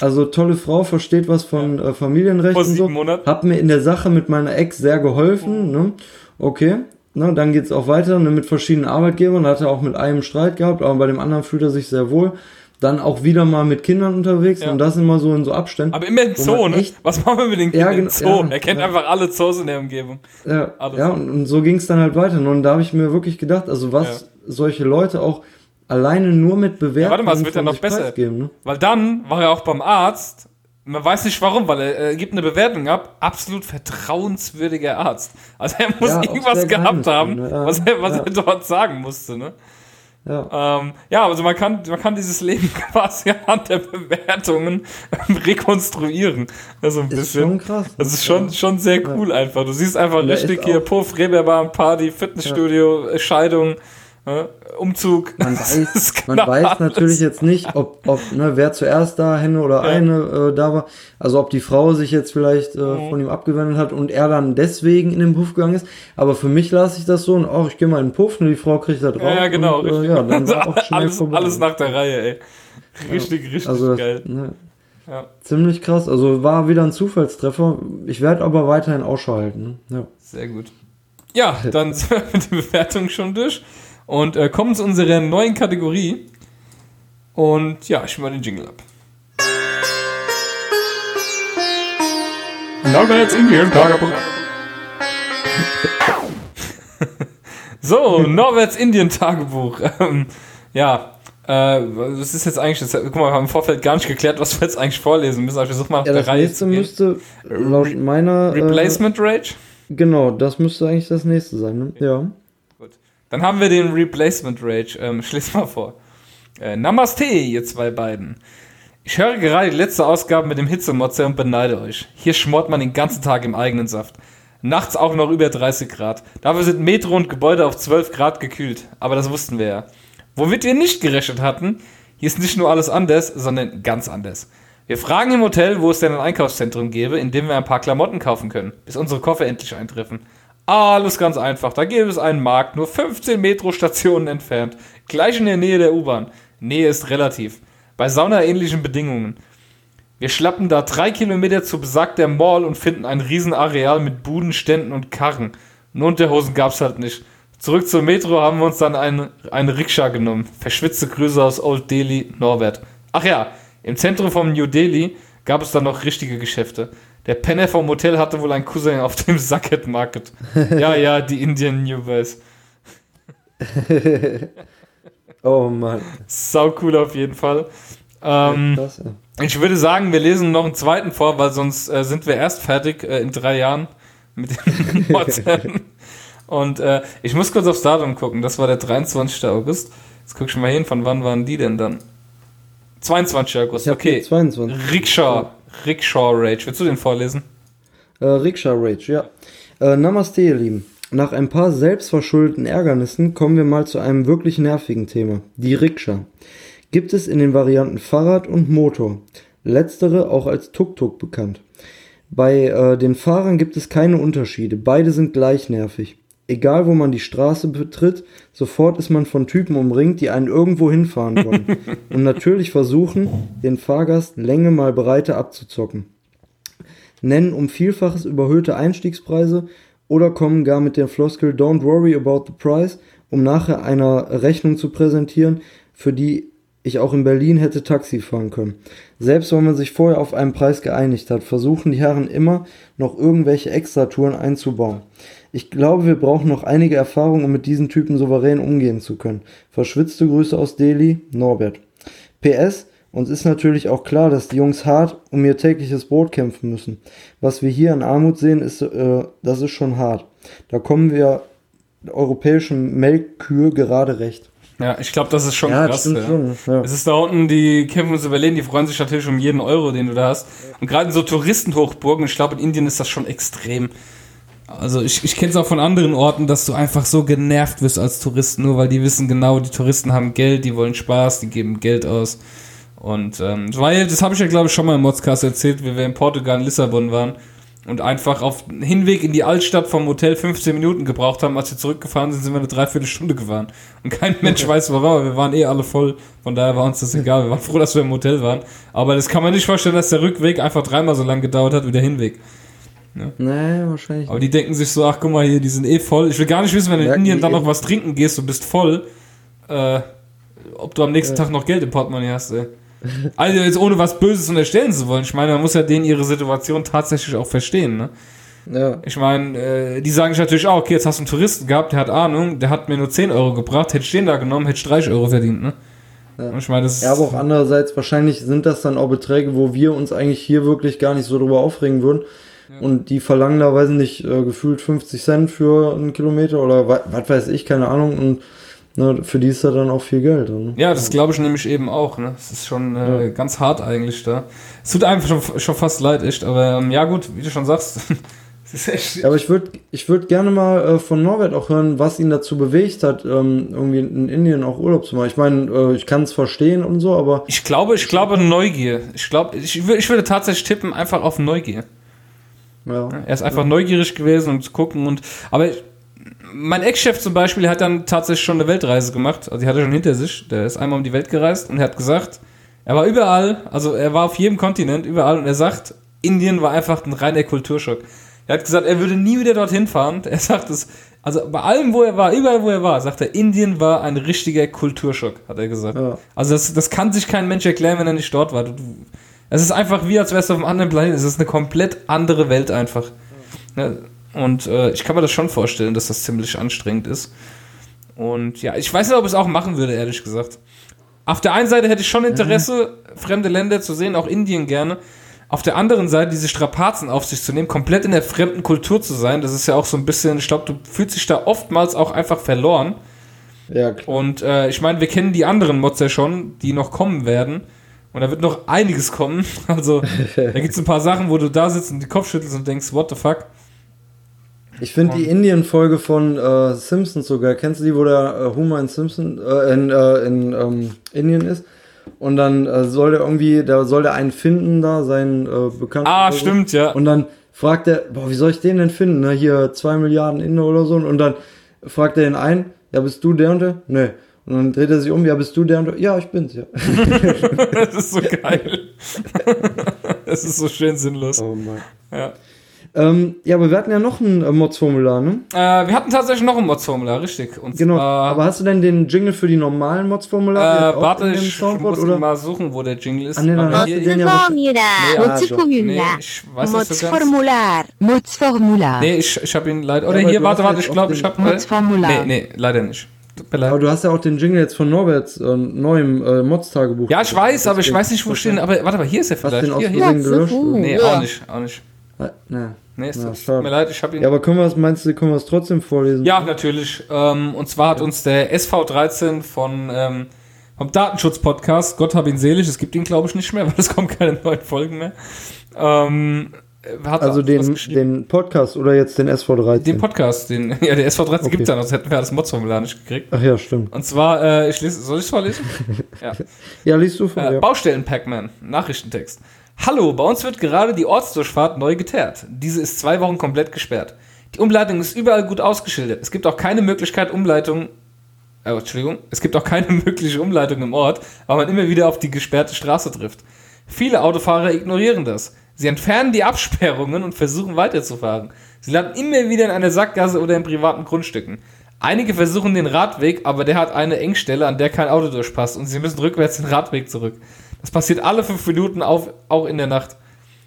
Speaker 2: Also tolle Frau, versteht was von äh, Familienrecht Vor und so. Monaten. Hat mir in der Sache mit meiner Ex sehr geholfen. Ne? Okay. Ne, dann geht es auch weiter ne, mit verschiedenen Arbeitgebern. Da hat er auch mit einem Streit gehabt, aber bei dem anderen fühlt er sich sehr wohl. Dann auch wieder mal mit Kindern unterwegs ja. und das immer so in so Abständen.
Speaker 1: Aber immer im Zoo, ne? Was machen wir mit den Kindern ja, im Zoo? Ja, er kennt einfach alle Zoos in der Umgebung.
Speaker 2: Ja, ja und, und so ging es dann halt weiter. Und da habe ich mir wirklich gedacht, also was solche Leute auch alleine nur mit Bewertungen.
Speaker 1: warte mal, es wird ja noch besser. Geben, ne? Weil dann war er auch beim Arzt man weiß nicht warum, weil er, er gibt eine Bewertung ab. Absolut vertrauenswürdiger Arzt. Also er muss irgendwas gehabt haben, ja, was, er, was er dort sagen musste, ne? Ja. Ähm, ja, also man kann, man kann dieses Leben (laughs) quasi anhand der Bewertungen (laughs) rekonstruieren. Also ein ist bisschen. Schon krass. Ne? Das ist schon, schon sehr cool einfach. Du siehst einfach richtig hier Puff, Reeperbahn, Party, Fitnessstudio, Scheidung. Umzug.
Speaker 2: Man weiß, man weiß natürlich jetzt nicht, ob, ob ne, wer zuerst da Henne oder ja. eine äh, da war. Also ob die Frau sich jetzt vielleicht äh, mhm. von ihm abgewendet hat und er dann deswegen in den Puff gegangen ist. Aber für mich lasse ich das so und auch ich gehe mal in den Puff und die Frau kriegt da drauf.
Speaker 1: Ja, genau.
Speaker 2: Und, äh, ja, dann war
Speaker 1: auch schnell alles, vorbei. alles nach der Reihe, ey. Richtig, richtig also das, geil.
Speaker 2: Ne, ja. Ziemlich krass. Also war wieder ein Zufallstreffer. Ich werde aber weiterhin Ausschau halten. Ne? Ja.
Speaker 1: Sehr gut. Ja, (laughs) dann sind wir mit der Bewertung schon durch und äh, kommen zu unserer neuen Kategorie. Und ja, ich mal den Jingle ab. Norberts Indien Tagebuch. (laughs) so, Norberts Indien Tagebuch. Ähm, ja, Äh, das ist jetzt eigentlich, das, guck mal, wir haben im Vorfeld gar nicht geklärt, was wir jetzt eigentlich vorlesen müssen. Also ich versuche mal
Speaker 2: ja, das Reihe nächste müsste laut meiner
Speaker 1: äh, Replacement äh, Rage.
Speaker 2: Genau, das müsste eigentlich das nächste sein. Ne? Ja.
Speaker 1: Dann haben wir den Replacement Rage. Ähm, (laughs) schließ mal vor. Äh, Namaste, ihr zwei beiden. Ich höre gerade die letzte Ausgabe mit dem Hitzemotze und beneide euch. Hier schmort man den ganzen Tag im eigenen Saft. Nachts auch noch über 30 Grad. Dafür sind Metro und Gebäude auf 12 Grad gekühlt. Aber das wussten wir ja. Womit wir nicht gerechnet hatten, hier ist nicht nur alles anders, sondern ganz anders. Wir fragen im Hotel, wo es denn ein Einkaufszentrum gäbe, in dem wir ein paar Klamotten kaufen können, bis unsere Koffer endlich eintreffen. Alles ganz einfach. Da gäbe es einen Markt, nur 15 Metrostationen entfernt, gleich in der Nähe der U-Bahn. Nähe ist relativ. Bei saunaähnlichen Bedingungen. Wir schlappen da drei Kilometer zu besagter Mall und finden ein Riesenareal mit Buden, Ständen und Karren. Nur Unterhosen gab's halt nicht. Zurück zur Metro haben wir uns dann eine, eine Rikscha genommen. Verschwitzte Grüße aus Old Delhi, Norbert. Ach ja, im Zentrum von New Delhi gab es dann noch richtige Geschäfte. Der Penner vom Hotel hatte wohl einen Cousin auf dem Sacket Market. Ja, ja, die Indian New Boys. (laughs)
Speaker 2: oh Mann.
Speaker 1: Sau cool auf jeden Fall. Ähm, ich würde sagen, wir lesen noch einen zweiten vor, weil sonst äh, sind wir erst fertig äh, in drei Jahren mit den (laughs) Motzen. Und äh, ich muss kurz aufs Datum gucken. Das war der 23. August. Jetzt guck ich mal hin, von wann waren die denn dann? 22. August, okay. 22. Rickshaw. Rickshaw Rage. Willst du den vorlesen?
Speaker 2: Äh, Rickshaw Rage, ja. Äh, Namaste, ihr Lieben. Nach ein paar selbstverschuldeten Ärgernissen kommen wir mal zu einem wirklich nervigen Thema. Die Rikscha. Gibt es in den Varianten Fahrrad und Motor. Letztere auch als Tuk-Tuk bekannt. Bei äh, den Fahrern gibt es keine Unterschiede. Beide sind gleich nervig. Egal wo man die Straße betritt, sofort ist man von Typen umringt, die einen irgendwo hinfahren wollen. (laughs) und natürlich versuchen, den Fahrgast Länge mal Breite abzuzocken. Nennen um Vielfaches überhöhte Einstiegspreise oder kommen gar mit der Floskel Don't worry about the price, um nachher einer Rechnung zu präsentieren, für die ich auch in Berlin hätte Taxi fahren können. Selbst wenn man sich vorher auf einen Preis geeinigt hat, versuchen die Herren immer noch irgendwelche Extratouren einzubauen. Ich glaube, wir brauchen noch einige Erfahrungen, um mit diesen Typen souverän umgehen zu können. Verschwitzte Grüße aus Delhi, Norbert. PS, uns ist natürlich auch klar, dass die Jungs hart um ihr tägliches Brot kämpfen müssen. Was wir hier an Armut sehen, ist, äh, das ist schon hart. Da kommen wir europäischen Melkkühe gerade recht.
Speaker 1: Ja, ich glaube, das ist schon ja, krass. Ja. Schon, ja. Es ist da unten, die kämpfen uns überlegen, die freuen sich natürlich um jeden Euro, den du da hast. Und gerade in so Touristenhochburgen, ich glaube, in Indien ist das schon extrem. Also ich, ich kenne es auch von anderen Orten, dass du einfach so genervt wirst als Tourist, nur weil die wissen genau, die Touristen haben Geld, die wollen Spaß, die geben Geld aus. Und ähm, weil, das habe ich ja glaube ich schon mal im Modscast erzählt, wie wir in Portugal in Lissabon waren und einfach auf Hinweg in die Altstadt vom Hotel 15 Minuten gebraucht haben. Als wir zurückgefahren sind, sind wir eine Dreiviertelstunde gefahren. Und kein (laughs) Mensch weiß warum, wir waren eh alle voll. Von daher war uns das egal. Wir waren froh, dass wir im Hotel waren. Aber das kann man nicht vorstellen, dass der Rückweg einfach dreimal so lang gedauert hat wie der Hinweg.
Speaker 2: Ja. Nee, wahrscheinlich.
Speaker 1: Aber die denken sich so, ach guck mal hier, die sind eh voll. Ich will gar nicht wissen, wenn du in Indien dann noch was trinken gehst und bist voll, äh, ob du am nächsten ja. Tag noch Geld im Portemonnaie hast, ey. Also jetzt ohne was Böses unterstellen zu wollen. Ich meine, man muss ja denen ihre Situation tatsächlich auch verstehen, ne? Ja. Ich meine, äh, die sagen sich natürlich auch, okay, jetzt hast du einen Touristen gehabt, der hat Ahnung, der hat mir nur 10 Euro gebracht, hätte ich den da genommen, hätte ich 30 Euro verdient, ne?
Speaker 2: Ja. Ich meine, das ja, aber auch andererseits, wahrscheinlich sind das dann auch Beträge, wo wir uns eigentlich hier wirklich gar nicht so drüber aufregen würden. Und die verlangen da, weiß nicht, äh, gefühlt 50 Cent für einen Kilometer oder was weiß ich, keine Ahnung. Und ne, für die ist da dann auch viel Geld. Ne?
Speaker 1: Ja, das glaube ich nämlich eben auch. Ne? Das ist schon äh, ja. ganz hart eigentlich da. Es tut einfach schon, schon fast leid, echt. Aber ähm, ja, gut, wie du schon sagst. (laughs)
Speaker 2: Aber ich würde ich würd gerne mal äh, von Norbert auch hören, was ihn dazu bewegt hat, ähm, irgendwie in Indien auch Urlaub zu machen. Ich meine, äh, ich kann es verstehen und so, aber.
Speaker 1: Ich glaube, ich glaube Neugier. Ich glaube, ich, ich würde tatsächlich tippen, einfach auf Neugier. Ja. Er ist einfach ja. neugierig gewesen um zu gucken und aber mein Ex-Chef zum Beispiel hat dann tatsächlich schon eine Weltreise gemacht. Also die hat er schon hinter sich. Der ist einmal um die Welt gereist und er hat gesagt, er war überall, also er war auf jedem Kontinent, überall und er sagt, Indien war einfach ein reiner Kulturschock. Er hat gesagt, er würde nie wieder dorthin fahren. (laughs) Er sagt es, also bei allem, wo er war, überall, wo er war, sagt er, Indien war ein richtiger Kulturschock, hat er gesagt. Ja. Also das, das kann sich kein Mensch erklären, wenn er nicht dort war. Du, es ist einfach wie, als wärst du auf einem anderen Planeten. Es ist eine komplett andere Welt einfach. Und äh, ich kann mir das schon vorstellen, dass das ziemlich anstrengend ist. Und ja, ich weiß nicht, ob ich es auch machen würde, ehrlich gesagt. Auf der einen Seite hätte ich schon Interesse, mhm. fremde Länder zu sehen, auch Indien gerne. Auf der anderen Seite diese Strapazen auf sich zu nehmen, komplett in der fremden Kultur zu sein, das ist ja auch so ein bisschen, ich glaube, du fühlst dich da oftmals auch einfach verloren. Ja, klar. Und äh, ich meine, wir kennen die anderen Mods ja schon, die noch kommen werden. Und da wird noch einiges kommen. (laughs) Also, da gibt es ein paar Sachen, wo du da sitzt und die Kopf schüttelst und denkst, what the fuck?
Speaker 2: Ich finde die Indien-Folge von äh, Simpsons sogar. Kennst du die, wo der äh, Homer in Simpson äh, in, äh, in ähm, Indien ist? Und dann äh, soll der irgendwie, da soll der einen finden, da, seinen äh, Bekannten.
Speaker 1: Ah, stimmt, ja.
Speaker 2: Und dann fragt er, boah, wie soll ich den denn finden? Na, hier zwei Milliarden Inder oder so. Und dann fragt er ihn ein, ja, bist du der und der? Nee. Und dann dreht er sich um, ja, bist du der und? Ja, ich bin's, ja. (laughs)
Speaker 1: das ist so (laughs) geil. das ist so schön sinnlos. Oh Mann.
Speaker 2: Ja. Ähm, ja, aber wir hatten ja noch ein äh, Mods-Formular, ne?
Speaker 1: Äh, wir hatten tatsächlich noch ein Mods-Formular, richtig.
Speaker 2: Und genau, zwar, aber hast du denn den Jingle für die normalen Mods-Formulare?
Speaker 1: Äh, warte, ich Soundboard, muss oder? mal suchen, wo der Jingle ist. Ah,
Speaker 2: nee, dann hast du den ja nee,
Speaker 1: nee, ich weiß Mods-Formular. Mods-Formular. Nee, ich, ich habe ihn leider... Oder ja, hier, warte, warte, ich glaube, ich habe... Mods-Formular. Nee, nee, leider nicht.
Speaker 2: Aber du hast ja auch den Jingle jetzt von Norberts äh, neuem äh, Mods-Tagebuch.
Speaker 1: Ja, ich weiß, aber ich weiß nicht, wo stehen. Aber warte mal, hier ist er vielleicht. Hast du den hier, hier. gelöscht? Nee, auch nicht, auch nicht.
Speaker 2: Na, nee, es ja, tut mir leid, ich habe ihn. Ja, aber können wir es, meinst du, können wir es trotzdem vorlesen?
Speaker 1: Ja, natürlich. Ähm, und zwar hat uns der SV13 von ähm, vom Datenschutz-Podcast, Gott hab ihn selig, es gibt ihn glaube ich nicht mehr, (laughs) weil es kommen keine neuen Folgen mehr. Ähm,
Speaker 2: also den, den Podcast oder jetzt den SV13?
Speaker 1: Den Podcast, den, (laughs) ja, der SV13 okay. gibt es ja noch, sonst hätten wir das Mods-Formular nicht gekriegt.
Speaker 2: Ach ja, stimmt.
Speaker 1: Und zwar, äh, ich lese, soll ich es vorlesen? (laughs)
Speaker 2: ja. ja, liest du vor.
Speaker 1: Äh, ja. Baustellen-Pac-Man, Nachrichtentext. Hallo, bei uns wird gerade die Ortsdurchfahrt neu geteert. Diese ist zwei Wochen komplett gesperrt. Die Umleitung ist überall gut ausgeschildert. Es gibt auch keine Möglichkeit, Umleitung. Äh, Entschuldigung, es gibt auch keine (laughs) mögliche Umleitung im Ort, weil man immer wieder auf die gesperrte Straße trifft. Viele Autofahrer ignorieren das. Sie entfernen die Absperrungen und versuchen weiterzufahren. Sie landen immer wieder in einer Sackgasse oder in privaten Grundstücken. Einige versuchen den Radweg, aber der hat eine Engstelle, an der kein Auto durchpasst und sie müssen rückwärts den Radweg zurück. Das passiert alle fünf Minuten auf, auch in der Nacht.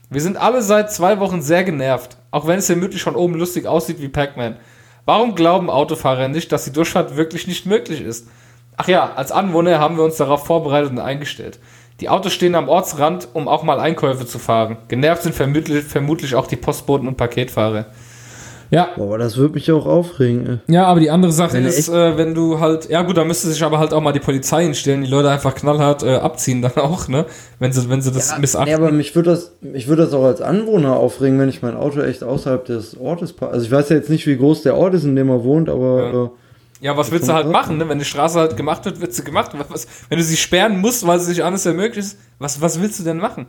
Speaker 1: Wir sind alle seit zwei Wochen sehr genervt, auch wenn es vermutlich von oben lustig aussieht wie Pac-Man. Warum glauben Autofahrer nicht, dass die Durchfahrt wirklich nicht möglich ist? Ach ja, als Anwohner haben wir uns darauf vorbereitet und eingestellt. Die Autos stehen am Ortsrand, um auch mal Einkäufe zu fahren. Genervt sind vermutlich, vermutlich auch die Postboten und Paketfahrer.
Speaker 2: Ja. Boah, das würde mich auch aufregen.
Speaker 1: Ey. Ja, aber die andere Sache wenn ist, äh, wenn du halt, ja gut, da müsste sich aber halt auch mal die Polizei hinstellen, die Leute einfach knallhart äh, abziehen dann (laughs) auch, ne? Wenn sie, wenn sie das ja, missachten. Ja,
Speaker 2: aber mich würde das, würde das auch als Anwohner aufregen, wenn ich mein Auto echt außerhalb des Ortes parke. Also ich weiß ja jetzt nicht, wie groß der Ort ist, in dem er wohnt, aber.
Speaker 1: Ja. Äh, ja, was willst du halt machen, ne? Wenn die Straße halt gemacht wird, wird sie gemacht. Was, wenn du sie sperren musst, weil sie sich anders ermöglicht ist, was, was willst du denn machen?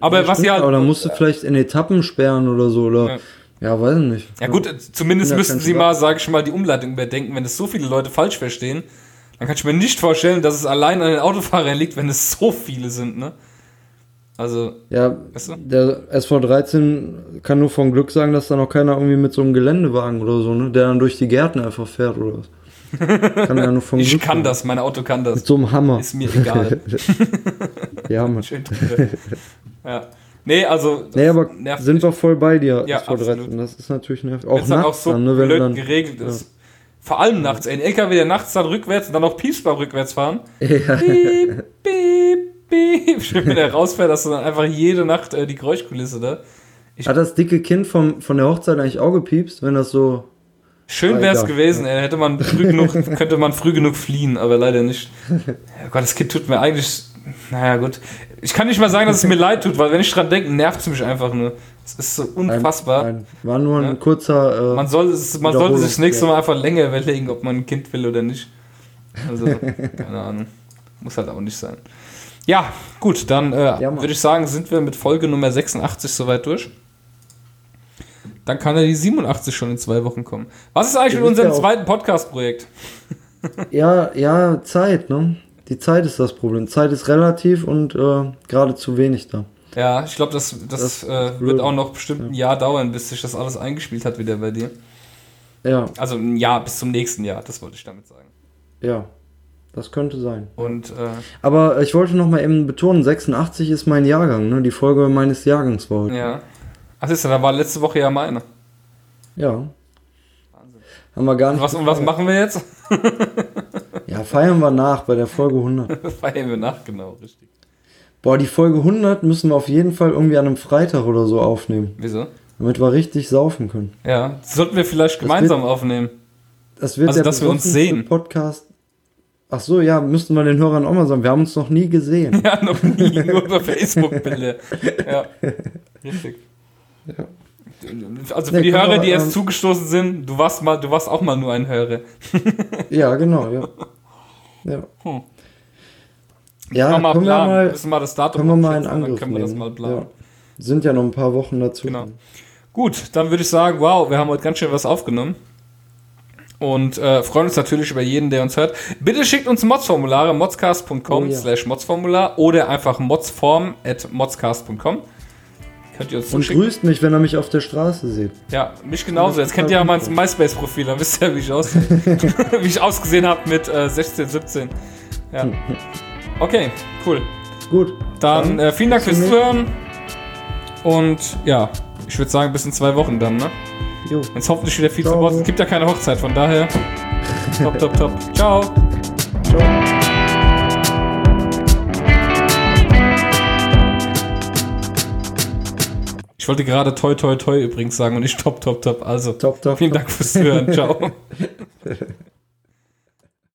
Speaker 1: Aber ja, was
Speaker 2: stimmt,
Speaker 1: ja halt.
Speaker 2: Aber dann musst du vielleicht in Etappen sperren oder so, oder? Ja. Ja, weiß ich nicht.
Speaker 1: Ja, gut, zumindest ja, müssten sie mal, sage ich mal, die Umleitung überdenken. Wenn es so viele Leute falsch verstehen, dann kann ich mir nicht vorstellen, dass es allein an den Autofahrern liegt, wenn es so viele sind, ne? Also,
Speaker 2: ja, weißt du? der SV13 kann nur von Glück sagen, dass da noch keiner irgendwie mit so einem Geländewagen oder so, ne, der dann durch die Gärten einfach fährt oder was.
Speaker 1: Kann ja nur von (laughs) ich Glück kann sagen. das, mein Auto kann das.
Speaker 2: Mit so einem Hammer.
Speaker 1: Ist mir egal. (laughs)
Speaker 2: ja, Mann.
Speaker 1: Schön. Ja. Nee, also.
Speaker 2: Nee, aber sind wir voll bei dir, ja, SV13. Das ist natürlich nervig.
Speaker 1: Auch nachts auch so dann, ne, wenn blöd dann, geregelt ist. Ja. Vor allem nachts. Ein LKW, der nachts dann rückwärts und dann auch piepsbar rückwärts fahren. (laughs) Ja. Piep, piep, Schön, wenn der rausfährt, dass du dann einfach jede Nacht äh, die Geräuschkulisse da.
Speaker 2: Ich Hat das dicke Kind vom, von der Hochzeit eigentlich auch gepiepst, wenn das so.
Speaker 1: Schön wäre es gewesen, ey. Hätte man früh genug, könnte man früh genug fliehen, aber leider nicht. Ja Gott, das Kind tut mir eigentlich naja, gut. Ich kann nicht mal sagen, dass es mir leid tut, weil wenn ich dran denke, nervt es mich einfach nur. Es ist so unfassbar. Ein,
Speaker 2: ein, war nur ein ja. kurzer.
Speaker 1: Äh, man soll, es, man sollte sich das nächste Mal einfach länger überlegen, ob man ein Kind will oder nicht. Also, (laughs) keine Ahnung. Muss halt auch nicht sein. Ja, gut, dann äh, ja, würde ich sagen, sind wir mit Folge Nummer 86 soweit durch. Dann kann ja die 87 schon in zwei Wochen kommen. Was ist eigentlich mit unserem zweiten Podcast-Projekt? (laughs)
Speaker 2: Ja, ja, Zeit, ne? Die Zeit ist das Problem. Zeit ist relativ und äh, gerade zu wenig da.
Speaker 1: Ja, ich glaube, das, das, das äh, wird auch noch bestimmt ein Jahr dauern, bis sich das alles eingespielt hat wieder bei dir. Ja. Also ein Jahr bis zum nächsten Jahr, das wollte ich damit sagen.
Speaker 2: Ja, das könnte sein.
Speaker 1: Und, äh,
Speaker 2: Aber ich wollte noch mal eben betonen, 86 ist mein Jahrgang, ne? Die Folge meines Jahrgangs war heute.
Speaker 1: Ja. Ach, ist ja, da war letzte Woche ja meine.
Speaker 2: Ja. Wahnsinn. Haben wir gar nicht.
Speaker 1: Was, und was machen wir jetzt? (laughs)
Speaker 2: ja, feiern wir nach bei der Folge 100. (laughs)
Speaker 1: feiern wir nach, genau, richtig.
Speaker 2: Boah, die Folge 100 müssen wir auf jeden Fall irgendwie an einem Freitag oder so aufnehmen.
Speaker 1: Wieso?
Speaker 2: Damit wir richtig saufen können.
Speaker 1: Ja, sollten wir vielleicht gemeinsam
Speaker 2: wird,
Speaker 1: aufnehmen.
Speaker 2: Das wird
Speaker 1: also, dass wir uns sehen.
Speaker 2: Podcast. Ach so, ja, müssten wir den Hörern auch mal sagen. Wir haben uns noch nie gesehen. (laughs)
Speaker 1: ja, noch nie. (laughs) Nur über Facebook-Bilder. Ja, richtig. Ja. Also für ja, die Hörer, die erst ähm, zugestoßen sind, du warst mal, du warst auch mal nur ein Hörer. (laughs)
Speaker 2: ja, genau, ja. Ja. Hm.
Speaker 1: Ja, wir mal können planen. wir mal, müssen mal das Datum
Speaker 2: können wir mal einen Angriff dann können wir das mal planen. Ja. Sind ja noch ein paar Wochen dazu.
Speaker 1: Genau. Gut, dann würde ich sagen, wow, wir haben heute ganz schön was aufgenommen. Und äh, freuen uns natürlich über jeden, der uns hört. Bitte schickt uns Modsformulare, modscast.com oh, ja. slash modsformular oder einfach modsform at modscast.com.
Speaker 2: Könnt ihr uns Und grüßt mich, wenn er mich auf der Straße sieht.
Speaker 1: Ja, mich genauso. Jetzt kennt ihr ja mein MySpace-Profil, dann wisst ihr, wie ich, aus (laughs) (laughs) wie ich ausgesehen habe mit äh, 16, 17. Ja. (laughs) Okay, cool.
Speaker 2: Gut.
Speaker 1: Dann, dann äh, vielen Dank fürs Zuhören. Und ja, ich würde sagen, bis in zwei Wochen dann, ne? Jo. Jetzt hoffentlich wieder viel Ciao. zu Wort. Es gibt ja keine Hochzeit, von daher. (laughs) top, top, top. Ciao. Ciao. Ich wollte gerade toi toi toi übrigens sagen und nicht top, top, top. Also,
Speaker 2: top, top,
Speaker 1: vielen Dank fürs Zuhören. Ciao. (laughs)